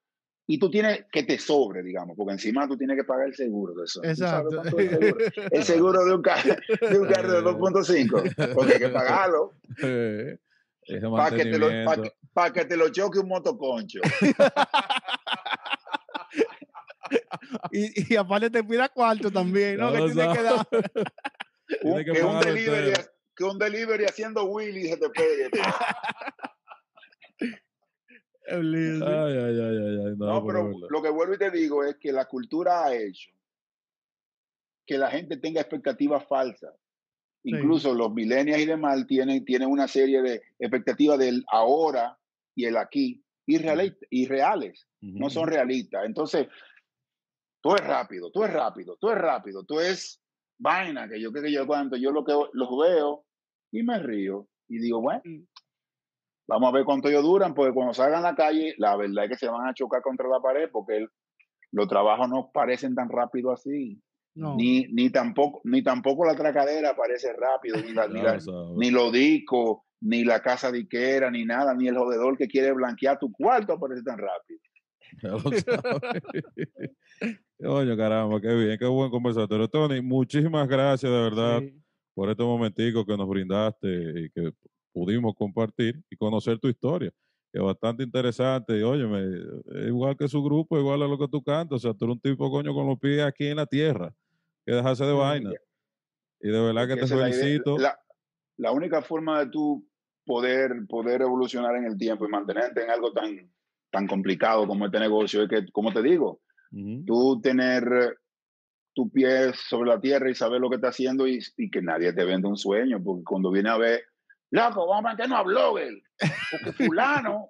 y tú tienes que te sobre, digamos, porque encima tú tienes que pagar el seguro de eso.
Exacto.
El seguro? de un carro de, un carro de 2.5, porque hay que pagarlo. para que, te lo, para que te lo choque un motoconcho.
y, y, aparte te pida cuarto también, ¿no? que tiene que dar.
un, que, un delivery, que, un delivery, haciendo Willy se te pegue.
Ay, ay, ay, ay,
No, pero lo que vuelvo y te digo es que la cultura ha hecho que la gente tenga expectativas falsas. Incluso los millennials y demás tienen, tienen una serie de expectativas del ahora y el aquí, irreales, irreales no son realistas. Entonces, tú es rápido, tú es rápido, tú es rápido, tú es vaina que yo que yo cuando yo lo que los veo y me río y digo, bueno, mm. Vamos a ver cuánto ellos duran, porque cuando salgan a la calle, la verdad es que se van a chocar contra la pared porque los trabajos no parecen tan rápido así. Ni, ni, tampoco, ni tampoco la tracadera parece rápido, ni, la, ni, lo disco, ni la casa diquera, ni nada, ni el jodedor que quiere blanquear tu cuarto aparece tan rápido.
Oye, caramba, qué bien, qué buen conversatorio. Tony, muchísimas gracias de verdad por este momentico que nos brindaste y que pudimos compartir y conocer tu historia, que es bastante interesante. Y oye, igual que su grupo, igual a lo que tú cantas, o sea, tú eres un tipo, coño, con los pies aquí en la tierra que dejarse de vaina. Y de verdad que te felicito.
La, única forma de tú poder, poder evolucionar en el tiempo y mantenerte en algo tan, tan complicado como este negocio es que, como te digo, tú tener tu pie sobre la tierra y saber lo que está haciendo y, que nadie te venda un sueño, porque cuando viene a ver, loco, vamos a meternos a Blogger, porque fulano,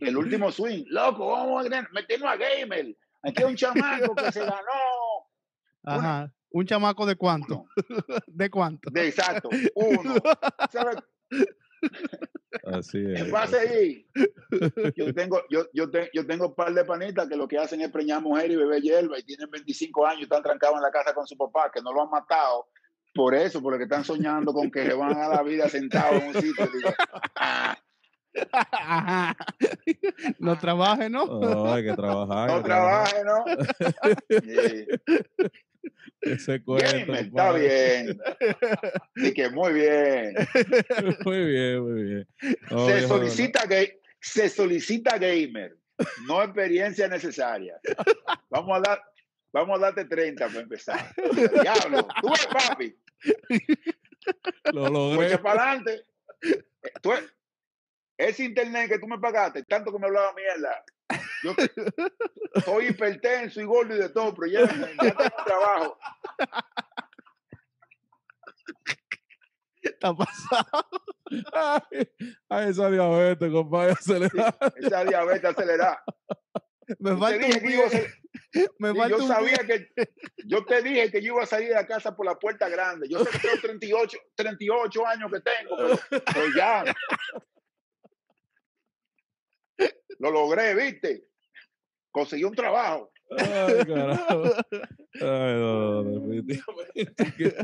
el último swing, loco, vamos a meternos a Gamer, aquí hay un chamaco que se ganó
Ajá. ¿Un chamaco de cuánto? ¿De cuánto?
De exacto, uno. ¿Sabes?
Así es.
Pase ahí. Yo tengo, yo, yo, yo tengo un par de panitas que lo que hacen es preñar mujer y beber hierba y tienen 25 años y están trancados en la casa con su papá, que no lo han matado por eso, porque están soñando con que se van a la vida sentados en un sitio. Ah".
No trabaje, ¿no?
No, hay que trabajar.
No trabaje, ¿no?
Ese cuento.
está bien. Así que muy bien.
Muy bien, muy bien.
se, solicita se solicita gamer, no experiencia necesaria. Vamos a dar, vamos a darte 30 para empezar. Diablo, tú eres papi.
Lo logré.
para adelante. Tú, ese internet que tú me pagaste, tanto que me hablaba mierda, yo soy hipertenso y gordo y de todo, pero ya, ya tengo trabajo.
Está pasado.
Ay, esa diabetes, compadre, acelerada.
esa diabetes acelerada.
Me falta
dije que iba a Me falta yo sabía que yo te dije que yo iba a salir de la casa por la puerta grande. Yo sé que tengo 38, 38 años que tengo, pero ya lo logré, ¿viste? Conseguí un trabajo.
Ay, carajo. Ay, no, definitivamente.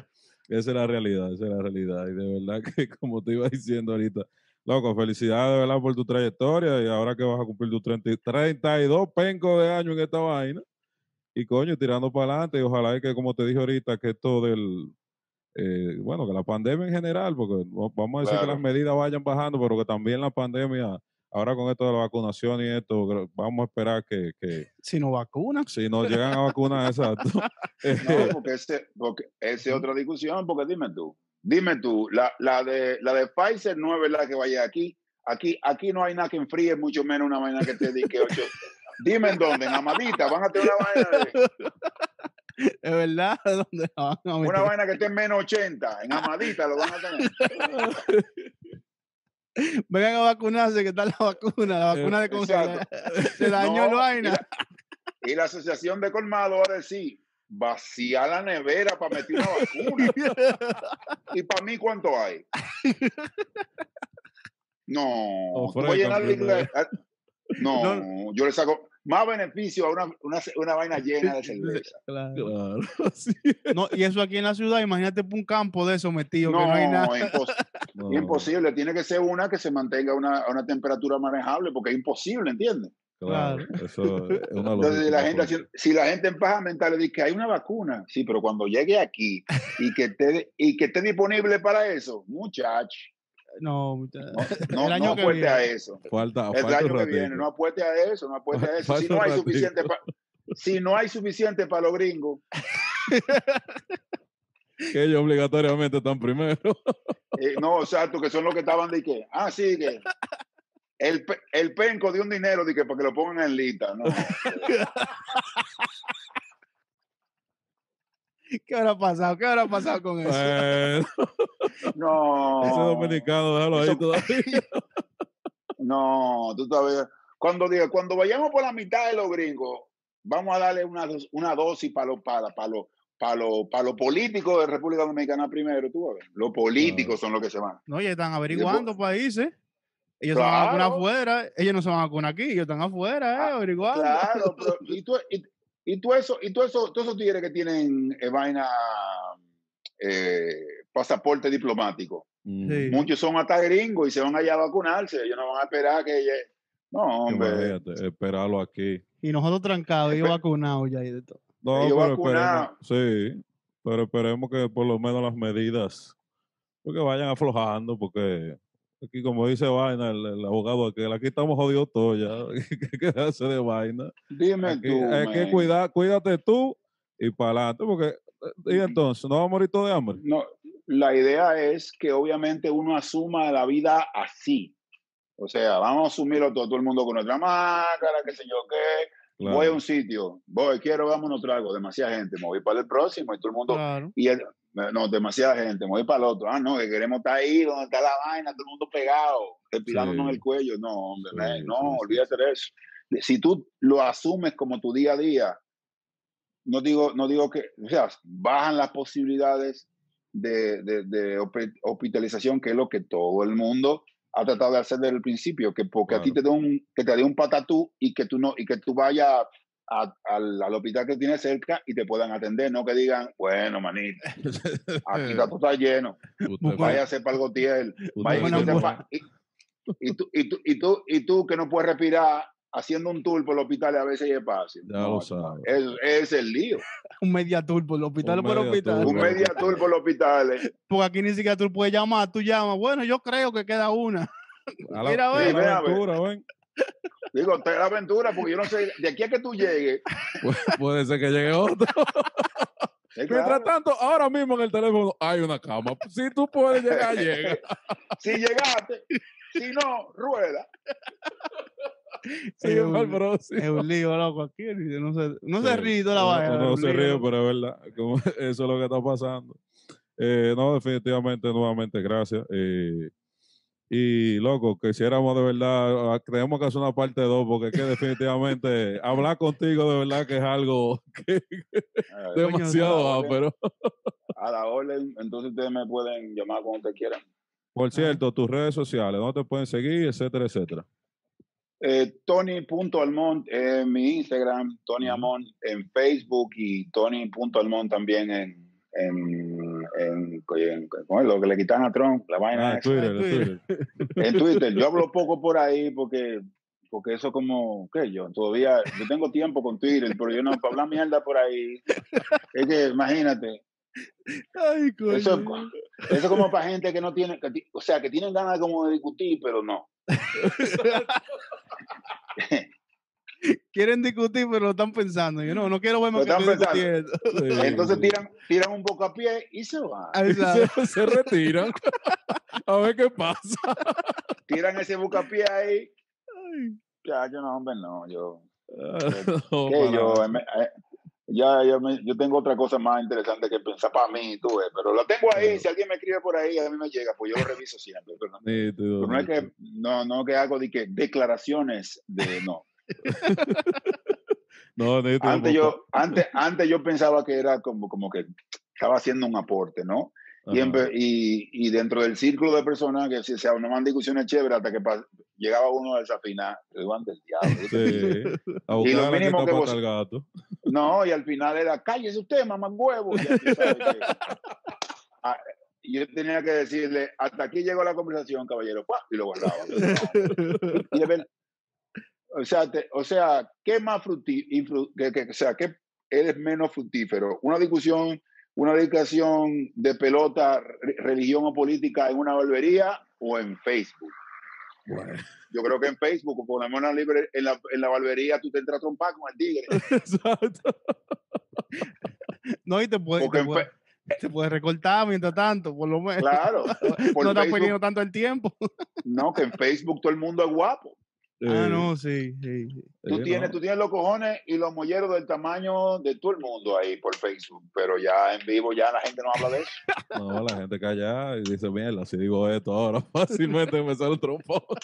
esa es la realidad, esa es la realidad. Y de verdad que, como te iba diciendo ahorita, loco, felicidades de verdad por tu trayectoria y ahora que vas a cumplir tus 32 pencos de años en esta vaina. Y coño, tirando para adelante. Y ojalá que, como te dije ahorita, que esto del. Eh, bueno, que la pandemia en general, porque vamos a decir que las medidas vayan bajando, pero que también la pandemia ahora con esto de la vacunación y esto, vamos a esperar que...
si no vacunan.
Si nos llegan a vacunar, exacto.
no, porque ese, porque esa es otra discusión, porque dime tú, dime tú, la, la, de, la de Pfizer no es verdad que vaya aquí. Aquí, aquí no hay nada que enfríe, mucho menos una vaina que te diga ocho. Dime en dónde, en Amadita, van a tener una vaina
de... Es verdad, ¿dónde van
a Una vaina que esté en menos 80, en Amadita lo van a tener.
Vengan a vacunarse, que está la vacuna, la vacuna de congelar. Se dañó no, vaina.
Y la, Asociación de Colmado va a decir, vacía la nevera para meter una vacuna. ¿Y para mí cuánto hay? No, ah, no, no, yo le saco, más beneficio a una, una, una vaina llena de cerveza. Claro.
No, y eso aquí en la ciudad, imagínate un campo de eso metido, no, que no hay nada.
Imposible, tiene que ser una que se mantenga a una, una temperatura manejable, porque es imposible, ¿entiendes?
Claro, eso es una
Entonces, la gente, si, la gente en paja mental le dice que hay una vacuna, sí, pero cuando llegue aquí y que esté, y que esté disponible para eso, muchacho.
No,
no, el año no apueste a eso.
Falta,
el año que viene, no apueste a eso, no apueste a eso. Si no, hay suficiente si no hay suficiente para los gringos.
que ellos obligatoriamente están primero.
Eh, no, exacto, que son los que estaban de que, ah, sí, que el, el penco de un dinero de que para que lo pongan en lista. No.
¿Qué habrá pasado? ¿Qué habrá pasado con eso?
No.
Ese dominicano, déjalo ahí todavía.
No, tú todavía. Cuando diga, cuando vayamos por la mitad de los gringos, vamos a darle una, una dosis para los para, para los para los para lo políticos de República Dominicana primero, tú a ver. Los políticos son los que se van.
No, ya están averiguando países. Ellos se van a vacunar afuera, ellos no se van a vacunar aquí, ellos están afuera, eh, ah, averiguando.
Claro, pero y tú, y tú eso, y tú eso, todos esos tigres que tienen eh, vaina, eh, pasaporte diplomático. Muchos son hasta gringos y se van allá a vacunarse. Ellos no van a esperar que No, hombre.
esperarlo aquí.
Y nosotros trancados y vacunados ya y de todo.
No, pero esperemos, sí, pero esperemos que por lo menos las medidas, porque vayan aflojando, porque aquí como dice Vaina, el, abogado aquel, aquí estamos jodidos todos ya, ¿qué hace de Vaina?
Dime tú,
Hay que cuidar, cuídate tú y para adelante, porque, y entonces, ¿no va a morir todo de hambre?
No, la idea es que obviamente uno asuma la vida así. O sea, vamos a asumirlo todo, todo el mundo con nuestra máscara, qué sé yo qué. Voy a un sitio, voy, quiero, vámonos algo, demasiada gente, me voy para el próximo y todo el mundo. Y no, demasiada gente, me voy para el otro. Ah, no, que queremos estar ahí, donde está la vaina, todo el mundo pegado, respirándonos en el cuello. No, hombre, no, olvídate de eso. Si tú lo asumes como tu día a día, no digo, no digo que, o sea, bajan las posibilidades de, de, hospitalización, que es lo que todo el mundo ha tratado de hacer desde el principio, que porque a ti te dé un, que te dé un patatú y que tú no, y que tú vayas al, al, hospital que tienes cerca y te puedan atender, no que digan, bueno, manita, aquí está todo está lleno, vaya a hacer para el y, tú, y, tú, y, tú, y tú que no puedes respirar haciendo un tour por el hospital a veces es fácil.
Ya lo sabes.
Es, el lío.
un media tour por el hospital por el
hospital. Un media tour por el hospital.
Porque aquí ni siquiera tú puedes llamar, tú llamas. Bueno, yo creo que queda una.
Mira, ven. La aventura, ven.
Digo, te la aventura, porque yo no sé, de aquí a que tú llegues.
puede ser que llegue otro. Mientras tanto, ahora mismo en el teléfono hay una cama. Si tú puedes llegar, llega.
si llegaste, si no, rueda.
es, un, es un lío, loco, aquí. No se, no se ríe la vaina.
No, se ríe, pero es verdad. Como eso es lo que está pasando. Eh, no, definitivamente, nuevamente, gracias. Eh, y loco, quisiéramos de verdad, ah, tenemos que hacer una parte 2 porque es que definitivamente hablar contigo de verdad que es algo que, demasiado pero
A la orden, entonces ustedes me pueden llamar cuando ustedes quieran.
Por cierto, tus redes sociales, ¿dónde te pueden seguir, etcétera, etcétera?
Eh, Tony.almont en mi Instagram, Tony Amont en Facebook y Tony.almont también en, en, en, lo que le quitan a Trump, la vaina.
Ah, Twitter,
En Twitter. Yo hablo poco por ahí porque porque eso como, ¿qué yo? Todavía, yo tengo tiempo con Twitter, pero yo no, para hablar mierda por ahí, es que imagínate.
Ay,
eso, eso como para gente que no tiene, o sea, que tienen ganas como de discutir, pero no.
Quieren discutir, pero lo están pensando. Yo no, no quiero ver más
que Entonces tiran, tiran un poco a pie y se van.
Se, retiran. a ver qué pasa.
Tiran ese bucapié ahí. Ya, yo no, hombre, no. Yo.
no,
yo eh, ya, yo, yo, tengo otra cosa más interesante que pensar para mí, tú ves, pero lo tengo ahí, si alguien me escribe por ahí, a mí me llega, pues yo lo reviso siempre, pero no, no es que, no, no que hago de que declaraciones de no.
no,
antes yo, antes, antes yo pensaba que era como, como que estaba haciendo un aporte, ¿no? Y, y, y, dentro del círculo de personas que se, se armaban discusiones chéveres hasta que llegaba uno a desafinar, el del diablo.
Sí. y lo mínimo que vos, gato.
No, y al final era, cállese usted, mamá huevo. Ah, y yo tenía que decirle, hasta aquí llegó la conversación, caballero, y lo guardaba. y o sea, o sea, ¿qué más fructífero? o sea, ¿qué eres menos fructífero? Una discusión, una dedicación de pelota, religión o política en una barbería o en Facebook. Yo creo que en Facebook, por la libre, en la, en la barbería tú te entras a trompar con el tigre. Exacto.
no, y te puedes, te, puedes, recortar mientras tanto, por lo menos.
Claro.
no estás perdiendo tanto el tiempo.
no, que en Facebook todo el mundo es guapo.
Ah, no, sí, sí.
Tú, tienes, tú tienes los cojones y los molleros del tamaño de todo el mundo ahí por Facebook, pero ya en vivo ya la gente no habla de eso.
No, la gente calla y dice, mierda, si digo esto ahora fácilmente me sale un trompo.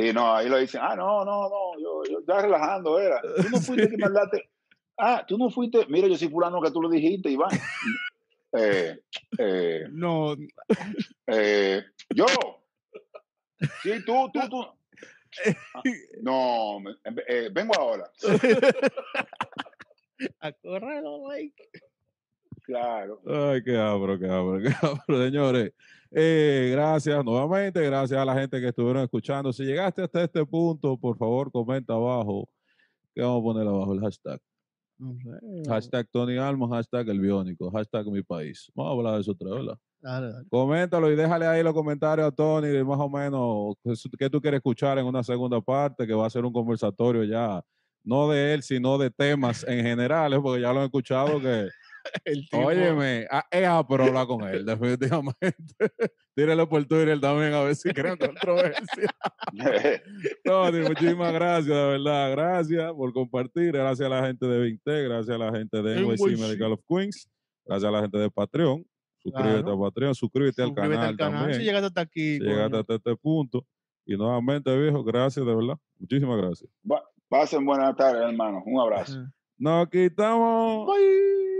Y no, ahí lo dicen, ah, no, no, no, yo, yo estaba relajando, era. Tú no fuiste que mandaste, ah, tú no fuiste, mira, yo soy fulano que tú lo dijiste, Iván. Eh, eh,
no.
Eh, yo. Sí, tú, tú, tú. No, eh, vengo ahora.
A correr los likes.
Claro.
Ay, qué abro, qué abro, qué abro, señores. Eh, gracias nuevamente, gracias a la gente que estuvieron escuchando. Si llegaste hasta este punto, por favor, comenta abajo. ¿Qué vamos a poner abajo? El hashtag. Hashtag Tony Almo, hashtag El Biónico, hashtag Mi País. Vamos a hablar de eso otra vez, Coméntalo y déjale ahí los comentarios a Tony, más o menos qué tú quieres escuchar en una segunda parte, que va a ser un conversatorio ya, no de él, sino de temas en general, porque ya lo he escuchado que el tipo... Óyeme, ah, es pero hablar con él, definitivamente. Tírelo por Twitter también a ver si crean controversia. Tony, muchísimas gracias, de verdad. Gracias por compartir. Gracias a la gente de Vinte, gracias a la gente de NYC Medical of Queens, gracias a la gente de Patreon. Suscríbete a Patreon, suscríbete, al canal, también.
Si llegaste hasta aquí.
Si llegaste hasta este punto. Y nuevamente, viejo, gracias, de verdad. Muchísimas gracias.
pasen buenas tardes, hermano. Un abrazo.
Nos quitamos.
Bye.